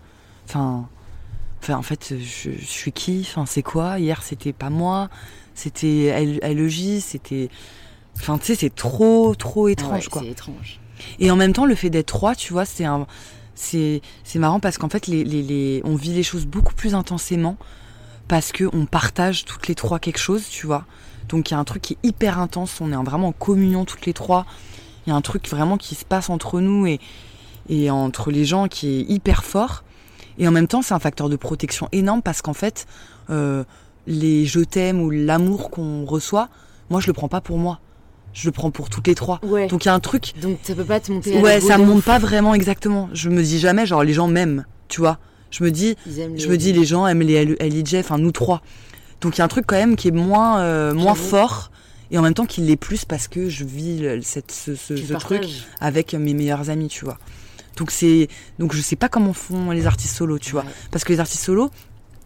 Speaker 2: enfin, en fait, je, suis qui, enfin, c'est quoi? Hier, c'était pas moi, c'était LEJ, c'était, enfin, tu sais, c'est trop, trop étrange, quoi.
Speaker 1: C'est étrange.
Speaker 2: Et en même temps, le fait d'être trois, tu vois, c'est un, c'est, c'est marrant parce qu'en fait, les, les, les, on vit les choses beaucoup plus intensément parce que on partage toutes les trois quelque chose, tu vois. Donc il y a un truc qui est hyper intense, on est vraiment en communion toutes les trois. Il y a un truc vraiment qui se passe entre nous et, et entre les gens qui est hyper fort. Et en même temps, c'est un facteur de protection énorme parce qu'en fait, euh, les je t'aime ou l'amour qu'on reçoit, moi je le prends pas pour moi. Je le prends pour toutes les trois. Donc il y a un truc.
Speaker 1: Donc ça peut pas te monter. À
Speaker 2: ouais, ça me monte pas vraiment exactement. Je me dis jamais genre les gens m'aiment, tu vois. Je me dis, je me dis les gens aiment les LIJ, enfin nous trois. Donc il y a un truc quand même qui est moins euh, moins fort et en même temps qu'il l'est plus parce que je vis cette, ce, ce, truc avec mes meilleurs amis, tu vois. Donc c'est donc je sais pas comment font les artistes solos, tu vois, parce que les artistes solos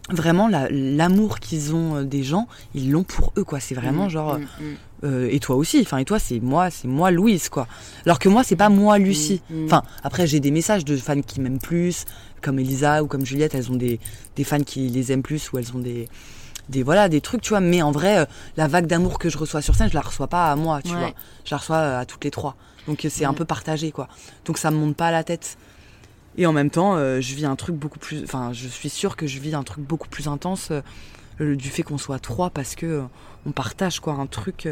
Speaker 2: vraiment l'amour qu'ils ont euh, des gens, ils l'ont pour eux quoi. C'est vraiment mmh, genre mmh, mmh. Euh, et toi aussi, enfin et toi c'est moi, c'est moi Louise quoi. Alors que moi c'est pas moi Lucie. Enfin après j'ai des messages de fans qui m'aiment plus, comme Elisa ou comme Juliette, elles ont des, des fans qui les aiment plus ou elles ont des des voilà des trucs tu vois. Mais en vrai euh, la vague d'amour que je reçois sur scène je la reçois pas à moi tu vois. Je la reçois euh, à toutes les trois donc euh, c'est un peu partagé quoi. Donc ça me monte pas à la tête. Et en même temps je vis un truc beaucoup plus enfin je suis sûre que je vis un truc beaucoup plus intense du fait qu'on soit trois parce que on partage quoi un truc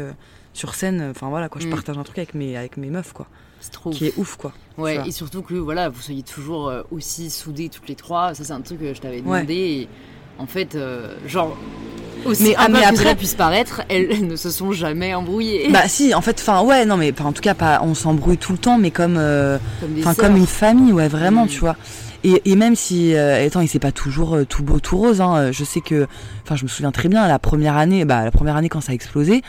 Speaker 2: sur scène. Enfin voilà quoi je mm. partage un truc avec mes avec mes meufs quoi.
Speaker 1: Trop
Speaker 2: qui est ouf. quoi.
Speaker 1: Ouais et surtout que voilà vous soyez toujours aussi soudés toutes les trois. Ça c'est un truc que je t'avais demandé. Et en fait, euh, genre, aussi mais, ah, mais après puisse paraître, elles, ne se sont jamais embrouillées.
Speaker 2: Bah si, en fait, enfin ouais, non mais en tout cas pas, on s'embrouille tout le temps, mais comme, euh, comme, une famille, ouais, vraiment, mm. tu vois. Et, et, même si, euh, étant, il c'est pas toujours tout beau, tout rose. Hein, je sais que, enfin, je me souviens très bien la première année, bah la première année quand ça a explosé.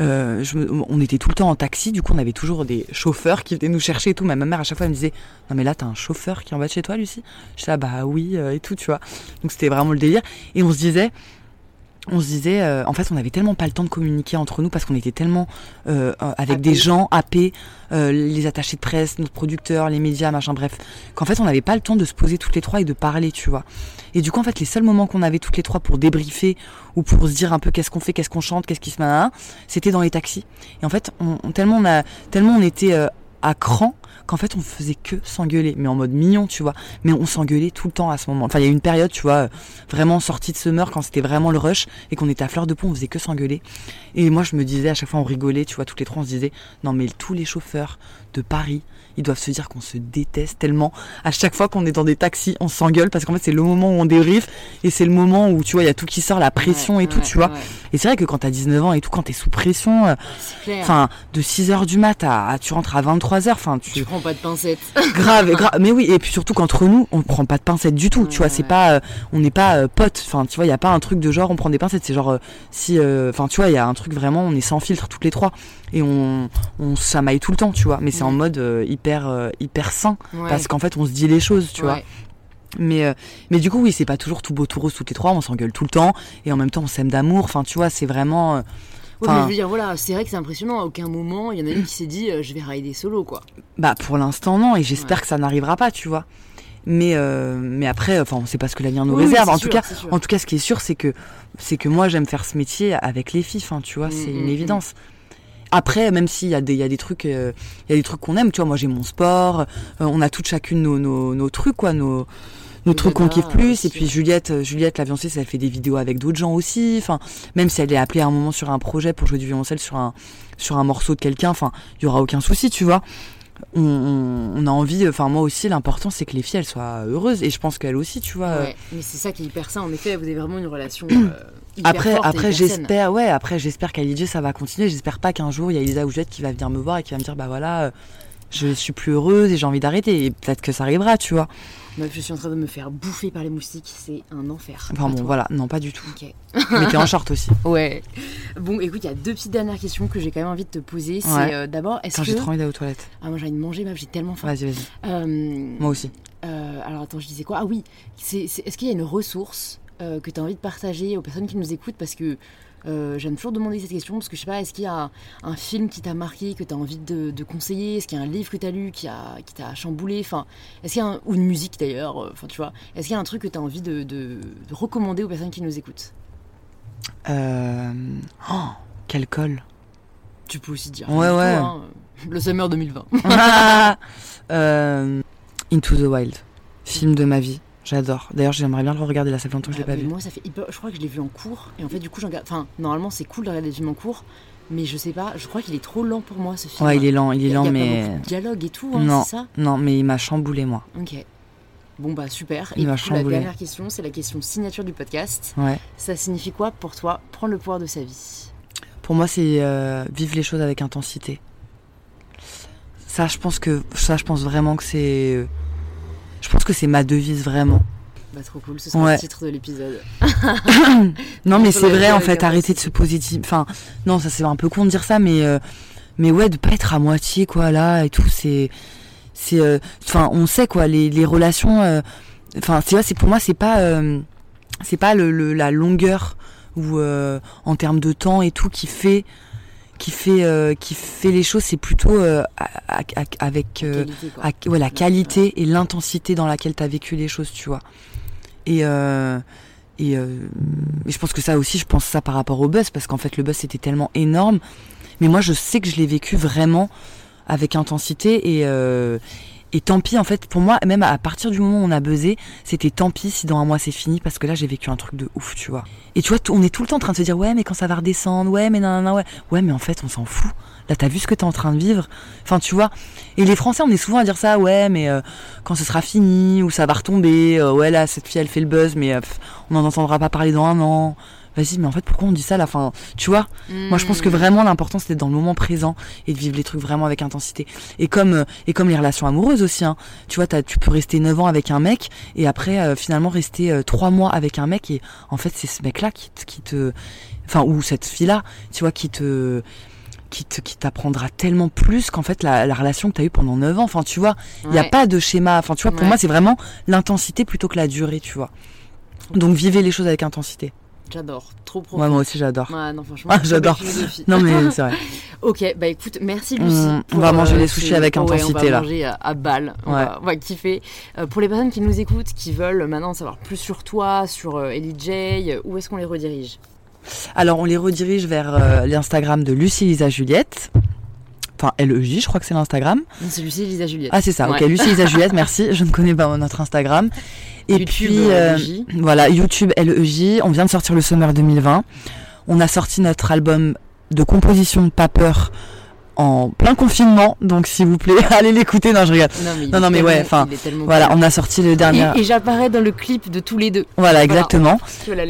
Speaker 2: Euh, je, on était tout le temps en taxi, du coup on avait toujours des chauffeurs qui venaient nous chercher et tout. Ma mère à chaque fois elle me disait non mais là t'as un chauffeur qui est en bas de chez toi Lucie. Je disais ah, bah oui euh, et tout tu vois. Donc c'était vraiment le délire et on se disait on se disait, euh, en fait, on avait tellement pas le temps de communiquer entre nous parce qu'on était tellement euh, euh avec des gens happés, euh, les attachés de presse, notre producteur, les médias, machin, bref, qu'en fait, on n'avait pas le temps de se poser toutes les trois et de parler, tu vois. Et du coup, en fait, les seuls moments qu'on avait toutes les trois pour débriefer ou pour se dire un peu qu'est-ce qu'on fait, qu'est-ce qu'on chante, qu'est-ce qui se met, c'était dans les taxis. Et en fait, on, tellement on a, tellement on était à cran qu'en fait on faisait que s'engueuler, mais en mode mignon, tu vois. Mais on s'engueulait tout le temps à ce moment. Enfin, il y a une période, tu vois, vraiment sortie de Summer quand c'était vraiment le rush et qu'on était à fleur de peau, on faisait que s'engueuler. Et moi, je me disais à chaque fois, on rigolait, tu vois, toutes les trois, on se disait, non mais tous les chauffeurs de Paris, ils doivent se dire qu'on se déteste tellement. À chaque fois qu'on est dans des taxis, on s'engueule parce qu'en fait, c'est le moment où on débrief et c'est le moment où, tu vois, il y a tout qui sort, la pression et tout, tu vois. Et c'est vrai que quand t'as 19 ans et tout, quand t'es sous pression, euh, enfin, de 6 heures du mat à, tu rentres à 23 heures, enfin, tu...
Speaker 1: tu prends pas de pincettes.
Speaker 2: grave, grave. Mais oui, et puis surtout qu'entre nous, on prend pas de pincettes du tout, tu vois, c'est pas, euh, on n'est pas euh, potes, enfin, tu vois, il y a pas un truc de genre, on prend des pincettes, c'est genre, si, enfin, tu vois, il y a un truc vraiment, on est sans filtre toutes les trois et on, on s'amaille tout le temps, tu vois, mais c'est en mode hyper euh, hyper sain parce qu'en fait on se dit les choses, tu vois. Mais, euh, mais du coup, oui, c'est pas toujours tout beau, tout rose toutes les trois, on s'engueule tout le temps, et en même temps, on s'aime d'amour, enfin, tu vois, c'est vraiment. Euh,
Speaker 1: ouais, je veux dire, voilà, c'est vrai que c'est impressionnant, à aucun moment, il y en a une qui s'est dit, je vais rider solo, quoi.
Speaker 2: Bah, pour l'instant, non, et j'espère que ça n'arrivera pas, tu vois. Mais, mais après, enfin, on sait pas ce que l'avenir nous réserve. En tout, cas, en tout cas, ce qui est sûr, c'est que, c'est que moi, j'aime faire ce métier avec les filles, tu vois, mm, c'est mm, une mm, évidence. Après, même s'il y a des, il y a des trucs, euh, il y a des trucs qu'on aime, tu vois, moi j'ai mon sport, euh, on a toutes chacune nos, nos, nos trucs, quoi, nos, nos trucs qu'on kiffe plus. Et puis Juliette, euh, Juliette, la violoncelle, elle fait des vidéos avec d'autres gens aussi. Enfin, même si elle est appelée à un moment sur un projet pour jouer du violoncelle sur un, sur un morceau de quelqu'un, enfin, il y aura aucun souci, tu vois on, a envie, enfin moi aussi, l'important c'est que les filles elles soient heureuses et je pense qu'elles aussi, tu vois.
Speaker 1: Ouais, mais c'est ça qui est hyper sain. En effet, vous avez vraiment une relation. Euh, hyper
Speaker 2: après,
Speaker 1: forte
Speaker 2: après j'espère, ouais, après j'espère qu'à ça va continuer. J'espère pas qu'un jour il y a Elisa ou Juliette qui va venir me voir et qui va me dire, bah voilà, euh, je suis plus heureuse et j'ai envie d'arrêter. Et peut-être que ça arrivera, tu vois.
Speaker 1: Meuf, je suis en train de me faire bouffer par les moustiques, c'est un enfer.
Speaker 2: Enfin bon, voilà, non, pas du tout.
Speaker 1: Ok.
Speaker 2: Mais t'es en short aussi.
Speaker 1: Ouais. Bon, écoute, il y a deux petites dernières questions que j'ai quand même envie de te poser. C'est
Speaker 2: Ouais.
Speaker 1: euh, d'abord, est-ce que.
Speaker 2: j'ai trop envie d'aller aux toilettes.
Speaker 1: Ah, moi j'ai envie de manger, meuf, j'ai tellement faim.
Speaker 2: Vas-y, vas-y.
Speaker 1: Euh,
Speaker 2: Moi aussi.
Speaker 1: euh, alors attends, je disais quoi? Ah oui, est-ce qu'il y a une ressource que tu as envie de partager aux personnes qui nous écoutent? Parce que euh, j'aime toujours demander cette question, parce que je sais pas, est-ce qu'il y a un, film qui t'a marqué, que tu as envie de, de conseiller? Est-ce qu'il y a un livre que tu as lu qui, a, qui t'a chamboulé? Enfin, est-ce qu'il y a un- Ou une musique d'ailleurs, euh, enfin tu vois, est-ce qu'il y a un truc que tu as envie de, de- de recommander aux personnes qui nous écoutent?
Speaker 2: Euh... Oh, quel col.
Speaker 1: Tu peux aussi dire.
Speaker 2: Ouais, ouais.
Speaker 1: hein, le Summer 2020.
Speaker 2: Euh, Into the Wild. Film de ma vie. J'adore. D'ailleurs, j'aimerais bien le regarder là, ça fait longtemps que je l'ai
Speaker 1: Ah,
Speaker 2: pas vu.
Speaker 1: Moi, ça fait hyper- Je crois que je l'ai vu en cours. Et en fait, du coup, j'en garde. Enfin, normalement, c'est cool de regarder des films en cours. Mais je sais pas, je crois qu'il est trop lent pour moi, ce film.
Speaker 2: Ouais, il est lent, il est lent,
Speaker 1: y a pas
Speaker 2: mais.
Speaker 1: beaucoup de dialogue et tout, hein,
Speaker 2: Non.
Speaker 1: c'est ça
Speaker 2: Non, mais il m'a chamboulé, moi.
Speaker 1: Ok. Bon, bah, super.
Speaker 2: Il
Speaker 1: et
Speaker 2: m'a
Speaker 1: coup, la
Speaker 2: chamboulé.
Speaker 1: dernière question, c'est la question signature du podcast.
Speaker 2: Ouais.
Speaker 1: Ça signifie quoi pour toi prendre le pouvoir de sa vie?
Speaker 2: Pour moi, c'est euh, vivre les choses avec intensité. Ça, je pense que ça, je pense vraiment que c'est. Je pense que c'est ma devise vraiment.
Speaker 1: Bah, trop cool, ce sera
Speaker 2: Ouais.
Speaker 1: le titre de l'épisode.
Speaker 2: Non,
Speaker 1: On
Speaker 2: mais c'est vrai en fait, arrêter de se positif. Enfin, non, ça c'est un peu con de dire ça, mais euh, mais ouais, de pas être à moitié quoi là et tout, c'est c'est. euh, Enfin, on sait quoi, les, les relations. euh, Enfin, vois, c'est pour moi, c'est pas euh, c'est pas le, le- la longueur ou euh, en termes de temps et tout qui fait qui fait euh, qui fait les choses. C'est plutôt euh, à- à- à- avec euh,
Speaker 1: Qualité, quoi.
Speaker 2: à- ouais, la qualité et l'intensité dans laquelle tu as vécu les choses, tu vois. Et, euh, et, euh, et je pense que ça aussi, je pense ça par rapport au buzz, parce qu'en fait, le buzz, c'était tellement énorme. Mais moi, je sais que je l'ai vécu vraiment avec intensité et, et tant pis, en fait, pour moi, même à partir du moment où on a buzzé, c'était tant pis si dans un mois c'est fini, parce que là, j'ai vécu un truc de ouf, tu vois. Et tu vois, on est tout le temps en train de se dire, ouais, mais quand ça va redescendre, ouais, mais non, non, ouais. Ouais, mais en fait, on s'en fout. Là, t'as vu ce que t'es en train de vivre? Enfin, tu vois. Et les Français, on est souvent à dire ça, ouais, mais euh, quand ce sera fini, ou ça va retomber, euh, ouais, là, cette fille, elle fait le buzz, mais euh, on n'en entendra pas parler dans un an. Vas-y, mais en fait, pourquoi on dit ça à la fin Tu vois? Moi, je pense que
Speaker 1: Hmm.
Speaker 2: vraiment l'important, c'est d'être dans le moment présent et de vivre les trucs vraiment avec intensité. Et comme euh, et comme les relations amoureuses aussi. Hein. Tu vois, t'as- tu peux rester 9 ans avec un mec et après euh, finalement rester euh, 3 mois avec un mec et en fait c'est ce mec-là qui, te- qui te, enfin ou cette fille-là, tu vois, qui te qui te qui t'apprendra tellement plus qu'en fait la, la relation que tu as eue pendant 9 ans enfin tu vois il n'y a
Speaker 1: Ouais.
Speaker 2: pas de schéma enfin tu vois pour
Speaker 1: Ouais.
Speaker 2: moi c'est vraiment l'intensité plutôt que la durée tu vois donc vivez les choses avec intensité
Speaker 1: J'adore, trop profond.
Speaker 2: ouais, moi aussi j'adore
Speaker 1: Ouais, non, franchement,
Speaker 2: Ah, j'adore. non mais c'est vrai
Speaker 1: Ok, bah écoute, merci Lucie.
Speaker 2: On- va manger
Speaker 1: euh,
Speaker 2: les sushis avec
Speaker 1: ouais,
Speaker 2: intensité,
Speaker 1: on va
Speaker 2: là.
Speaker 1: manger à, à balle. On,
Speaker 2: Ouais.
Speaker 1: va, on va kiffer. Euh, pour les personnes qui nous écoutent, qui veulent maintenant savoir plus sur toi, sur euh, Ellie J, où est-ce qu'on les redirige?
Speaker 2: Alors, on les redirige vers euh, l'Instagram de Lucie Lisa Juliette. Enfin, LEJ, je crois que c'est l'Instagram.
Speaker 1: C'est Lucie, Lisa, Juliette.
Speaker 2: Ah, c'est ça, ok.
Speaker 1: Ouais.
Speaker 2: Lucie Lisa Juliette, merci. Je ne connais pas notre Instagram. Et
Speaker 1: YouTube,
Speaker 2: puis,
Speaker 1: euh,
Speaker 2: euh, voilà, YouTube LEJ. On vient de sortir le Summer 2020. On a sorti notre album de composition Pas peur en plein confinement. Donc, s'il vous plaît, allez l'écouter. Non, je regarde.
Speaker 1: Non, mais,
Speaker 2: non, mais ouais, enfin, Voilà, on a sorti le dernier.
Speaker 1: Et, et j'apparais dans le clip de tous les deux.
Speaker 2: Voilà, exactement.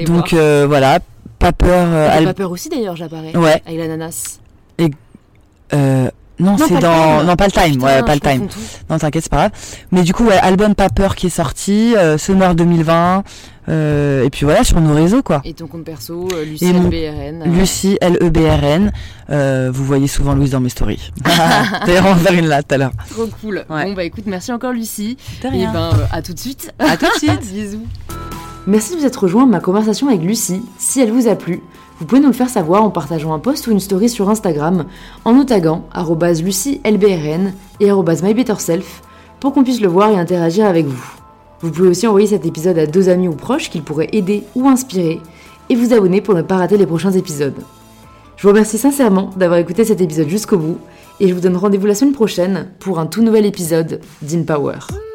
Speaker 2: Donc, euh, voilà, Pas peur. euh, al-
Speaker 1: pas peur aussi d'ailleurs, j'apparais.
Speaker 2: Ouais.
Speaker 1: Avec l'ananas.
Speaker 2: euh, non,
Speaker 1: Non,
Speaker 2: c'est dans.
Speaker 1: time.
Speaker 2: Non, pas le time.
Speaker 1: Putain,
Speaker 2: ouais, pas le time. Non, t'inquiète, c'est pas grave. Mais du coup, ouais, album Pas peur qui est sorti, euh, Summer 2020. euh, et puis voilà, sur nos réseaux, quoi.
Speaker 1: Et ton compte perso, euh, Lucie
Speaker 2: Et mon-
Speaker 1: LBRN. euh,
Speaker 2: Lucie, L-E-B-R-N. Euh, vous voyez souvent Louise dans mes stories. D'ailleurs, on va faire une là tout à l'heure.
Speaker 1: Trop cool.
Speaker 2: Ouais.
Speaker 1: Bon, bah écoute, merci encore Lucie.
Speaker 2: De
Speaker 1: Et
Speaker 2: rien.
Speaker 1: ben, euh, à tout de suite.
Speaker 2: À tout de suite.
Speaker 1: Bisous.
Speaker 3: Merci de vous être rejoint à ma conversation avec Lucie. Si elle vous a plu, vous pouvez nous le faire savoir en partageant un post ou une story sur Instagram, en nous taguant lucielbrn et mybetterself pour qu'on puisse le voir et interagir avec vous. Vous pouvez aussi envoyer cet épisode à deux amis ou proches qu'il pourrait aider ou inspirer et vous abonner pour ne pas rater les prochains épisodes. Je vous remercie sincèrement d'avoir écouté cet épisode jusqu'au bout et je vous donne rendez-vous la semaine prochaine pour un tout nouvel épisode d'InPower. Power.